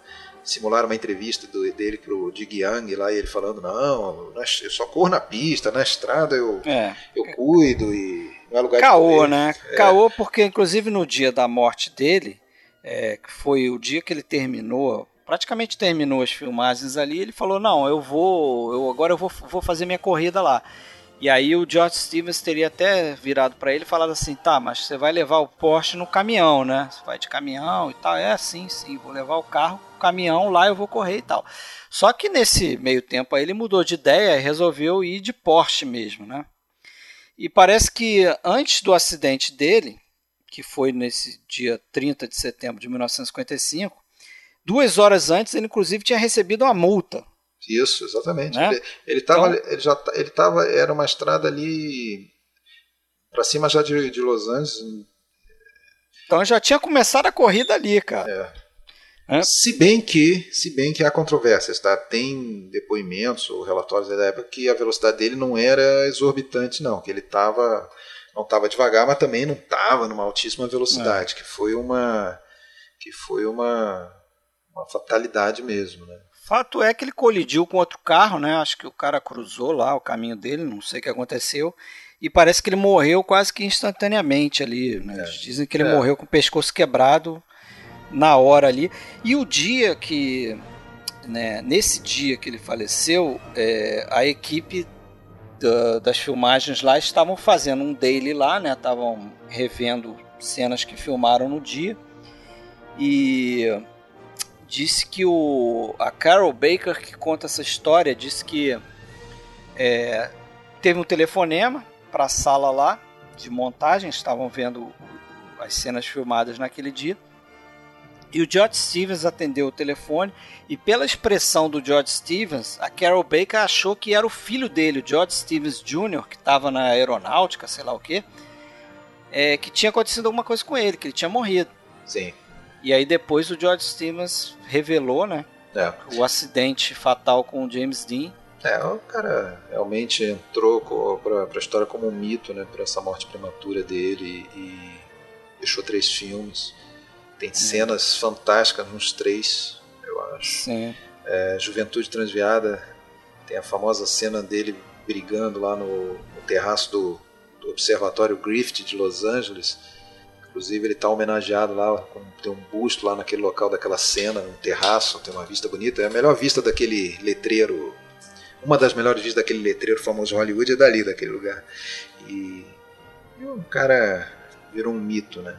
simularam uma entrevista do, dele pro Dig Young lá e ele falando não, eu só corro na pista, na estrada eu, é. eu cuido e não é lugar
Caô,
de
né? É. Caô porque inclusive no dia da morte dele, é, que foi o dia que ele terminou praticamente terminou as filmagens ali, ele falou: "Não, eu vou, eu agora eu vou, vou fazer minha corrida lá". E aí o George Stevens teria até virado para ele e falado assim: tá, mas você vai levar o Porsche no caminhão, né? Você vai de caminhão e tal. É, sim, sim, vou levar o carro, o caminhão lá eu vou correr e tal. Só que nesse meio tempo aí ele mudou de ideia e resolveu ir de Porsche mesmo, né? E parece que antes do acidente dele, que foi nesse dia 30 de setembro de 1955, duas horas antes ele inclusive tinha recebido uma multa
isso, exatamente. Né? Ele, ele, tava, então, ele já ele tava, era uma estrada ali para cima já de, de Los Angeles.
Então já tinha começado a corrida ali, cara.
É. É. Se bem que, se bem que há controvérsias, tá? Tem depoimentos ou relatórios da época que a velocidade dele não era exorbitante, não, que ele tava não estava devagar, mas também não estava numa altíssima velocidade, é. que foi uma que foi uma, uma fatalidade mesmo, né?
Fato é que ele colidiu com outro carro, né? Acho que o cara cruzou lá o caminho dele, não sei o que aconteceu. E parece que ele morreu quase que instantaneamente ali. Né? É. Dizem que ele é. morreu com o pescoço quebrado na hora ali. E o dia que. Né, nesse dia que ele faleceu, é, a equipe da, das filmagens lá estavam fazendo um daily lá, né? Estavam revendo cenas que filmaram no dia. E disse que o a Carol Baker que conta essa história disse que é, teve um telefonema para a sala lá de montagem, estavam vendo as cenas filmadas naquele dia. E o George Stevens atendeu o telefone e pela expressão do George Stevens, a Carol Baker achou que era o filho dele, o George Stevens Jr., que estava na aeronáutica, sei lá o que, é, que tinha acontecido alguma coisa com ele, que ele tinha morrido.
Sim.
E aí depois o George Stevens revelou, né, é. o acidente fatal com o James Dean.
É, o cara realmente entrou para a história como um mito, né, para essa morte prematura dele e deixou três filmes. Tem hum. cenas fantásticas nos três, eu acho.
Sim.
É, Juventude Transviada, tem a famosa cena dele brigando lá no, no terraço do, do, Observatório Griffith de Los Angeles. Inclusive ele está homenageado lá, tem um busto lá naquele local daquela cena, um terraço, tem uma vista bonita. É a melhor vista daquele letreiro, uma das melhores vistas daquele letreiro famoso Hollywood é dali, daquele lugar. E, e o cara virou um mito, né?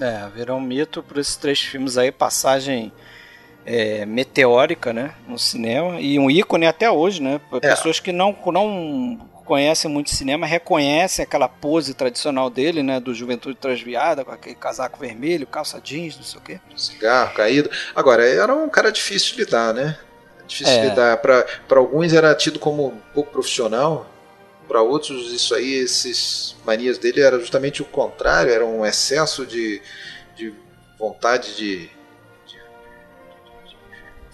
É, virou um mito por esses três filmes aí, passagem é, meteórica, né, no cinema e um ícone até hoje, né? É. Pessoas que não, não conhecem muito cinema reconhecem aquela pose tradicional dele, né, do Juventude Transviada, com aquele casaco vermelho, calça jeans, não sei o quê.
Cigarro caído. Agora, era um cara difícil de lidar, né? Difícil é. de lidar. Para alguns era tido como um pouco profissional, para outros, isso aí, esses manias dele era justamente o contrário, era um excesso de, de vontade de, de, de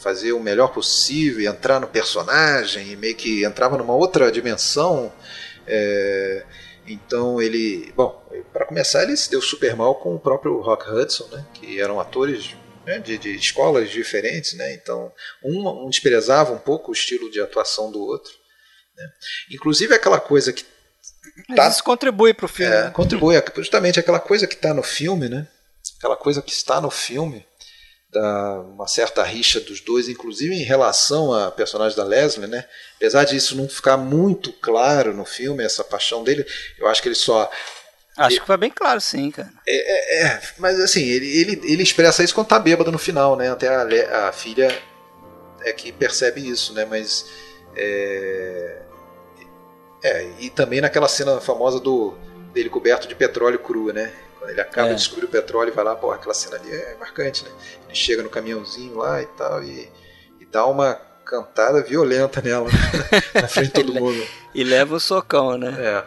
fazer o melhor possível, entrar no personagem, e meio que entrava numa outra dimensão. É, então ele, bom, para começar ele se deu super mal com o próprio Rock Hudson, né, que eram atores né, de, de, escolas diferentes, né, então um, um desprezava um pouco o estilo de atuação do outro. Né? Inclusive aquela coisa que.
Tá, isso contribui para o filme.
É, né? Contribui, justamente aquela coisa que está no filme, né? Aquela coisa que está no filme, da uma certa rixa dos dois, inclusive em relação a personagem da Leslie, né? Apesar disso não ficar muito claro no filme, essa paixão dele, eu acho que ele só
Acho que foi bem claro, sim, cara.
É, é, é, mas assim, ele, ele, ele expressa isso quando tá bêbado no final, né? Até a, a filha é que percebe isso, né? Mas é, é, e também naquela cena famosa do dele coberto de petróleo cru, né? Ele acaba é. de descobrir o petróleo e vai lá, pô, aquela cena ali é marcante, né? Ele chega no caminhãozinho lá e tal, e, e dá uma cantada violenta nela, na frente de todo mundo.
E leva o socão, né?
É.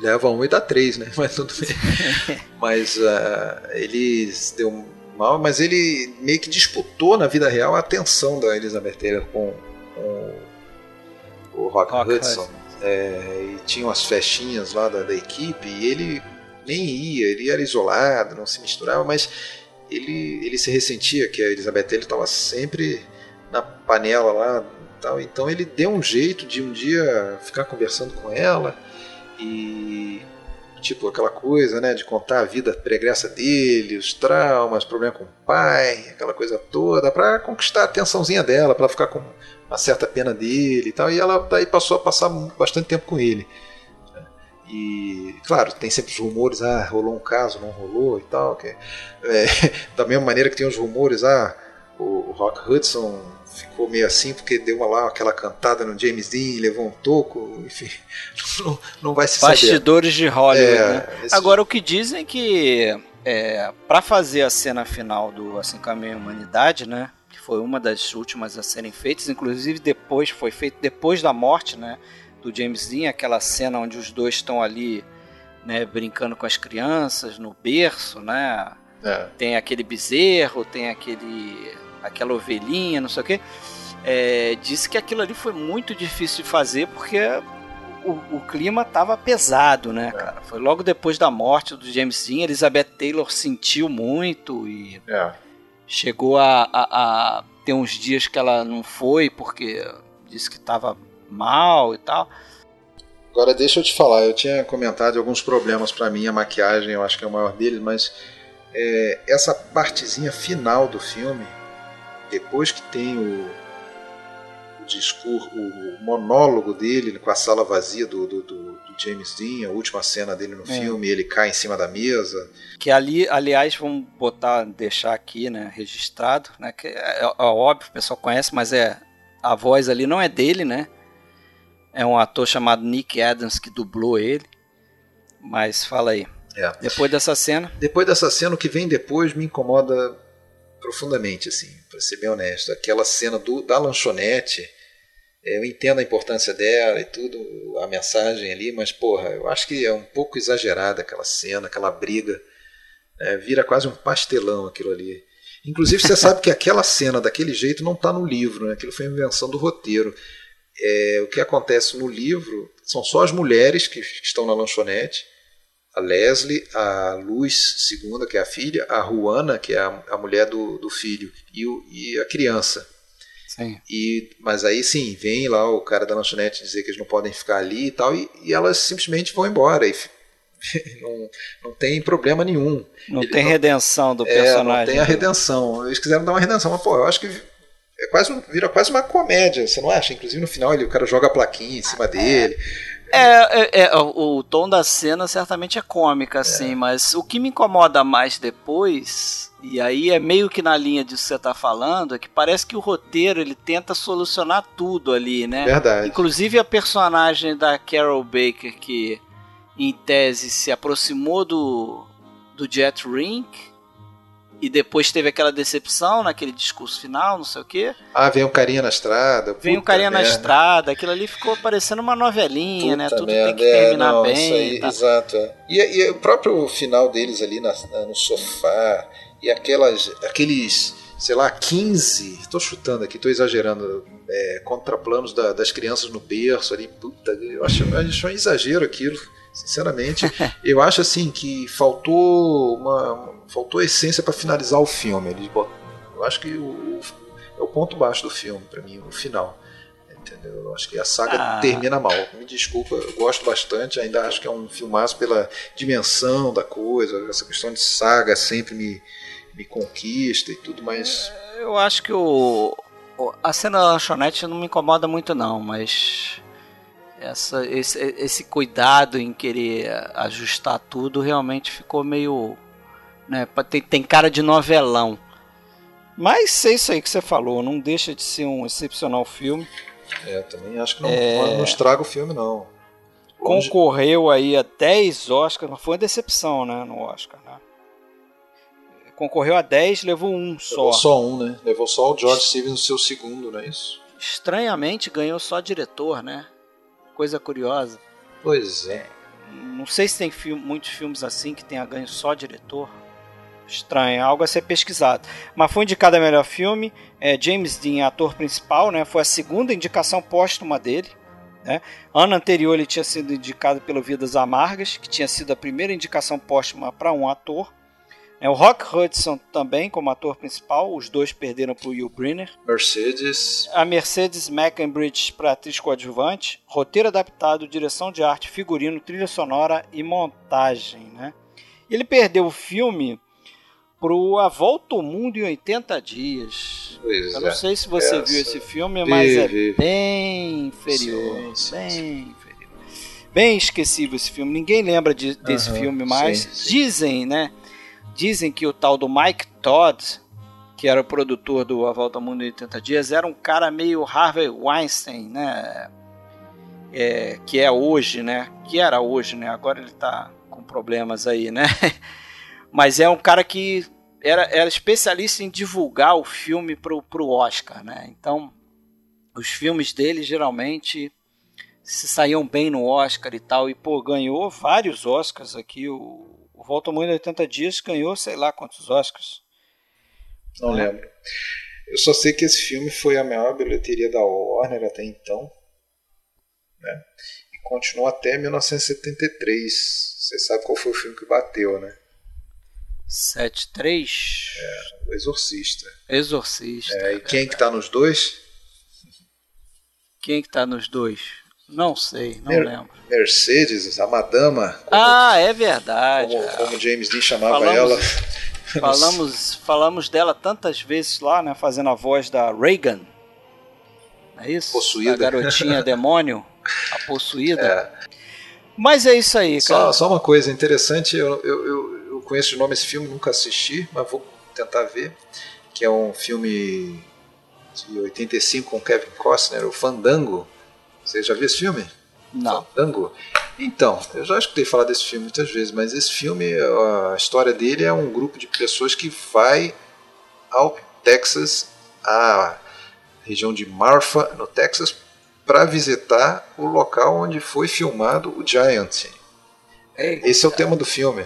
Leva um e dá três, né? Mas tudo bem. mas uh, ele deu mal, mas ele meio que disputou na vida real a atenção da Elizabeth Taylor com, com o Rock, Rock Hudson. Hudson é, e tinham as festinhas lá da, da, equipe, e ele nem ia, ele era isolado, não se misturava, mas ele, ele se ressentia que a Elizabeth ele estava sempre na panela lá, tal, então ele deu um jeito de um dia ficar conversando com ela e tipo aquela coisa, né, de contar a vida pregressa dele, os traumas, problema com o pai, aquela coisa toda, para conquistar a atençãozinha dela, para ficar com uma certa pena dele e tal, e ela daí passou a passar bastante tempo com ele. E, claro, tem sempre os rumores, ah, rolou um caso, não rolou e tal. Que, é, da mesma maneira que tem os rumores, ah, o, Rock Hudson ficou meio assim porque deu uma lá aquela cantada no James Dean, levou um toco, enfim, não, não vai se
Bastidores saber. de Hollywood. É, né? esse... Agora o que dizem é que é, para fazer a cena final do Assim Caminho Humanidade, né? foi uma das últimas a serem feitas, inclusive depois foi feito depois da morte, né, do James Dean, aquela cena onde os dois estão ali, né, brincando com as crianças no berço, né? É. Tem aquele bezerro, tem aquele aquela ovelhinha, não sei o quê. É, disse que aquilo ali foi muito difícil de fazer porque o, o clima estava pesado, né, é. cara? Foi logo depois da morte do James Dean, Elizabeth Taylor sentiu muito e
é
chegou a, a, a tem uns dias que ela não foi porque disse que estava mal e tal.
Agora deixa eu te falar, eu tinha comentado alguns problemas para mim, a maquiagem eu acho que é o maior deles, mas é, essa partezinha final do filme, depois que tem o, o discurso, o monólogo dele com a sala vazia do, do, do, do James Dean, a última cena dele no é. filme, ele cai em cima da mesa.
Que ali, aliás, vamos botar, deixar aqui, né, registrado, né, que é, é, é óbvio, o pessoal conhece, mas é a voz ali não é dele, né? É um ator chamado Nick Adams que dublou ele. Mas fala aí. É. Depois dessa cena.
Depois dessa cena, o que vem depois me incomoda profundamente, assim, para ser bem honesto. Aquela cena do, da lanchonete, é, eu entendo a importância dela e tudo, a mensagem ali, mas porra, eu acho que é um pouco exagerada aquela cena, aquela briga. É, vira quase um pastelão aquilo ali. Inclusive, você sabe que aquela cena daquele jeito não está no livro, né? aquilo foi invenção do roteiro é, o que acontece no livro são só as mulheres que, que estão na lanchonete, a Leslie, a Luz segunda, que é a filha, a Juana, que é a, a mulher do, do filho, e, o, e a criança.
Sim.
E, mas aí sim, vem lá o cara da lanchonete dizer que eles não podem ficar ali e tal, e, e elas simplesmente vão embora. E não, não tem problema nenhum.
Não Ele, tem redenção do personagem. É,
não tem a redenção. Eles quiseram dar uma redenção, mas pô, eu acho que é quase vira quase uma comédia, você não acha? Inclusive no final ele, o cara joga a plaquinha em cima dele.
É, é, é o, o, tom da cena certamente é cômica, assim, é. mas o que me incomoda mais depois, e aí é meio que na linha disso que você está falando, é que parece que o roteiro ele tenta solucionar tudo ali, né?
Verdade.
Inclusive a personagem da Carol Baker, que em tese se aproximou do, do Jet Rink e depois teve aquela decepção naquele discurso final, não sei o quê.
Ah, vem um carinha na estrada.
Vem um carinha merda. na estrada, aquilo ali ficou parecendo uma novelinha, né? puta né? Tudo merda. tem que terminar é, não, bem. Aí,
tá. Exato. E, e, o próprio final deles ali na, no sofá, e aquelas, aqueles, sei lá, 15, estou chutando aqui, estou exagerando, é, contraplanos da, das crianças no berço ali, puta, eu acho, eu acho um exagero aquilo. Sinceramente, eu acho assim que faltou uma, faltou essência para finalizar o filme. Eles botam, eu acho que o, é o ponto baixo do filme para mim, o final. Entendeu? Eu acho que a saga ah. termina mal. Me desculpa, eu gosto bastante, ainda acho que é um filmaço pela dimensão da coisa, essa questão de saga sempre me, me conquista e tudo, mas.
Eu acho que o, a cena da lanchonete não me incomoda muito, não, mas essa, esse, esse cuidado em querer ajustar tudo realmente ficou meio. Né, tem, tem cara de novelão. Mas é isso aí que você falou, não deixa de ser um excepcional filme.
É, também acho que não, é... não estraga o filme, não.
Concorreu aí a 10 Oscars, mas foi uma decepção, né, no Oscar, né? Concorreu a 10, levou um só.
Levou só um, né? Levou só o George Stevens no seu segundo, não é isso?
Estranhamente ganhou só diretor, né? coisa curiosa.
Pois é.
Não sei se tem filme, muitos filmes assim que tenha ganho só diretor. Estranho, é algo a ser pesquisado. Mas foi indicado a melhor filme. É, James Dean, ator principal, né? Foi a segunda indicação póstuma dele. Né? Ano anterior ele tinha sido indicado pelo Vidas Amargas, que tinha sido a primeira indicação póstuma para um ator. É, o Rock Hudson também como ator principal, os dois perderam para o Will Brenner.
Mercedes.
A Mercedes McEnbridge para atriz coadjuvante, roteiro adaptado, direção de arte, figurino, trilha sonora e montagem. Né? Ele perdeu o filme pro A Volta ao Mundo em 80 Dias.
Pois
Eu não é. sei se você Essa... viu esse filme, mas vi, é vi. bem inferior. Sim, sim, bem sim. inferior. Bem esquecível esse filme. Ninguém lembra de, desse filme mais. Dizem, né? Dizem que o tal do Mike Todd, que era o produtor do A Volta ao Mundo em 80 Dias, era um cara meio Harvey Weinstein, né? É, que é hoje, né? Que era hoje, né? Agora ele tá com problemas aí, né? Mas é um cara que era, era especialista em divulgar o filme pro, pro Oscar, né? Então, os filmes dele geralmente se saíam bem no Oscar e tal. E, pô, ganhou vários Oscars aqui. O, o Volta em 80 Dias ganhou sei lá quantos Oscars.
Não é. lembro. Eu só sei que esse filme foi a maior bilheteria da Warner até então. Né? E continuou até 1973. Você sabe qual foi o filme que bateu, né?
73?
É, o Exorcista.
Exorcista.
É, e quem que tá nos dois?
Quem que tá nos dois? Não sei, não Mer lembro.
Mercedes, a madama.
Como, ah, é verdade.
Como, como James Dean chamava falamos, ela.
Falamos, falamos dela tantas vezes lá, né? Fazendo a voz da Reagan. É isso?
Possuída.
A garotinha demônio. A possuída. É. Mas é isso aí, cara.
Só, só uma coisa interessante, eu, eu conheço de nome esse filme, nunca assisti, mas vou tentar ver. Que é um filme de 85 com Kevin Costner, o Fandango. Você já viu esse filme?
Não.
Fandango. Então, eu já escutei falar desse filme muitas vezes, mas esse filme, a história dele é um grupo de pessoas que vai ao Texas, à região de Marfa, no Texas, para visitar o local onde foi filmado o Giant. Eita. Esse é o tema do filme.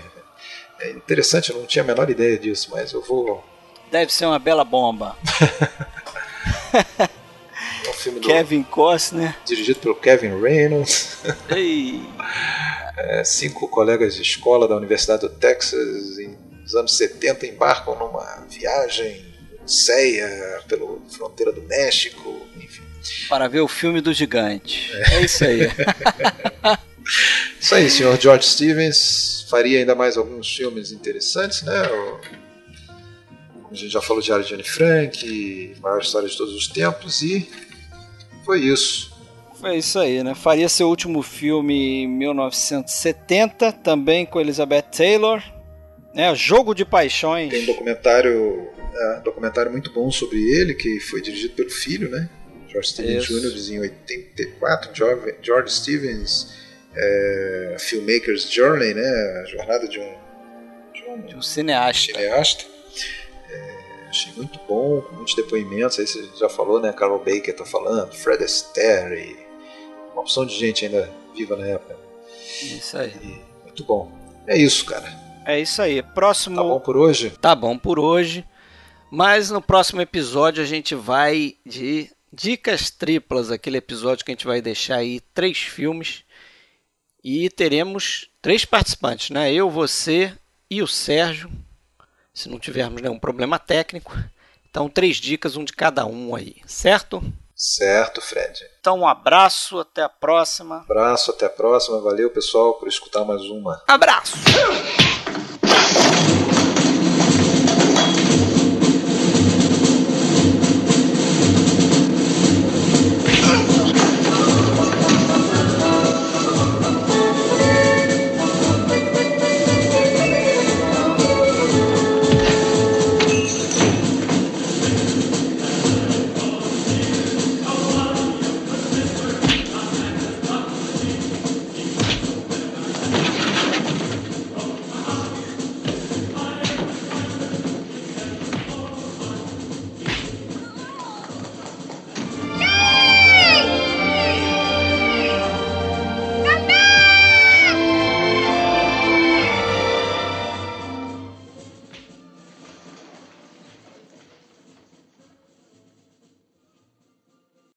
É interessante, eu não tinha a menor ideia disso, mas eu vou.
Deve ser uma bela bomba.
é um filme
Kevin
do...
Costner.
Dirigido pelo Kevin Reynolds. é, cinco colegas de escola da Universidade do Texas, nos anos 70, embarcam numa viagem ceia pela fronteira do México, enfim
para ver o filme do gigante. É, é isso aí.
isso aí, senhor George Stevens faria ainda mais alguns filmes interessantes, né? Como a gente já falou, Diário de Anne Frank, maior história de todos os tempos, e foi isso.
Foi isso aí, né? Faria seu último filme em 1970, também com Elizabeth Taylor, né? Jogo de Paixões.
Tem um documentário, é, documentário muito bom sobre ele, que foi dirigido pelo filho, né? George Stevens Jr. em 84, George Stevens é, Filmmaker's Journey, né? A jornada de um,
de um, de um cineasta.
cineasta. É, achei muito bom, com muitos depoimentos. Aí você já falou, né? Carol Baker tá falando, Fred Astaire, uma opção de gente ainda viva na época.
Isso aí.
E, muito bom. É isso, cara.
É isso aí. Próximo. Tá
bom por hoje?
Tá bom por hoje. Mas no próximo episódio a gente vai de Dicas triplas, aquele episódio que a gente vai deixar aí três filmes e teremos três participantes, né? Eu, você e o Sérgio, se não tivermos nenhum problema técnico. Então, três dicas, um de cada um aí, certo?
Certo, Fred.
Então, um abraço, até a próxima.
Abraço, até a próxima. Valeu, pessoal, por escutar mais uma.
Abraço!